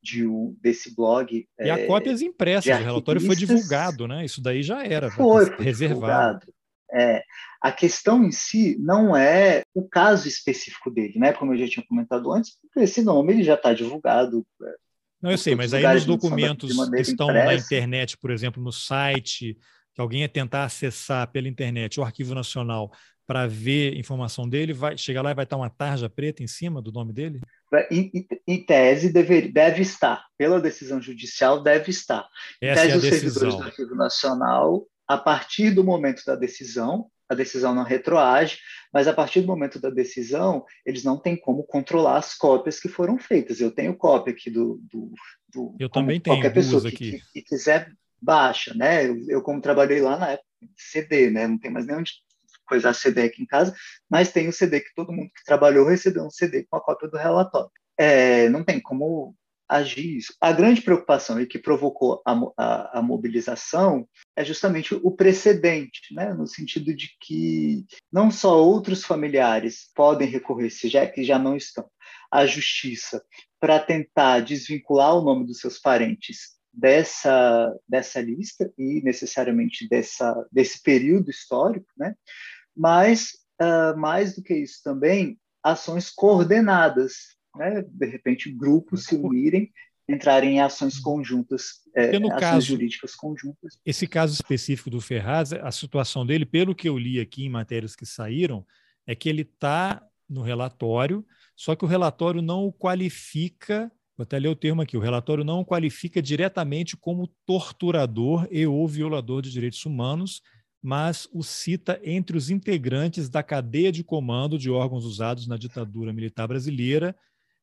de um, desse blog. E é, há cópias impressas, o relatório foi divulgado, né? Isso daí já era foi, foi reservado. Divulgado. É, a questão em si não é o caso específico dele, né? Como eu já tinha comentado antes, porque esse nome ele já está divulgado. É, não, eu sei, mas aí nos documentos que estão impressa. na internet, por exemplo, no site, que alguém ia tentar acessar pela internet o Arquivo Nacional para ver informação dele, vai chegar lá e vai estar uma tarja preta em cima do nome dele? Em, em tese, deve, deve estar. Pela decisão judicial, deve estar. Essa em tese, é a decisão. servidores do Arquivo Nacional a partir do momento da decisão, a decisão não retroage, mas a partir do momento da decisão, eles não têm como controlar as cópias que foram feitas. Eu tenho cópia aqui do. do, do eu também tenho. Qualquer pessoa que, que, que, quiser, baixa, né? Eu, eu, como trabalhei lá na época, CD, né? Não tem mais nenhum coisa CD aqui em casa, mas tem o CD que todo mundo que trabalhou recebeu um CD com a cópia do relatório. É, não tem como isso. A grande preocupação e que provocou a, a, a, mobilização é justamente o precedente, né? no sentido de que não só outros familiares podem recorrer, se já que já não estão, à justiça para tentar desvincular o nome dos seus parentes dessa dessa lista e necessariamente dessa desse período histórico, né? Mas uh, mais do que isso também ações coordenadas né, de repente, grupos se unirem entrarem em ações uhum. conjuntas, é, ações caso, jurídicas conjuntas. Esse caso específico do Ferraz, a situação dele, pelo que eu li aqui em matérias que saíram, é que ele está no relatório, só que o relatório não o qualifica, vou até ler o termo aqui, o relatório não o qualifica diretamente como torturador e ou violador de direitos humanos, mas o cita entre os integrantes da cadeia de comando de órgãos usados na ditadura militar brasileira,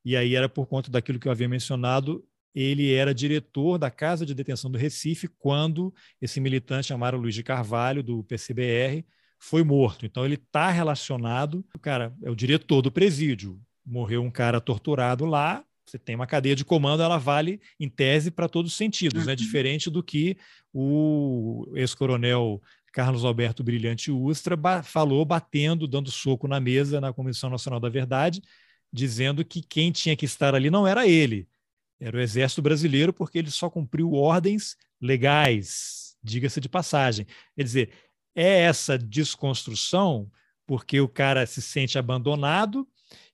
e aí era por conta daquilo que eu havia mencionado, ele era diretor da Casa de Detenção do Recife quando esse militante Amaro Luiz de Carvalho, do PCBR, foi morto. Então ele está relacionado, o cara é o diretor do presídio. Morreu um cara torturado lá, você tem uma cadeia de comando, ela vale, em tese, para todos os sentidos, né? uhum. né? diferente do que o ex-coronel Carlos Alberto Brilhante Ustra ba falou batendo, dando soco na mesa na Comissão Nacional da Verdade, dizendo que quem tinha que estar ali não era ele, era o Exército Brasileiro, porque ele só cumpriu ordens legais, diga-se de passagem. Quer dizer, é essa desconstrução porque o cara se sente abandonado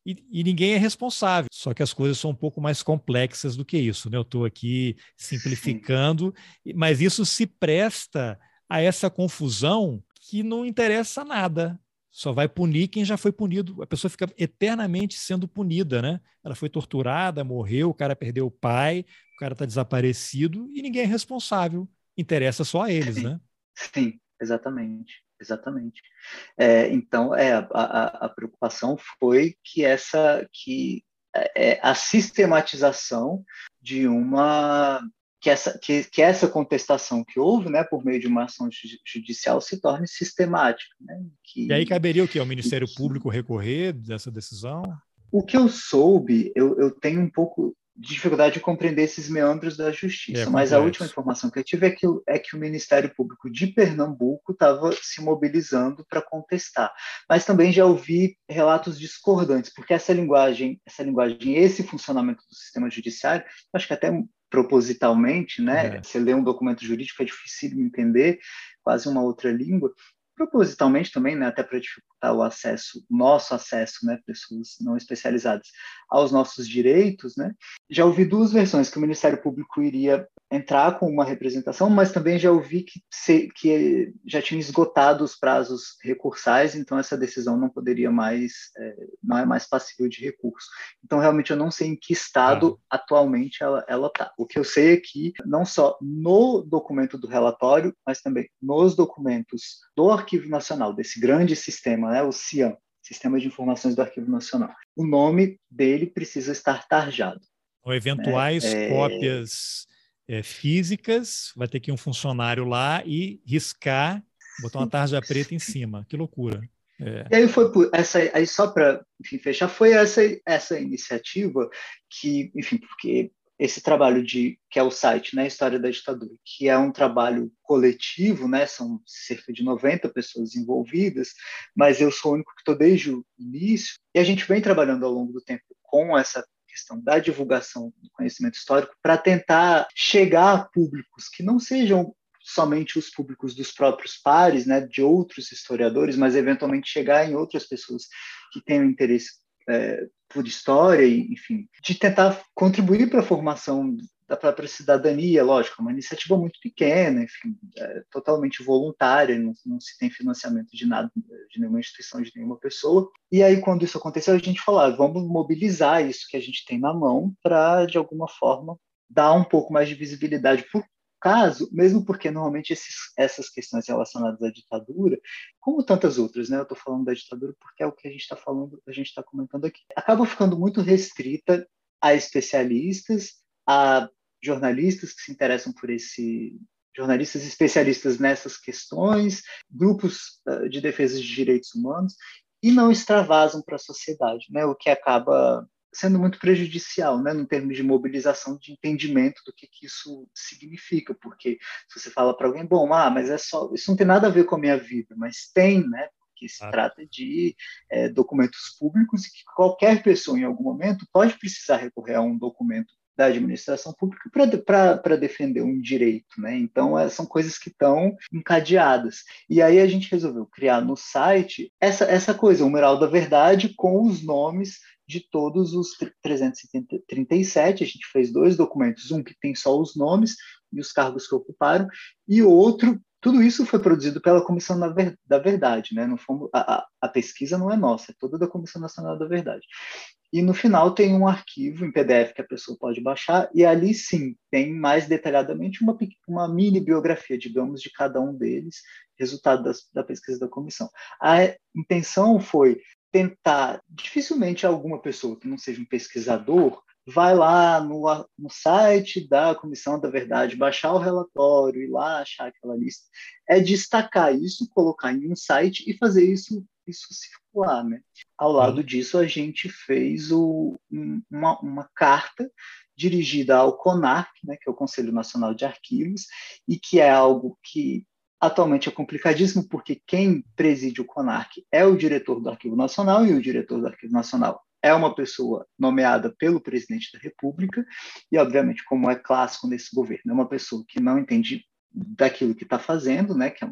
e, e, ninguém é responsável. Só que as coisas são um pouco mais complexas do que isso. Né? Eu estou aqui simplificando, Sim. mas isso se presta a essa confusão que não interessa nada. Só vai punir quem já foi punido. A pessoa fica eternamente sendo punida, né? Ela foi torturada, morreu, o cara perdeu o pai, o cara está desaparecido e ninguém é responsável. Interessa só a eles, né? Sim, exatamente. Exatamente. É, então, é, a, a, a, preocupação foi que essa que é, é a sistematização de uma que essa, que, que essa contestação que houve, né, por meio de uma ação judicial, se torne sistemática. Né, que, e aí caberia o que? O Ministério que, Público recorrer dessa decisão? O que eu soube, eu, eu tenho um pouco de dificuldade de compreender esses meandros da justiça, é, mas a última informação que eu tive é que, é que o Ministério Público de Pernambuco estava se mobilizando para contestar. Mas também já ouvi relatos discordantes, porque essa linguagem, essa linguagem, esse funcionamento do sistema judiciário, acho que até propositalmente, né? É. Você lê um documento jurídico é difícil entender, quase uma outra língua, propositalmente também, né, até para dificultar o acesso, nosso acesso, né, pessoas não especializadas, aos nossos direitos, né? Já ouvi duas versões que o Ministério Público iria entrar com uma representação, mas também já ouvi que, se, que já tinha esgotado os prazos recursais, então essa decisão não poderia mais, é, não é mais passível de recurso. Então realmente eu não sei em que estado ah. atualmente ela está. O que eu sei é que não só no documento do relatório, mas também nos documentos do Arquivo Nacional desse grande sistema, né, o CIAM, Sistema de Informações do Arquivo Nacional. O nome dele precisa estar tarjado. Ou eventuais é, cópias é, físicas, vai ter que ir um funcionário lá e riscar, botar uma tarja preta em cima. Que loucura. É. E aí foi por essa, aí só para fechar, foi essa essa iniciativa que, enfim, porque esse trabalho de que é o site, né, História da Ditadura, que é um trabalho coletivo, né, são cerca de 90 pessoas envolvidas, mas eu sou o único que estou desde o início, e a gente vem trabalhando ao longo do tempo com essa questão da divulgação do conhecimento histórico para tentar chegar a públicos que não sejam somente os públicos dos próprios pares, né, de outros historiadores, mas eventualmente chegar em outras pessoas que tenham interesse é, por história, enfim, de tentar contribuir para a formação da própria cidadania, lógico, é uma iniciativa muito pequena, enfim, é totalmente voluntária, não, não, se tem financiamento de nada, de nenhuma instituição, de nenhuma pessoa. E aí, quando isso aconteceu, a gente falou, ah, vamos mobilizar isso que a gente tem na mão para, de alguma forma, dar um pouco mais de visibilidade por caso, mesmo porque normalmente esses, essas questões relacionadas à ditadura, como tantas outras, né? Eu estou falando da ditadura porque é o que a gente está falando, a gente está comentando aqui, acaba ficando muito restrita a especialistas, a jornalistas que se interessam por esse jornalistas especialistas nessas questões, grupos uh, de defesa de direitos humanos e não extravasam para a sociedade, né? O que acaba sendo muito prejudicial, né, no termos de mobilização de entendimento do que, que isso significa, porque se você fala para alguém, bom, ah, mas é só, isso não tem nada a ver com a minha vida, mas tem, né, porque se ah. trata de é, documentos públicos e que qualquer pessoa em algum momento pode precisar recorrer a um documento da administração pública para defender um direito, né? Então é, são coisas que estão encadeadas. E aí a gente resolveu criar no site essa, essa coisa, o mural da verdade com os nomes de todos os 337. A gente fez dois documentos, um que tem só os nomes e os cargos que ocuparam, e outro tudo isso foi produzido pela Comissão da Verdade, né? Fomos, a, a, pesquisa não é nossa, é toda da Comissão Nacional da Verdade. E no final tem um arquivo em PDF que a pessoa pode baixar, e ali sim tem mais detalhadamente uma, uma mini biografia, digamos, de cada um deles, resultado das, da pesquisa da comissão. A intenção foi tentar, dificilmente alguma pessoa que não seja um pesquisador vai lá no, no site da Comissão da Verdade, baixar o relatório, ir lá achar aquela lista, é destacar isso, colocar em um site e fazer isso, isso circular. Né? Ao lado disso, a gente fez o, uma, uma carta dirigida ao CONARC, né, que é o Conselho Nacional de Arquivos, e que é algo que atualmente é complicadíssimo, porque quem preside o CONARC é o diretor do Arquivo Nacional, e o diretor do Arquivo Nacional é uma pessoa nomeada pelo presidente da República, e, obviamente, como é clássico nesse governo, é uma pessoa que não entende daquilo que está fazendo, né, que é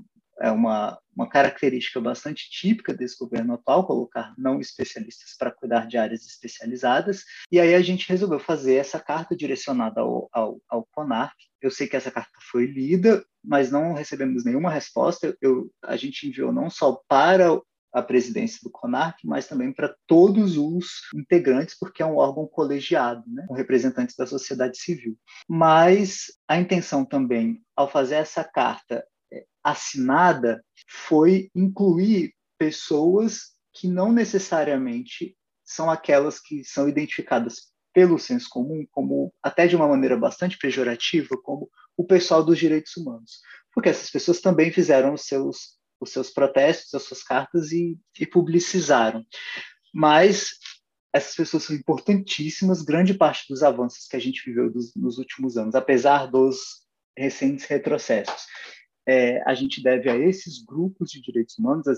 uma, uma característica bastante típica desse governo atual, colocar não especialistas para cuidar de áreas especializadas. E aí a gente resolveu fazer essa carta direcionada ao, ao, ao. Eu sei que essa carta foi lida, mas não recebemos nenhuma resposta. Eu, a gente enviou não só para a presidência do CONARC, mas também para todos os integrantes, porque é um órgão colegiado, né, com representantes da sociedade civil. Mas a intenção também, ao fazer essa carta é, assinada, foi incluir pessoas que não necessariamente são aquelas que são identificadas pelo senso comum como até de uma maneira bastante pejorativa como o pessoal dos direitos humanos, porque essas pessoas também fizeram os seus os seus protestos, as suas cartas e, e publicizaram. Mas essas pessoas são importantíssimas, grande parte dos avanços que a gente viveu dos, nos últimos anos, apesar dos recentes retrocessos. É, a gente deve a esses grupos de direitos humanos, a,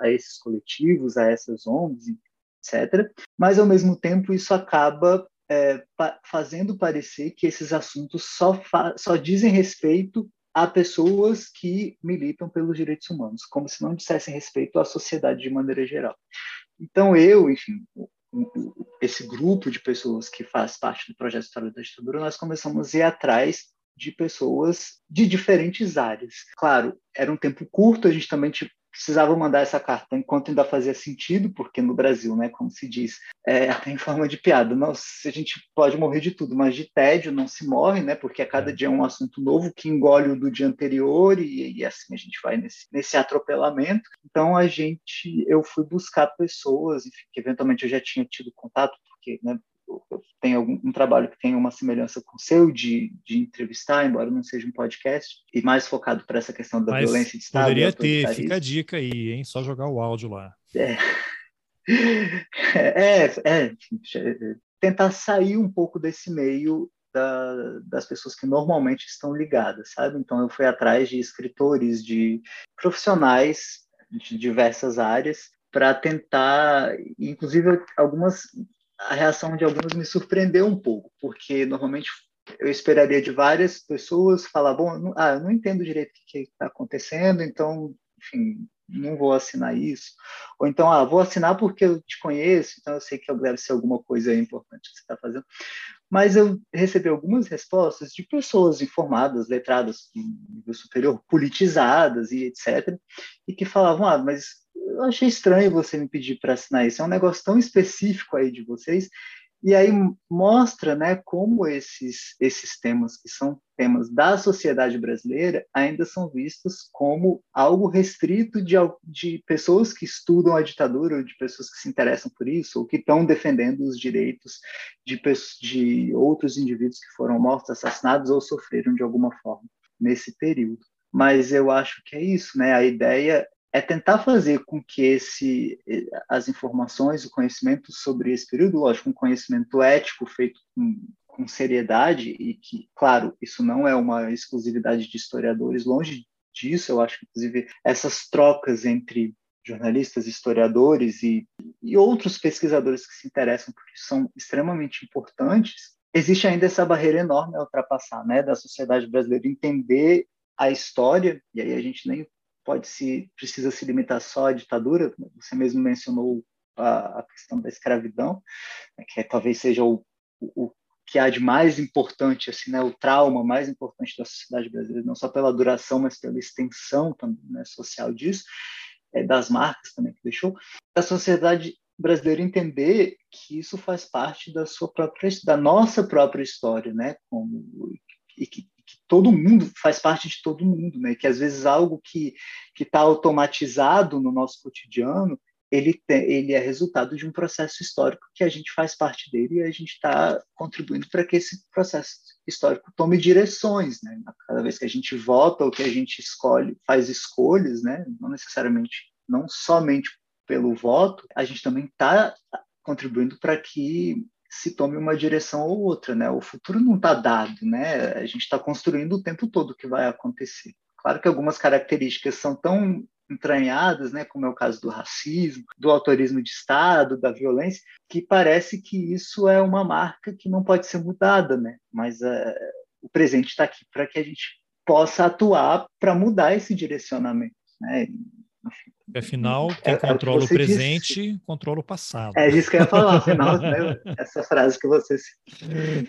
a, esses coletivos, a essas ONGs, etc. Mas, ao mesmo tempo, isso acaba é, pa fazendo parecer que esses assuntos só, só dizem respeito a pessoas que militam pelos direitos humanos, como se não dissessem respeito à sociedade de maneira geral. Então, eu, enfim, esse grupo de pessoas que faz parte do projeto História da Ditadura, nós começamos a ir atrás de pessoas de diferentes áreas. Claro, era um tempo curto, a gente também precisava mandar essa carta enquanto ainda fazia sentido, porque no Brasil, né, como se diz, é, até em forma de piada, nossa, a gente pode morrer de tudo, mas de tédio não se morre, né, porque a cada dia é um assunto novo que engole o do dia anterior e, e assim a gente vai nesse, nesse atropelamento. Então a gente, eu fui buscar pessoas, enfim, que eventualmente eu já tinha tido contato, porque né, tem algum um trabalho que tem uma semelhança com o seu de, de entrevistar, embora não seja um podcast, e mais focado para essa questão da Mas violência de Estado. Poderia ter, fica a dica aí, hein? Só jogar o áudio lá. É, é, é tentar sair um pouco desse meio da, das pessoas que normalmente estão ligadas, sabe? Então eu fui atrás de escritores, de profissionais de diversas áreas para tentar, inclusive algumas a reação de alguns me surpreendeu um pouco, porque normalmente eu esperaria de várias pessoas falar, bom, não, ah, eu não entendo direito o que está acontecendo, então, enfim, não vou assinar isso. Ou então, ah, vou assinar porque eu te conheço, então eu sei que deve ser alguma coisa importante que você está fazendo. Mas eu recebi algumas respostas de pessoas informadas, letradas, nível superior, politizadas e etc., e que falavam, ah, mas eu achei estranho você me pedir para assinar isso. É um negócio tão específico aí de vocês. E aí mostra, né, como esses esses temas que são temas da sociedade brasileira ainda são vistos como algo restrito de, de pessoas que estudam a ditadura, ou de pessoas que se interessam por isso, ou que estão defendendo os direitos de, de outros indivíduos que foram mortos, assassinados ou sofreram de alguma forma nesse período. Mas eu acho que é isso, né? A ideia é tentar fazer com que esse, as informações, o conhecimento sobre esse período, lógico, um conhecimento ético feito com, com seriedade e que, claro, isso não é uma exclusividade de historiadores, longe disso, eu acho que, inclusive, essas trocas entre jornalistas, historiadores e, e outros pesquisadores que se interessam porque são extremamente importantes, existe ainda essa barreira enorme a ultrapassar, né, da sociedade brasileira entender a história, e aí a gente nem pode se precisa se limitar só à ditadura. Você mesmo mencionou a, a questão da escravidão, né, que é, talvez seja o, o, que há de mais importante, assim, né, o trauma mais importante da sociedade brasileira, não só pela duração, mas pela extensão também né, social disso, é, das marcas também que deixou, a sociedade brasileira entender que isso faz parte da sua própria, da nossa própria história, né, como e que, que todo mundo faz parte de todo mundo, né, que às vezes algo que que está automatizado no nosso cotidiano ele, tem, ele é resultado de um processo histórico que a gente faz parte dele e a gente está contribuindo para que esse processo histórico tome direções, né? Cada vez que a gente vota ou que a gente escolhe, faz escolhas, né? Não necessariamente, não somente pelo voto, a gente também está contribuindo para que se tome uma direção ou outra, né? O futuro não está dado, né? A gente está construindo o tempo todo o que vai acontecer. Claro que algumas características são tão entranhadas, né, como é o caso do racismo, do autorismo de Estado, da violência, que parece que isso é uma marca que não pode ser mudada, né? Mas uh, o presente está aqui para que a gente possa atuar para mudar esse direcionamento, né? Enfim, Afinal, quem é, é controla é o, o presente, disse. controla o passado. É isso que eu ia falar, afinal, né? essa frase que você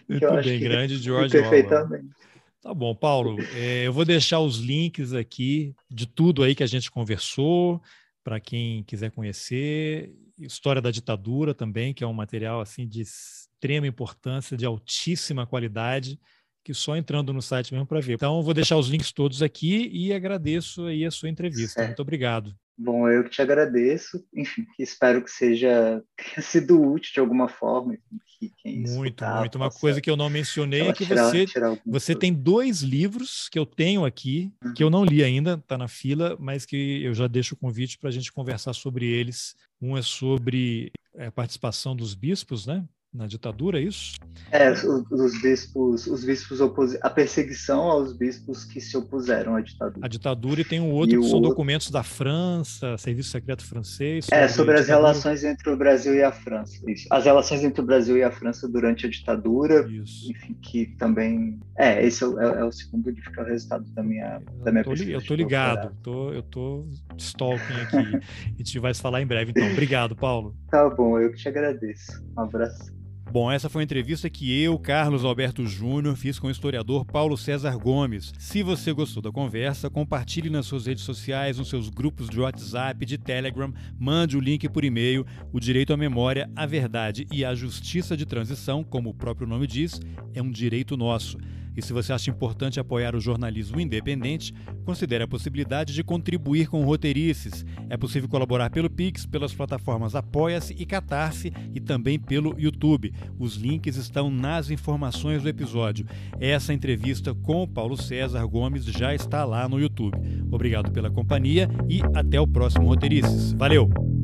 Muito bem, grande George Perfeitamente. Orwell. Tá bom, Paulo. É, eu vou deixar os links aqui de tudo aí que a gente conversou, para quem quiser conhecer. História da ditadura também, que é um material assim de extrema importância, de altíssima qualidade, que só entrando no site mesmo para ver. Então, eu vou deixar os links todos aqui e agradeço aí a sua entrevista. Certo. Muito obrigado. Bom, eu que te agradeço. Enfim, espero que seja tenha sido útil de alguma forma. Que quem muito, muito. Uma coisa que eu não mencionei é que tirar, você, tirar você tem dois livros que eu tenho aqui, uhum. que eu não li ainda, está na fila, mas que eu já deixo o convite para a gente conversar sobre eles. Um é sobre é, a participação dos bispos, né? Na ditadura, é isso? É, os, os bispos, os bispos opos... a perseguição aos bispos que se opuseram à ditadura. A ditadura e tem um outro e que são outro... documentos da França, Serviço Secreto Francês. Sobre é, sobre as relações entre o Brasil e a França. Isso. As relações entre o Brasil e a França durante a ditadura. Isso. Enfim, que também. É, esse é o, é, é o segundo livro que é o resultado da minha, da minha eu tô, pesquisa. Eu tô ligado, tô, eu tô stalking aqui. a gente vai se falar em breve, então. Obrigado, Paulo. Tá bom, eu que te agradeço. Um abraço. Bom, essa foi a entrevista que eu, Carlos Alberto Júnior, fiz com o historiador Paulo César Gomes. Se você gostou da conversa, compartilhe nas suas redes sociais, nos seus grupos de WhatsApp, de Telegram, mande o link por e-mail. O direito à memória, à verdade e à justiça de transição, como o próprio nome diz, é um direito nosso. E se você acha importante apoiar o jornalismo independente, considere a possibilidade de contribuir com roteirices. É possível colaborar pelo Pix, pelas plataformas Apoia-se e Catarse e também pelo YouTube. Os links estão nas informações do episódio. Essa entrevista com Paulo César Gomes já está lá no YouTube. Obrigado pela companhia e até o próximo Roteirices. Valeu!